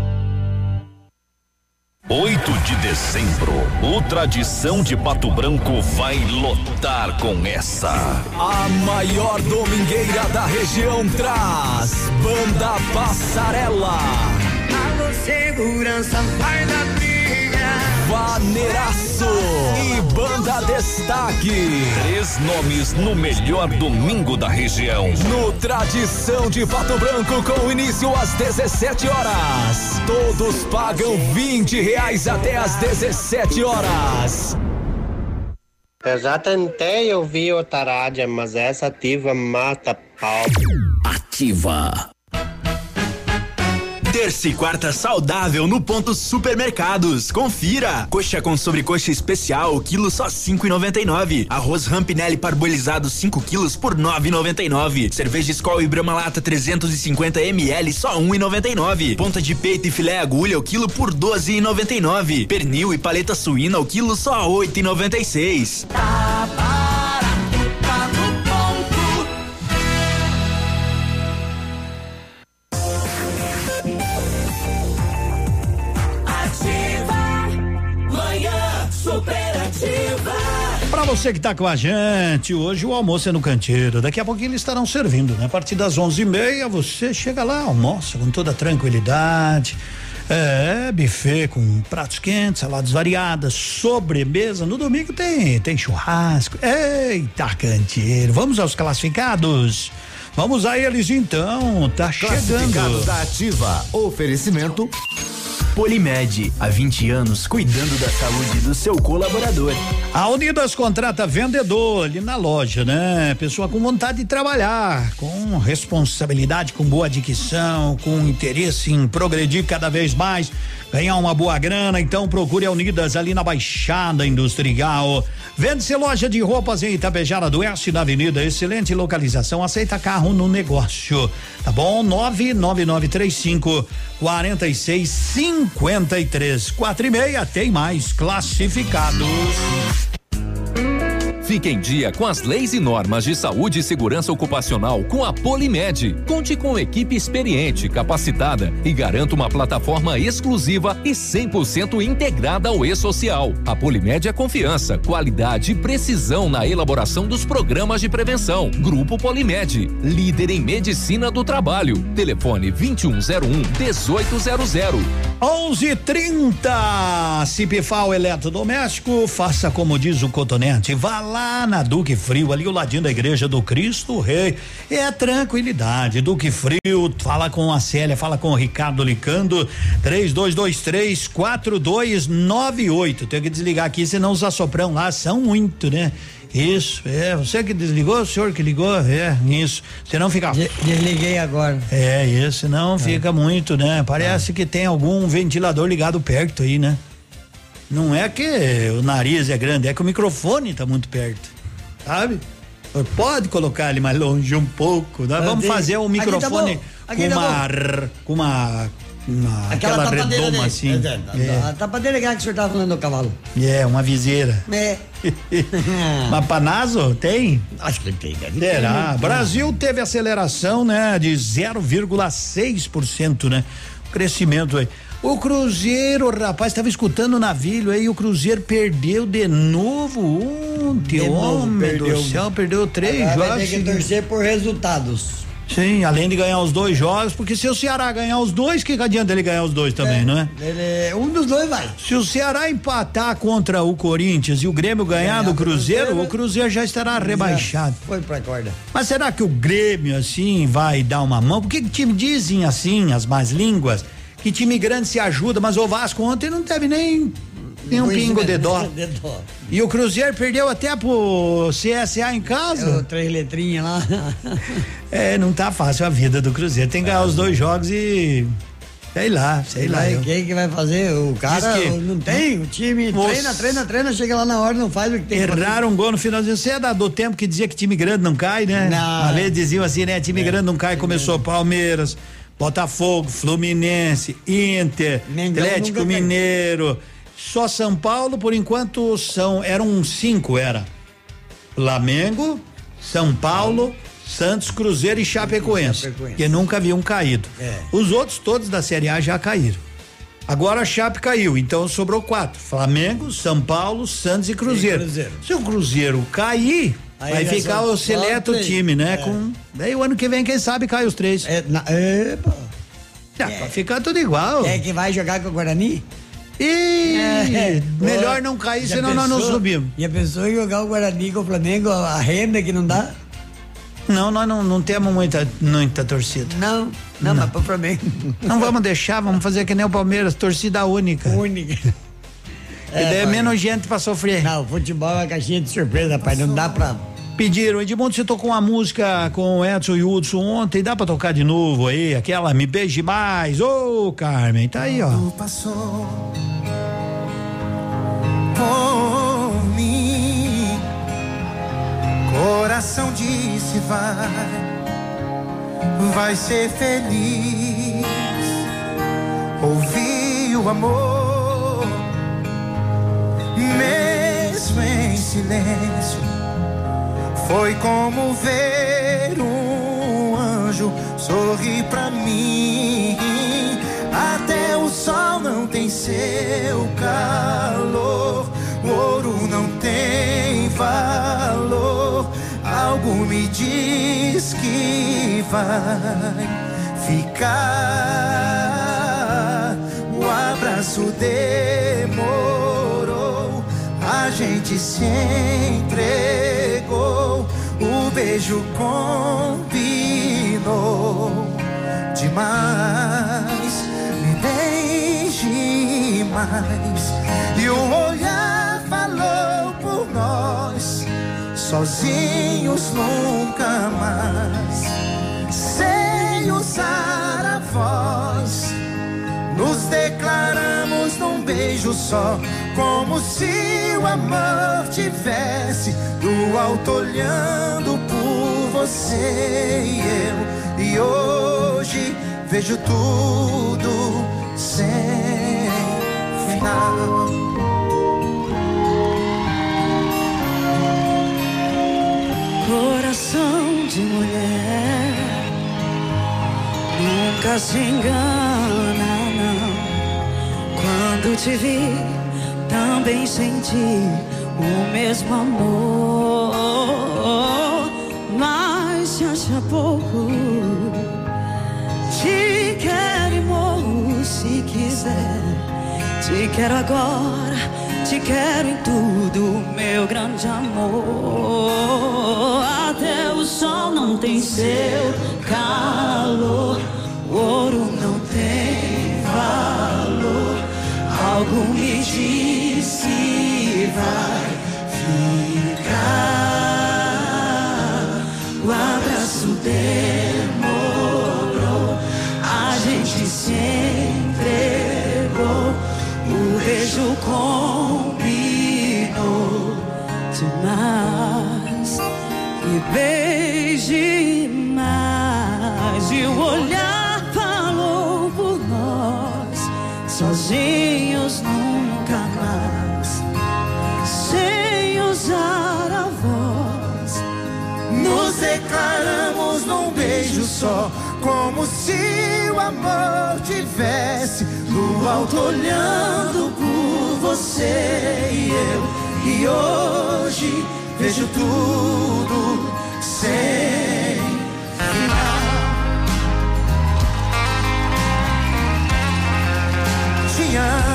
8 de dezembro, o Tradição de Pato Branco vai lotar com essa. A maior domingueira da região traz Banda Passarela. Alô, segurança, vai da. Vaneiraço e Banda Destaque. Três nomes no melhor domingo da região. No Tradição de Pato Branco, com início às 17 horas. Todos pagam 20 reais até às 17 horas. Eu já tentei ouvir outra rádio, mas essa ativa mata pau. Ativa. Terça e quarta saudável no ponto supermercados. Confira. Coxa com sobrecoxa especial, quilo só cinco e noventa e nove. Arroz Rampinelli parbolizado 5 quilos por nove e noventa e nove. Cerveja Skol e Brahma Lata 350 ml só um e noventa e nove. Ponta de peito e filé agulha o quilo por doze e noventa e nove. Pernil e paleta suína o quilo só oito e noventa e seis. Tá barato, você que tá com a gente, hoje o almoço é no canteiro. Daqui a pouquinho eles estarão servindo, né? A partir das onze e meia você chega lá, almoça com toda tranquilidade. É, buffet com pratos quentes, saladas variadas, sobremesa. No domingo tem, tem churrasco. Eita, canteiro. Vamos aos classificados? Vamos a eles então, tá chegando. Classificados da Ativa. Oferecimento. Polimed, há 20 anos cuidando da saúde do seu colaborador. A Unidas contrata vendedor ali na loja, né? Pessoa com vontade de trabalhar, com responsabilidade, com boa dicção, com interesse em progredir cada vez mais, ganhar uma boa grana. Então procure a Unidas ali na Baixada Industrial. Vende-se loja de roupas em Itapejara do Oeste na Avenida. Excelente localização. Aceita carro no negócio. Tá bom? 99935 46 53 4 e meia. Tem mais classificados. Fique em dia com as leis e normas de saúde e segurança ocupacional com a Polimed. Conte com equipe experiente, capacitada e garanta uma plataforma exclusiva e 100% integrada ao e-social. A Polimed é confiança, qualidade e precisão na elaboração dos programas de prevenção. Grupo Polimed, líder em medicina do trabalho. Telefone 2101 1800. 11:30 Cipifal Eletrodoméstico, faça como diz o Cotonete, vá lá na Duque Frio, ali ao ladinho da Igreja do Cristo Rei. É tranquilidade. Duque Frio, fala com a Célia, fala com o Ricardo Licando, 3223 4298. Tenho que desligar aqui, senão os assoprão lá são muito, né? Isso, é. Você que desligou, o senhor que ligou, é, isso. Senão fica. Desliguei agora. É, isso, senão fica muito, né? Parece que tem algum ventilador ligado perto aí, né? Não é que o nariz é grande, é que o microfone tá muito perto, sabe? Pode colocar ele mais longe um pouco, né? Vamos fazer Aqui tá microfone aqui com tá uma, com uma, uma aquela, tapadeira redoma dele. assim. É, A tapadeira que o senhor tava falando do cavalo. É, é, uma viseira. É. Mas Panazo tem? Acho que tem, deve ter, Terá. né? Brasil teve aceleração, né, de 0,6%, né? Crescimento aí. O Cruzeiro, rapaz, estava escutando o navio aí, o Cruzeiro perdeu de novo ontem, De novo, homem perdeu. do céu, perdeu três Agora jogos. Vai ter que torcer por resultados. Sim, além de ganhar os dois jogos, porque se o Ceará ganhar os dois, que, que adianta ele ganhar os dois também, não é? Ele, um dos dois vai. Se o Ceará empatar contra o Corinthians e o Grêmio ganhar do Cruzeiro, o Cruzeiro já estará rebaixado. Foi pra corda. Mas será que o Grêmio, assim, vai dar uma mão? Porque que time dizem assim, as más línguas, que time grande se ajuda, mas o Vasco ontem não teve nem, nem um pingo de dó. De dó. E o Cruzeiro perdeu até pro CSA em casa. três letrinhas lá. É, não tá fácil a vida do Cruzeiro. Tem que ganhar os dois jogos e. Sei lá, sei lá. Eu- Quem que vai fazer? O cara que- não tem. O time treina, treina, treina, chega lá na hora, não faz o que tem que fazer. Erraram um gol no finalzinho. Você é da- do tempo que dizia que time grande não cai, né? Não. Uma vez diziam assim, né? Time grande não cai. Começou Palmeiras, Botafogo, Fluminense, Inter, Mengão Atlético. Mineiro. Só São Paulo, por enquanto, são eram cinco, era. Flamengo, São Paulo, Santos, Cruzeiro e Chapecoense, Chapecoense. que nunca haviam caído. É. Os outros todos da Série A já caíram. Agora a Chape caiu, então sobrou quatro: Flamengo, São Paulo, Santos e Cruzeiro. Cruzeiro. Se o Cruzeiro cair, Aí vai ficar o seleto time, né? É. Com daí o ano que vem quem sabe cai os três. É, na, epa. Já, vai ficar tudo igual. É que vai jogar com o Guarani? Ih, É. melhor Pô, não cair, senão nós não pensou? subimos. E a pessoa jogar o Guarani com o Flamengo, a renda que não dá? Não, nós não, não temos muita, muita torcida. Não, não, mas pro Flamengo. Não vamos deixar, vamos fazer que nem o Palmeiras, torcida única. Única. E daí é menos gente pra sofrer. Não, futebol é uma caixinha de surpresa, pai. Não dá pra. Pediram, Edmundo, você tocou uma música com Edson e Hudson ontem, dá pra tocar de novo aí? Aquela Me Beije Mais, ô Carmen, tá aí, ó. passou por mim. Coração disse vai, vai ser feliz. Ouvi o amor, mesmo em silêncio. Foi como ver um anjo sorrir pra mim. Até o sol não tem seu calor, o ouro não tem valor. Algo me diz que vai ficar. O abraço demorou, a gente se entregou, beijo combinou demais. Me beije mais. E o olhar falou por nós, sozinhos nunca mais. Sem usar a voz, nos declaramos num beijo só, como se o amor tivesse do alto olhando por você e eu. E hoje vejo tudo sem final. Coração de mulher nunca se engana, não. Quando te vi, também senti o mesmo amor, acha pouco. Te quero e morro se quiser. Te quero agora, te quero em tudo, meu grande amor. Até o sol não tem seu calor, o ouro não tem valor. Algo me diz que vai ficar. Só, como se o amor tivesse no alto olhando por você e eu. E hoje vejo tudo sem final. Te amo.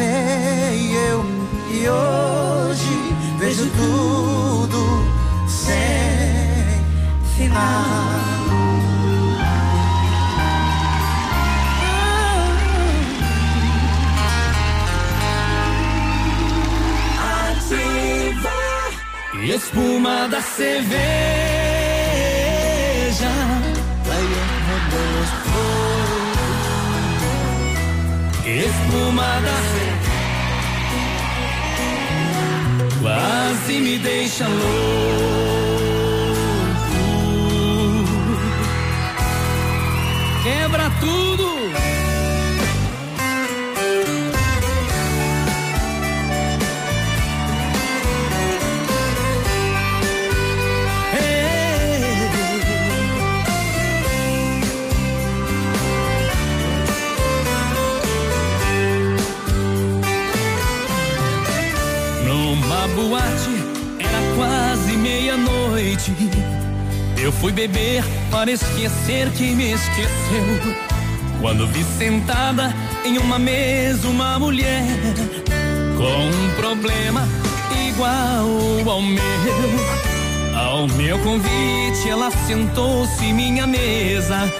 E eu e hoje vejo tudo sem Espuma da cerveja. Espuma da cerveja. Quase me deixa louco. Quebra tudo. Eu fui beber para esquecer que me esqueceu. Quando vi sentada em uma mesa uma mulher com um problema igual ao meu. Ao meu convite, ela sentou-se em minha mesa.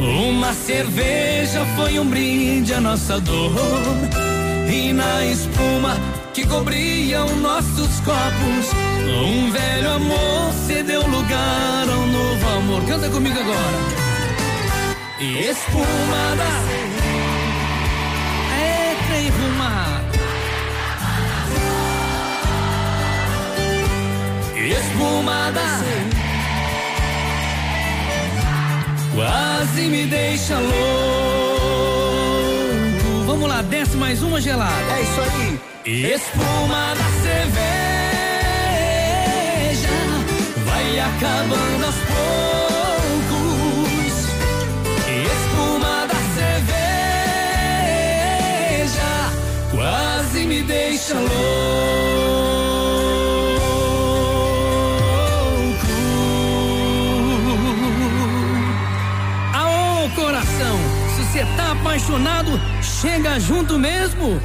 Uma cerveja foi um brinde à nossa dor. E na espuma que cobriam nossos copos, um velho amor cedeu lugar a um novo amor. Canta comigo agora. Espuma da. É, trem fumado. Espumada quase me deixa louco. Vamos lá, desce mais uma gelada. É isso aí. Espuma da cerveja vai acabando aos poucos. Espuma da cerveja quase me deixa louco. Aô, coração, se você tá apaixonado, chega junto mesmo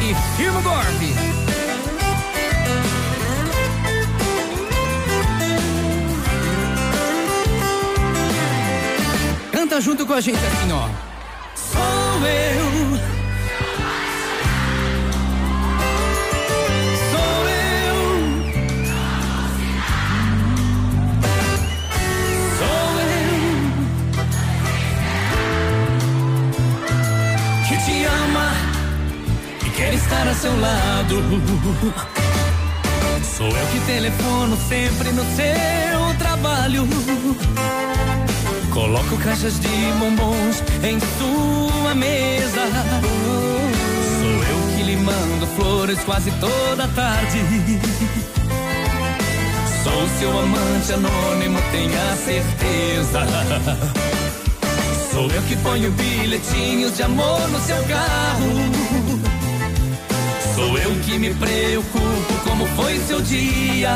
e firma o golpe. Junto com a gente assim, ó. Sou eu. Sou eu. Sou eu. Que te ama e quer estar a seu lado. Sou eu que telefono sempre no seu trabalho. Coloco caixas de bombons em sua mesa. Sou eu que lhe mando flores quase toda tarde. Sou seu amante anônimo, tenha certeza. Sou eu que ponho bilhetinhos de amor no seu carro. Sou eu que me preocupo como foi seu dia.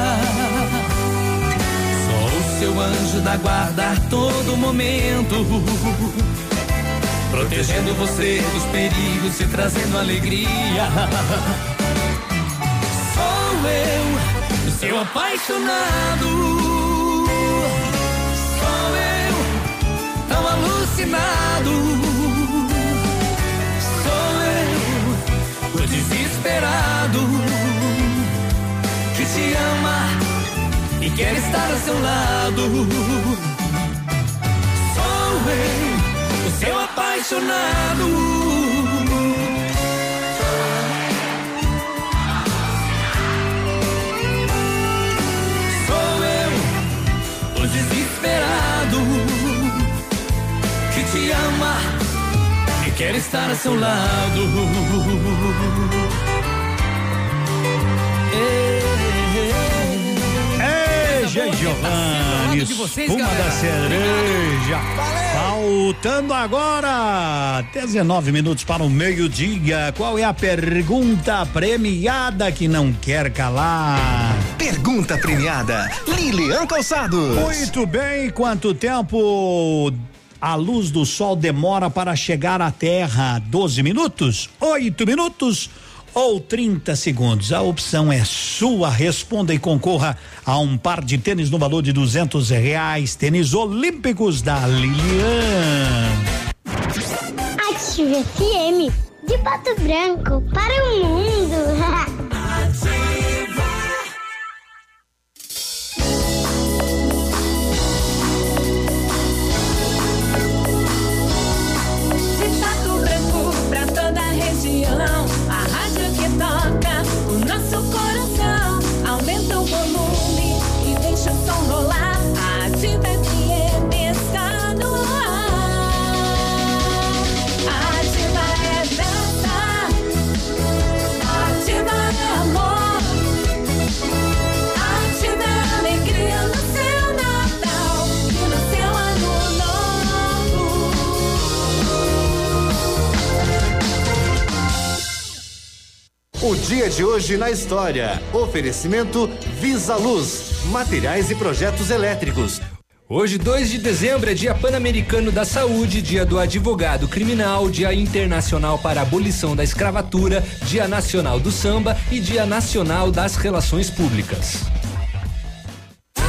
Seu anjo da guarda a todo momento. Protegendo você dos perigos e trazendo alegria. Sou eu, seu apaixonado. Sou eu, tão alucinado. Sou eu, o desesperado que te ama e quer estar ao seu lado. Sou eu, o seu apaixonado. Sou eu, o desesperado que te ama e quer estar ao seu lado. Ei, Gente Giovanni, de vocês, espuma galera. da cereja. Faltando agora 19 minutos para o meio-dia. Qual é a pergunta premiada que não quer calar? Pergunta premiada, Lilian Calçados. Muito bem, quanto tempo a luz do sol demora para chegar à Terra? 12 minutos? 8 minutos? Ou 30 segundos. A opção é sua. Responda e concorra a um par de tênis no valor de duzentos reais. Tênis olímpicos da Lilian. Ative FM de Pato Branco para o mundo. dia de hoje na história. Oferecimento Visa Luz, materiais e projetos elétricos. Hoje, 2 de dezembro, é Dia Pan-Americano da Saúde, Dia do Advogado Criminal, Dia Internacional para a Abolição da Escravatura, Dia Nacional do Samba e Dia Nacional das Relações Públicas.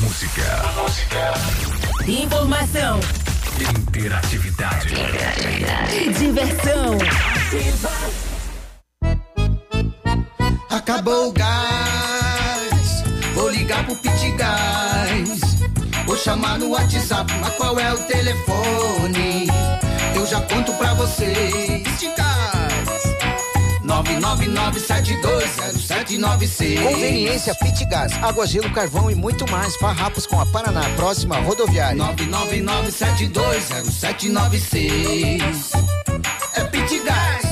Música. Informação Interatividade. e diversão. Acabou o gás, vou ligar pro Pit Gás. Vou chamar no WhatsApp, mas qual é o telefone? Eu já conto pra vocês. Pit Gás, 999720796. Conveniência Pit Gás, água, gelo, carvão e muito mais. Farrapos com a Paraná, próxima rodoviária. 999720796. É Pit Gás.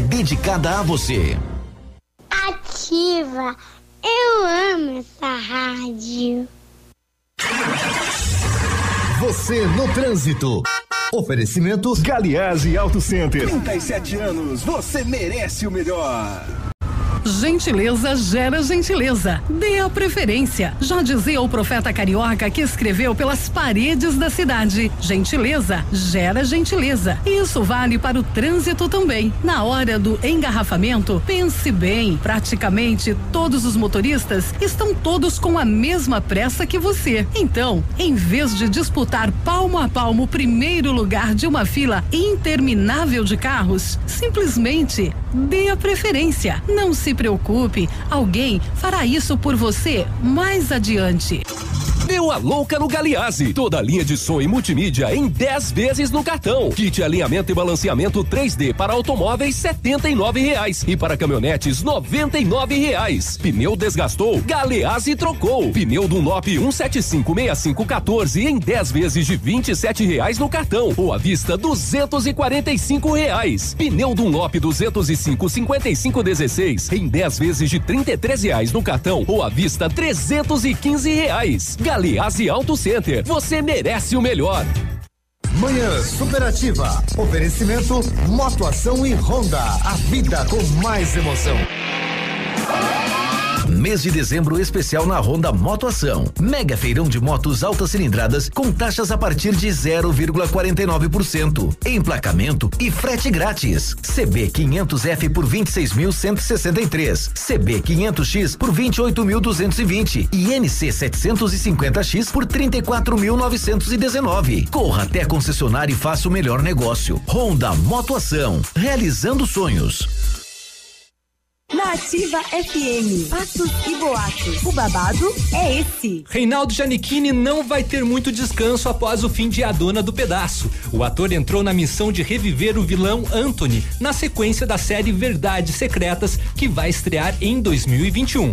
dedicada a você. Ativa. Eu amo essa rádio. Você no trânsito. Oferecimento Galiase Auto Center. 37 anos, você merece o melhor. Gentileza gera gentileza. Dê a preferência. Já dizia o profeta carioca que escreveu pelas paredes da cidade. Gentileza gera gentileza. Isso vale para o trânsito também. Na hora do engarrafamento, pense bem. Praticamente todos os motoristas estão todos com a mesma pressa que você. Então, em vez de disputar palmo a palmo o primeiro lugar de uma fila interminável de carros, simplesmente dê a preferência. Não se preocupe, alguém fará isso por você mais adiante. Deu a louca no Galiase. Toda a linha de som e multimídia em 10 vezes no cartão. Kit alinhamento e balanceamento 3D para automóveis 79 reais e para caminhonetes 99 reais. Pneu desgastou, Galease trocou. Pneu Dunlop 1756514 em 10 vezes de 27 reais no cartão ou à vista 245 reais. Pneu Dunlop 205 5516 em 10 vezes de 33 reais no cartão ou à vista 315 reais. Galeazzi Auto Center, você merece o melhor. Manhã Superativa. Oferecimento Motoação e Honda. A vida com mais emoção. Mês de dezembro especial na Honda Motoação. Mega feirão de motos altas cilindradas com taxas a partir de 0,49%. Emplacamento e frete grátis. CB 500F por 26.163. CB 500X por 28.220 e NC 750X por 34.919. Corra até a concessionária e faça o melhor negócio. Honda Motoação, realizando sonhos. Na Ativa FM, fatos e boatos. O babado é esse. Reinaldo Giannichini não vai ter muito descanso após o fim de A Dona do Pedaço. O ator entrou na missão de reviver o vilão Anthony na sequência da série Verdades Secretas, que vai estrear em 2021.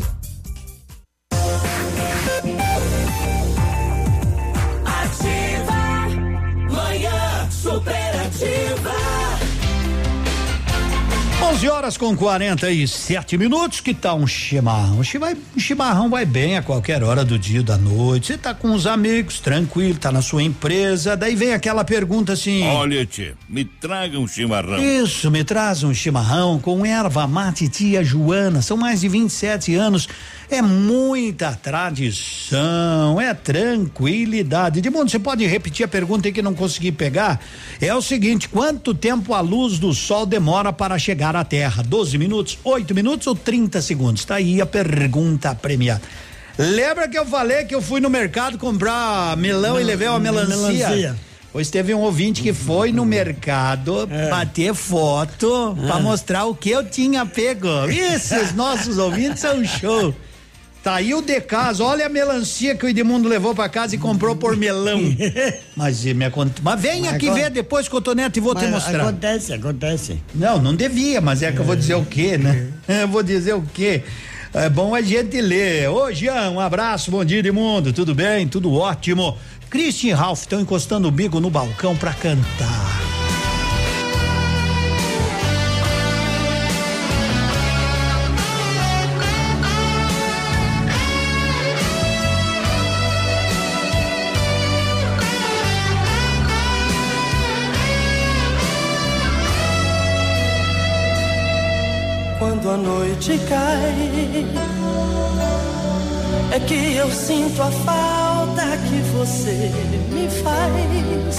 11 horas com 47 minutos. Que tal um chimarrão? Um chimarrão, vai bem a qualquer hora do dia, da noite. Você tá com os amigos, tranquilo, tá na sua empresa. Daí vem aquela pergunta assim: Olha, tio, me traga um chimarrão. Isso, me traz um chimarrão com erva mate tia Joana. São mais de 27 anos. É muita tradição, é tranquilidade. De mundo, você pode repetir a pergunta aí que não consegui pegar? É o seguinte: quanto tempo a luz do sol demora para chegar à Terra? 12 minutos, 8 minutos ou 30 segundos? Tá aí a pergunta premiada. Lembra que eu falei que eu fui no mercado comprar melão e levei uma melancia? melancia. Pois teve um ouvinte que foi no mercado É. bater foto pra Ah. mostrar o que eu tinha pego. Esses nossos ouvintes são show. Tá aí o decaso, olha a melancia que o Edmundo levou pra casa e comprou por melão. Mas, me mas vem Mas aqui ver depois, Cotonete, e vou te mostrar. Acontece, acontece. Não, não devia, mas é que eu vou dizer o quê, né? Eu vou dizer o quê? É bom a gente ler. Ô, Jean, um abraço, bom dia, Edmundo. Tudo bem? Tudo ótimo. Christian e Ralph estão encostando o bico no balcão pra cantar. Noite cai, é que eu sinto a falta que você me faz.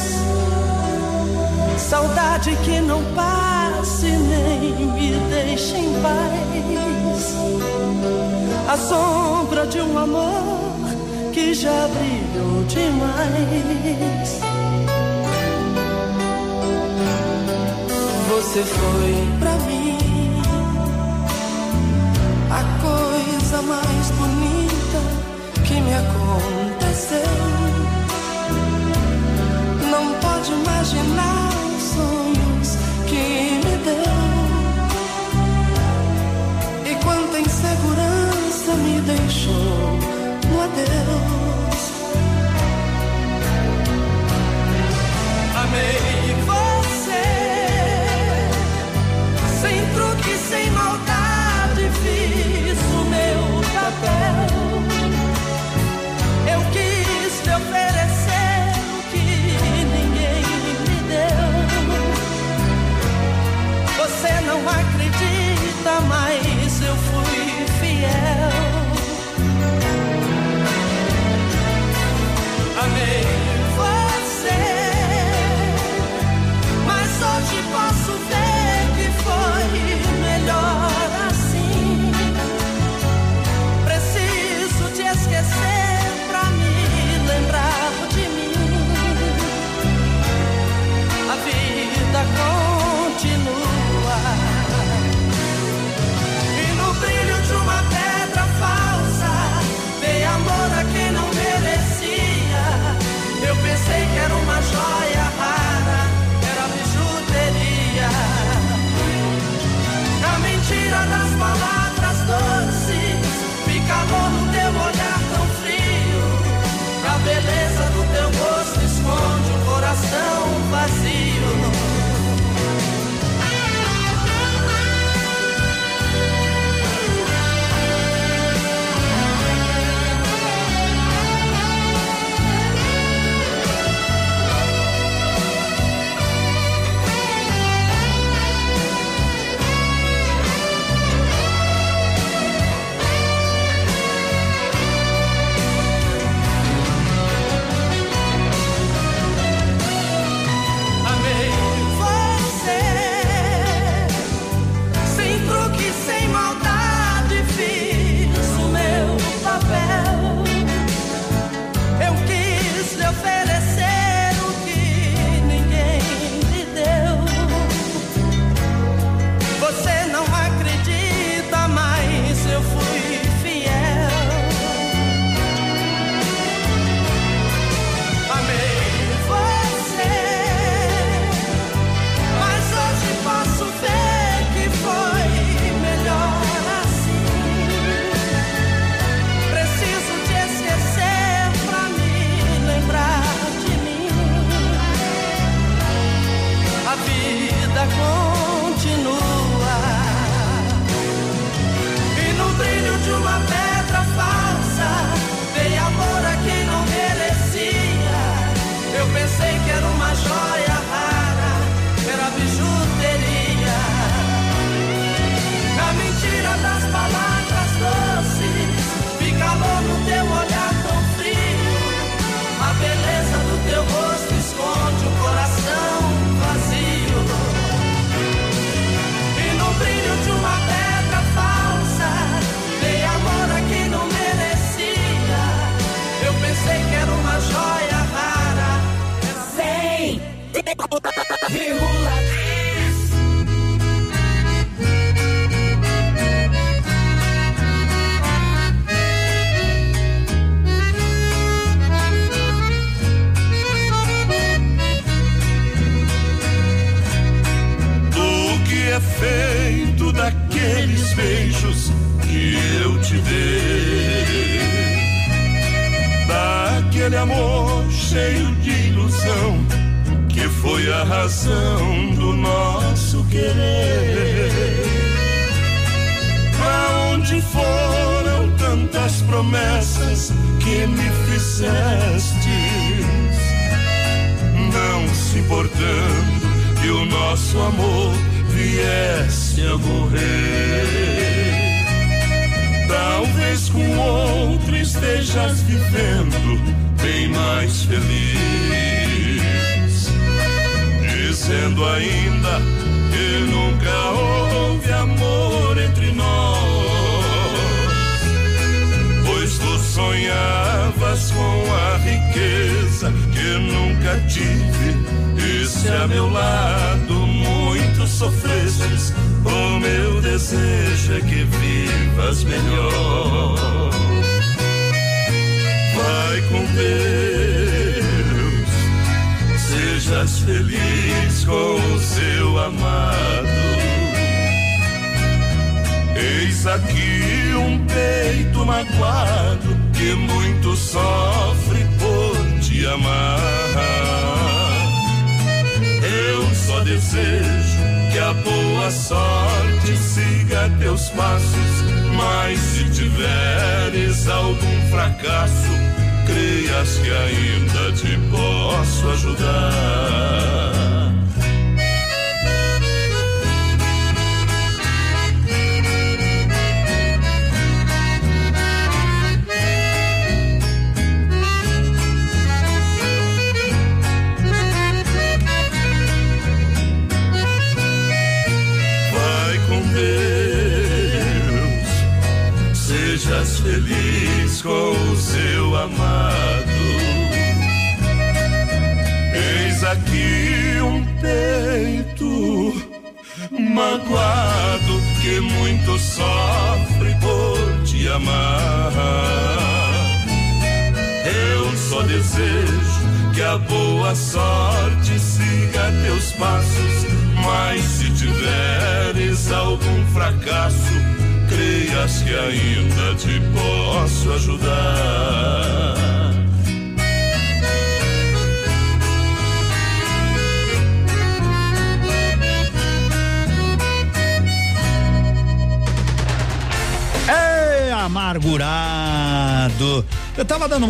Saudade que não passe nem me deixe em paz. A sombra de um amor que já brilhou demais. Você foi pra mim a coisa mais bonita que me aconteceu. Não pode imaginar os sonhos que me deu. E quanta insegurança me deixou no adeus. Amei não acredita, mas eu fui fiel. Amei.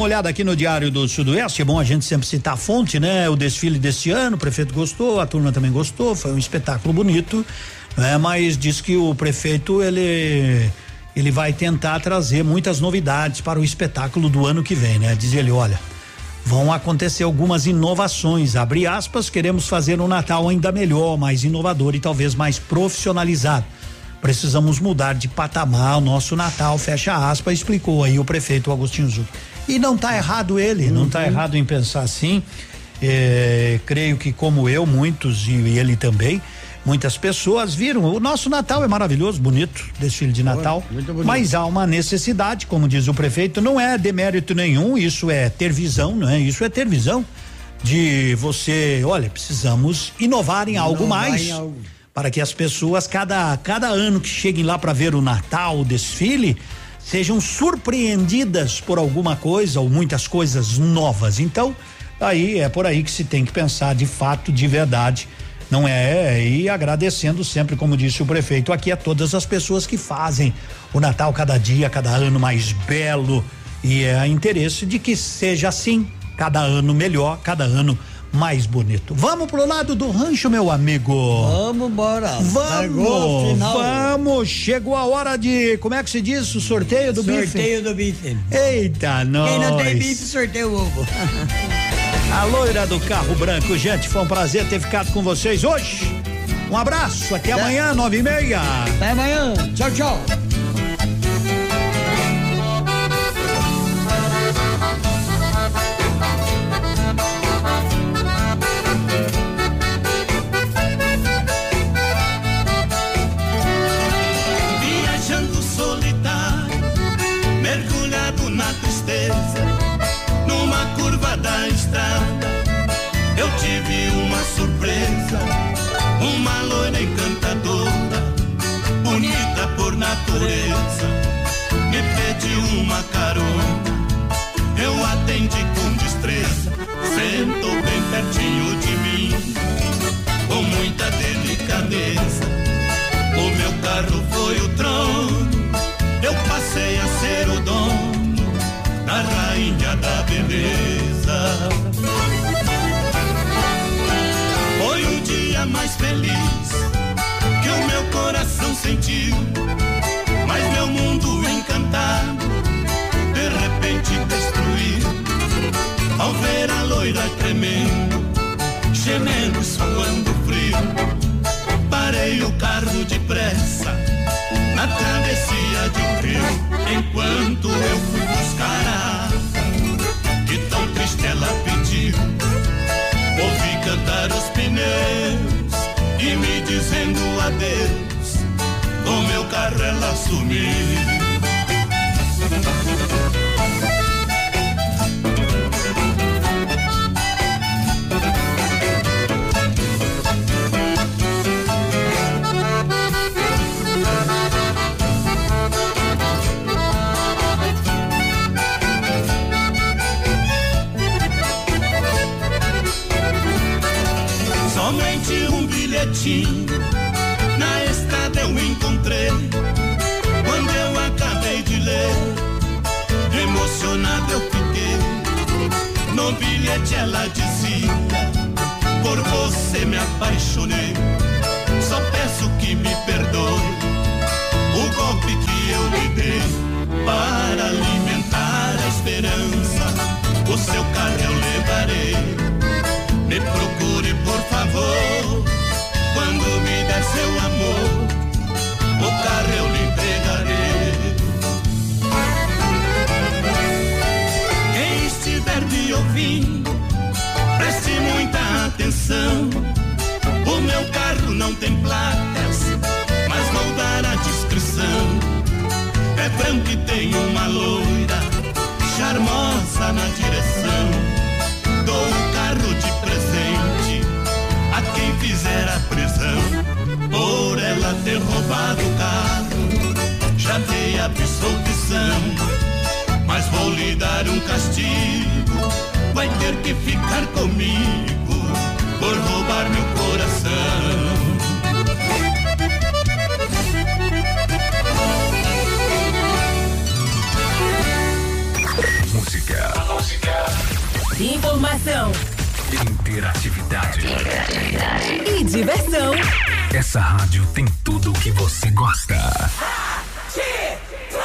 Olhada aqui no Diário do Sudoeste, é bom a gente sempre citar a fonte, né? O desfile desse ano, o prefeito gostou, a turma também gostou, foi um espetáculo bonito, né? Mas diz que o prefeito, ele ele vai tentar trazer muitas novidades para o espetáculo do ano que vem, né? Diz ele, olha, vão acontecer algumas inovações, abre aspas, queremos fazer um Natal ainda melhor, mais inovador e talvez mais profissionalizado. Precisamos mudar de patamar o nosso Natal, fecha aspas, explicou aí o prefeito Agostinho Zuc. E não está errado ele, não está errado em pensar assim. É, creio que como eu, muitos e ele também, muitas pessoas viram. O nosso Natal é maravilhoso, bonito, desfile de Natal. Mas há uma necessidade, como diz o prefeito, não é demérito nenhum, isso é ter visão, não é? Isso é ter visão de você, olha, precisamos inovar em algo Inovar mais em algo. para que as pessoas cada cada ano que cheguem lá para ver o Natal, o desfile, sejam surpreendidas por alguma coisa ou muitas coisas novas. Então, aí é por aí que se tem que pensar de fato, de verdade. Não é? E agradecendo sempre, como disse o prefeito, aqui a todas as pessoas que fazem o Natal cada dia, cada ano mais belo. E é interesse de que seja assim, cada ano melhor, cada ano mais bonito. Vamos pro lado do rancho, meu amigo. Vamos embora. Vamos, final. vamos. Chegou a hora de, como é que se diz? O sorteio do bife? Sorteio do bife. Eita, nós. Quem não tem bife, sorteia o ovo. A loira do carro branco, gente, foi um prazer ter ficado com vocês hoje. Um abraço, até amanhã, nove e meia. Até amanhã. Tchau, tchau. Feliz que o meu coração sentiu, mas meu mundo encantado de repente destruiu. Ao ver a loira tremendo, gemendo, suando frio parei o carro depressa na travessia de um rio, enquanto eu fui buscar a que tão triste ela pediu. Ouvi cantar os adeus, com meu carro ela sumiu. bilhetinho ela dizia: Por você me apaixonei. O meu carro não tem placas, mas vou dar a descrição. É branco e tem uma loira, charmosa na direção. Dou o carro de presente a quem fizer a prisão por ela ter roubado o carro. Já dei absolvição, mas vou lhe dar um castigo. Vai ter que ficar comigo por roubar meu coração. Música. Música. Informação. Interatividade. E diversão. Essa rádio tem tudo o que você gosta.